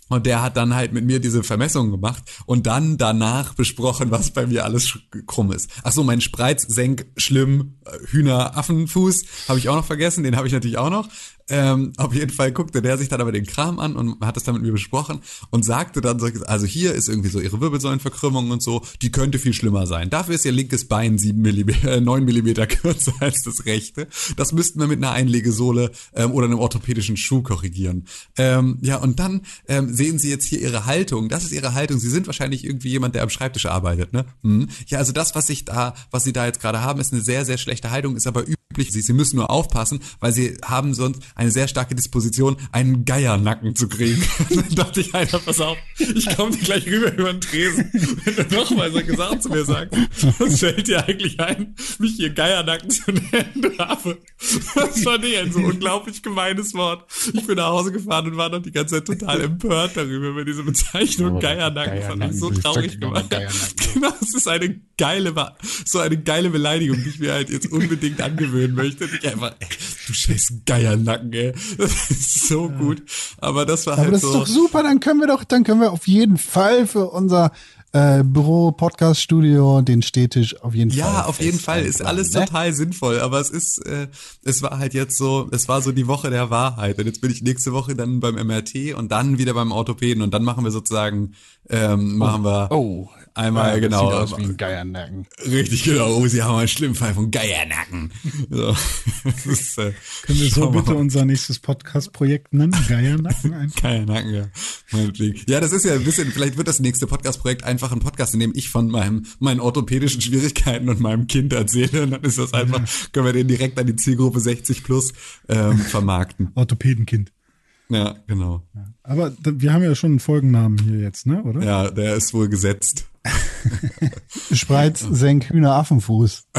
Und der hat dann halt mit mir diese Vermessung gemacht und dann danach besprochen, was bei mir alles krumm ist. Ach so, mein Spreiz, Senk, Schlimm, äh, Hühner, Affenfuß habe ich auch noch vergessen, den habe ich natürlich auch noch. Ähm, auf jeden Fall guckte der sich dann aber den Kram an und hat es dann mit mir besprochen und sagte dann so, also hier ist irgendwie so ihre Wirbelsäulenverkrümmung und so, die könnte viel schlimmer sein. Dafür ist ihr linkes Bein 7 Millimeter, äh, 9 Millimeter kürzer als das rechte. Das müssten wir mit einer Einlegesohle ähm, oder einem orthopädischen Schuh korrigieren. Ähm, ja, und dann ähm, sehen Sie jetzt hier Ihre Haltung. Das ist Ihre Haltung. Sie sind wahrscheinlich irgendwie jemand, der am Schreibtisch arbeitet, ne? Hm. Ja, also das, was ich da, was Sie da jetzt gerade haben, ist eine sehr, sehr schlechte Haltung, ist aber üblich. Sie, Sie müssen nur aufpassen, weil Sie haben sonst eine sehr starke Disposition, einen Geiernacken zu kriegen. dann dachte ich, Alter, pass auf, ich komme dir gleich rüber über den Tresen. Wenn du nochmal so gesagt zu mir sagst, was fällt dir eigentlich ein, mich hier Geiernacken zu nennen, Affe? Das fand ich ein so unglaublich gemeines Wort. Ich bin nach Hause gefahren und war noch die ganze Zeit total empört darüber, über diese Bezeichnung Geiernacken. Fand ich so traurig gemacht. Genau, es ist eine geile, so eine geile Beleidigung, die ich mir halt jetzt unbedingt angewöhnen möchte. Ich einfach, ey, du scheiß Geiernacken, ey. Das ist so gut. Aber das war Aber halt das so. ist doch super, dann können wir doch, dann können wir auf jeden Fall für unser äh, Büro, Podcast, Studio, den Städtisch auf jeden Fall. Ja, auf jeden Fall ist alles ne? total sinnvoll, aber es ist, äh, es war halt jetzt so, es war so die Woche der Wahrheit und jetzt bin ich nächste Woche dann beim MRT und dann wieder beim Orthopäden und dann machen wir sozusagen, ähm, machen wir Oh, einmal ja, genau, sieht aus wie ein Geiernacken. richtig genau, oh, sie haben einen schlimmen Fall von Geiernacken. So, das ist, äh, Können wir so bitte mal. unser nächstes Podcast-Projekt nennen? Geiernacken einfach. Geiernacken, ja. Meinetwegen. Ja, das ist ja ein bisschen, vielleicht wird das nächste Podcast-Projekt einfach ein Podcast, in dem ich von meinem, meinen orthopädischen Schwierigkeiten und meinem Kind erzähle. Und dann ist das einfach, können wir den direkt an die Zielgruppe 60 plus ähm, vermarkten. Orthopädenkind. Ja, genau. Aber da, wir haben ja schon einen Folgennamen hier jetzt, ne? Oder? Ja, der ist wohl gesetzt. Spreiz, Senk, Hühner, Affenfuß.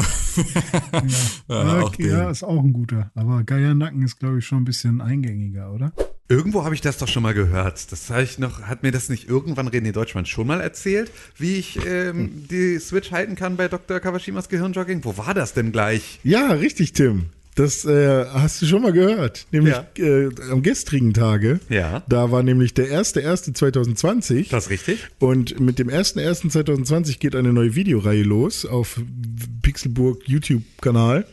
Ja, auch okay, ja, ist auch ein guter. Aber Geiernacken ist, glaube ich, schon ein bisschen eingängiger, oder? Irgendwo habe ich das doch schon mal gehört. Das habe ich noch, hat mir das nicht irgendwann René Deutschmann schon mal erzählt, wie ich ähm, die Switch halten kann bei Dr. Kawashimas Gehirnjogging? Wo war das denn gleich? Ja, richtig, Tim. Das äh, hast du schon mal gehört. Nämlich Ja. äh, am gestrigen Tage. Ja. Da war nämlich der 1.1.2020. Das ist richtig. Und mit dem 1.1.2020 geht eine neue Videoreihe los auf Pixelburg YouTube-Kanal.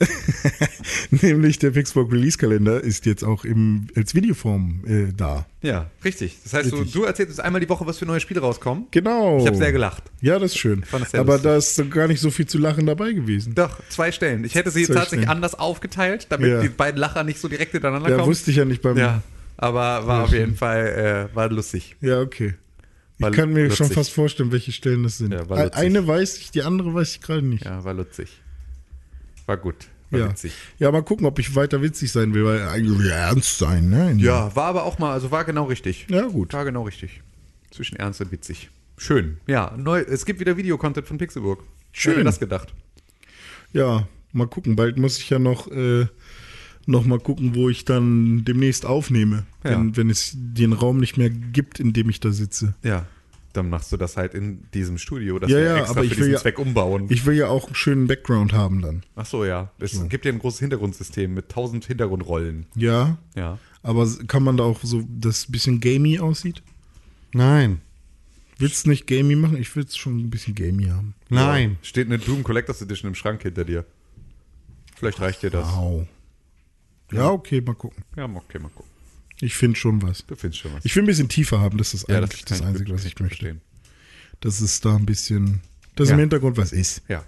Nämlich der Pixelburg Release-Kalender ist jetzt auch im, als Videoform äh, da. Ja, richtig. Das heißt, du, Richtig. du erzählst uns einmal die Woche, was für neue Spiele rauskommen. Genau. Ich habe sehr gelacht. Ja, das ist schön. das Aber lustig. da ist gar nicht so viel zu lachen dabei gewesen. Doch, zwei Stellen. Ich hätte sie Zwei tatsächlich Stellen. anders aufgeteilt, damit Ja. die beiden Lacher nicht so direkt hintereinander Ja, kommen. wusste ich ja nicht beim. Ja, aber war Ja, auf jeden Fall äh, war lustig. Ja, okay. Ich War kann mir lustig. schon fast vorstellen, welche Stellen das sind. Ja. Eine weiß ich, die andere weiß ich gerade nicht. Ja, war lustig. War gut. War Ja. witzig. ja, mal gucken, ob ich weiter witzig sein will, weil eigentlich ernst sein, ne? In- Ja, war aber auch mal, also war genau richtig. Ja, gut. War genau richtig. Zwischen ernst und witzig. Schön. Ja, neu, es gibt wieder Videocontent von Pixelburg. Schön. Wer das gedacht? Ja, mal gucken. Bald muss ich ja noch, äh, noch mal gucken, wo ich dann demnächst aufnehme, Ja. wenn, wenn es den Raum nicht mehr gibt, in dem ich da sitze. Ja. Dann machst du das halt in diesem Studio, das Ja, wir ja, extra aber für ich will diesen ja- Zweck umbauen. Ich will ja auch einen schönen Background haben dann. Ach so, ja. Es gibt ja ein großes Hintergrundsystem mit tausend Hintergrundrollen. Ja, Ja. aber kann man da auch so, das ein bisschen gamey aussieht? Nein. Willst du nicht gamey machen? Ich will es schon ein bisschen gamey haben. Nein. Ja. Steht eine Doom Collectors Edition im Schrank hinter dir. Vielleicht reicht dir das. Au. Ja, okay, mal gucken. Ja, okay, mal gucken. Ich finde schon was. Du findest schon was. Ich will ein bisschen tiefer haben, das ist ja, eigentlich das, ich Einzige, was ich möchte. verstehen. Dass es da ein bisschen, dass Ja. im Hintergrund was ist. Ja.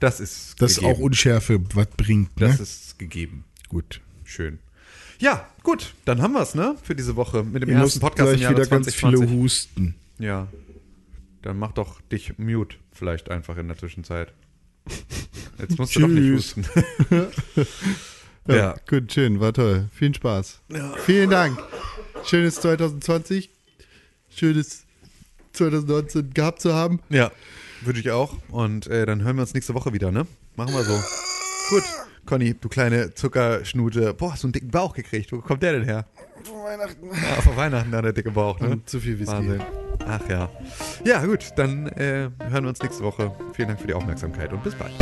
Das ist Dass gegeben. auch Unschärfe was bringt. Ne? Das ist gegeben. gut. Schön. Ja, gut, dann haben wir es, ne? Für diese Woche mit dem muss ersten Podcast im gleich Jahre wieder ganz 2020. viele husten. Ja. Dann mach doch dich mute vielleicht einfach in der Zwischenzeit. Jetzt musst du doch nicht husten. Ja, Ja. gut, schön, war toll. Vielen Spaß. Vielen Dank. Schönes 2020. Schönes 2019 gehabt zu haben. Ja, würde ich auch. Und äh, dann hören wir uns nächste Woche wieder, ne? Machen wir so. Gut. Conny, du kleine Zuckerschnute. Boah, hast du einen dicken Bauch gekriegt. Wo kommt der denn her? Vor Weihnachten. Ja, vor Weihnachten hat der dicke Bauch, ne? Und zu viel Whisky. Wahnsinn. Ach ja. Ja, gut, dann äh, hören wir uns nächste Woche. Vielen Dank für die Aufmerksamkeit und bis bald.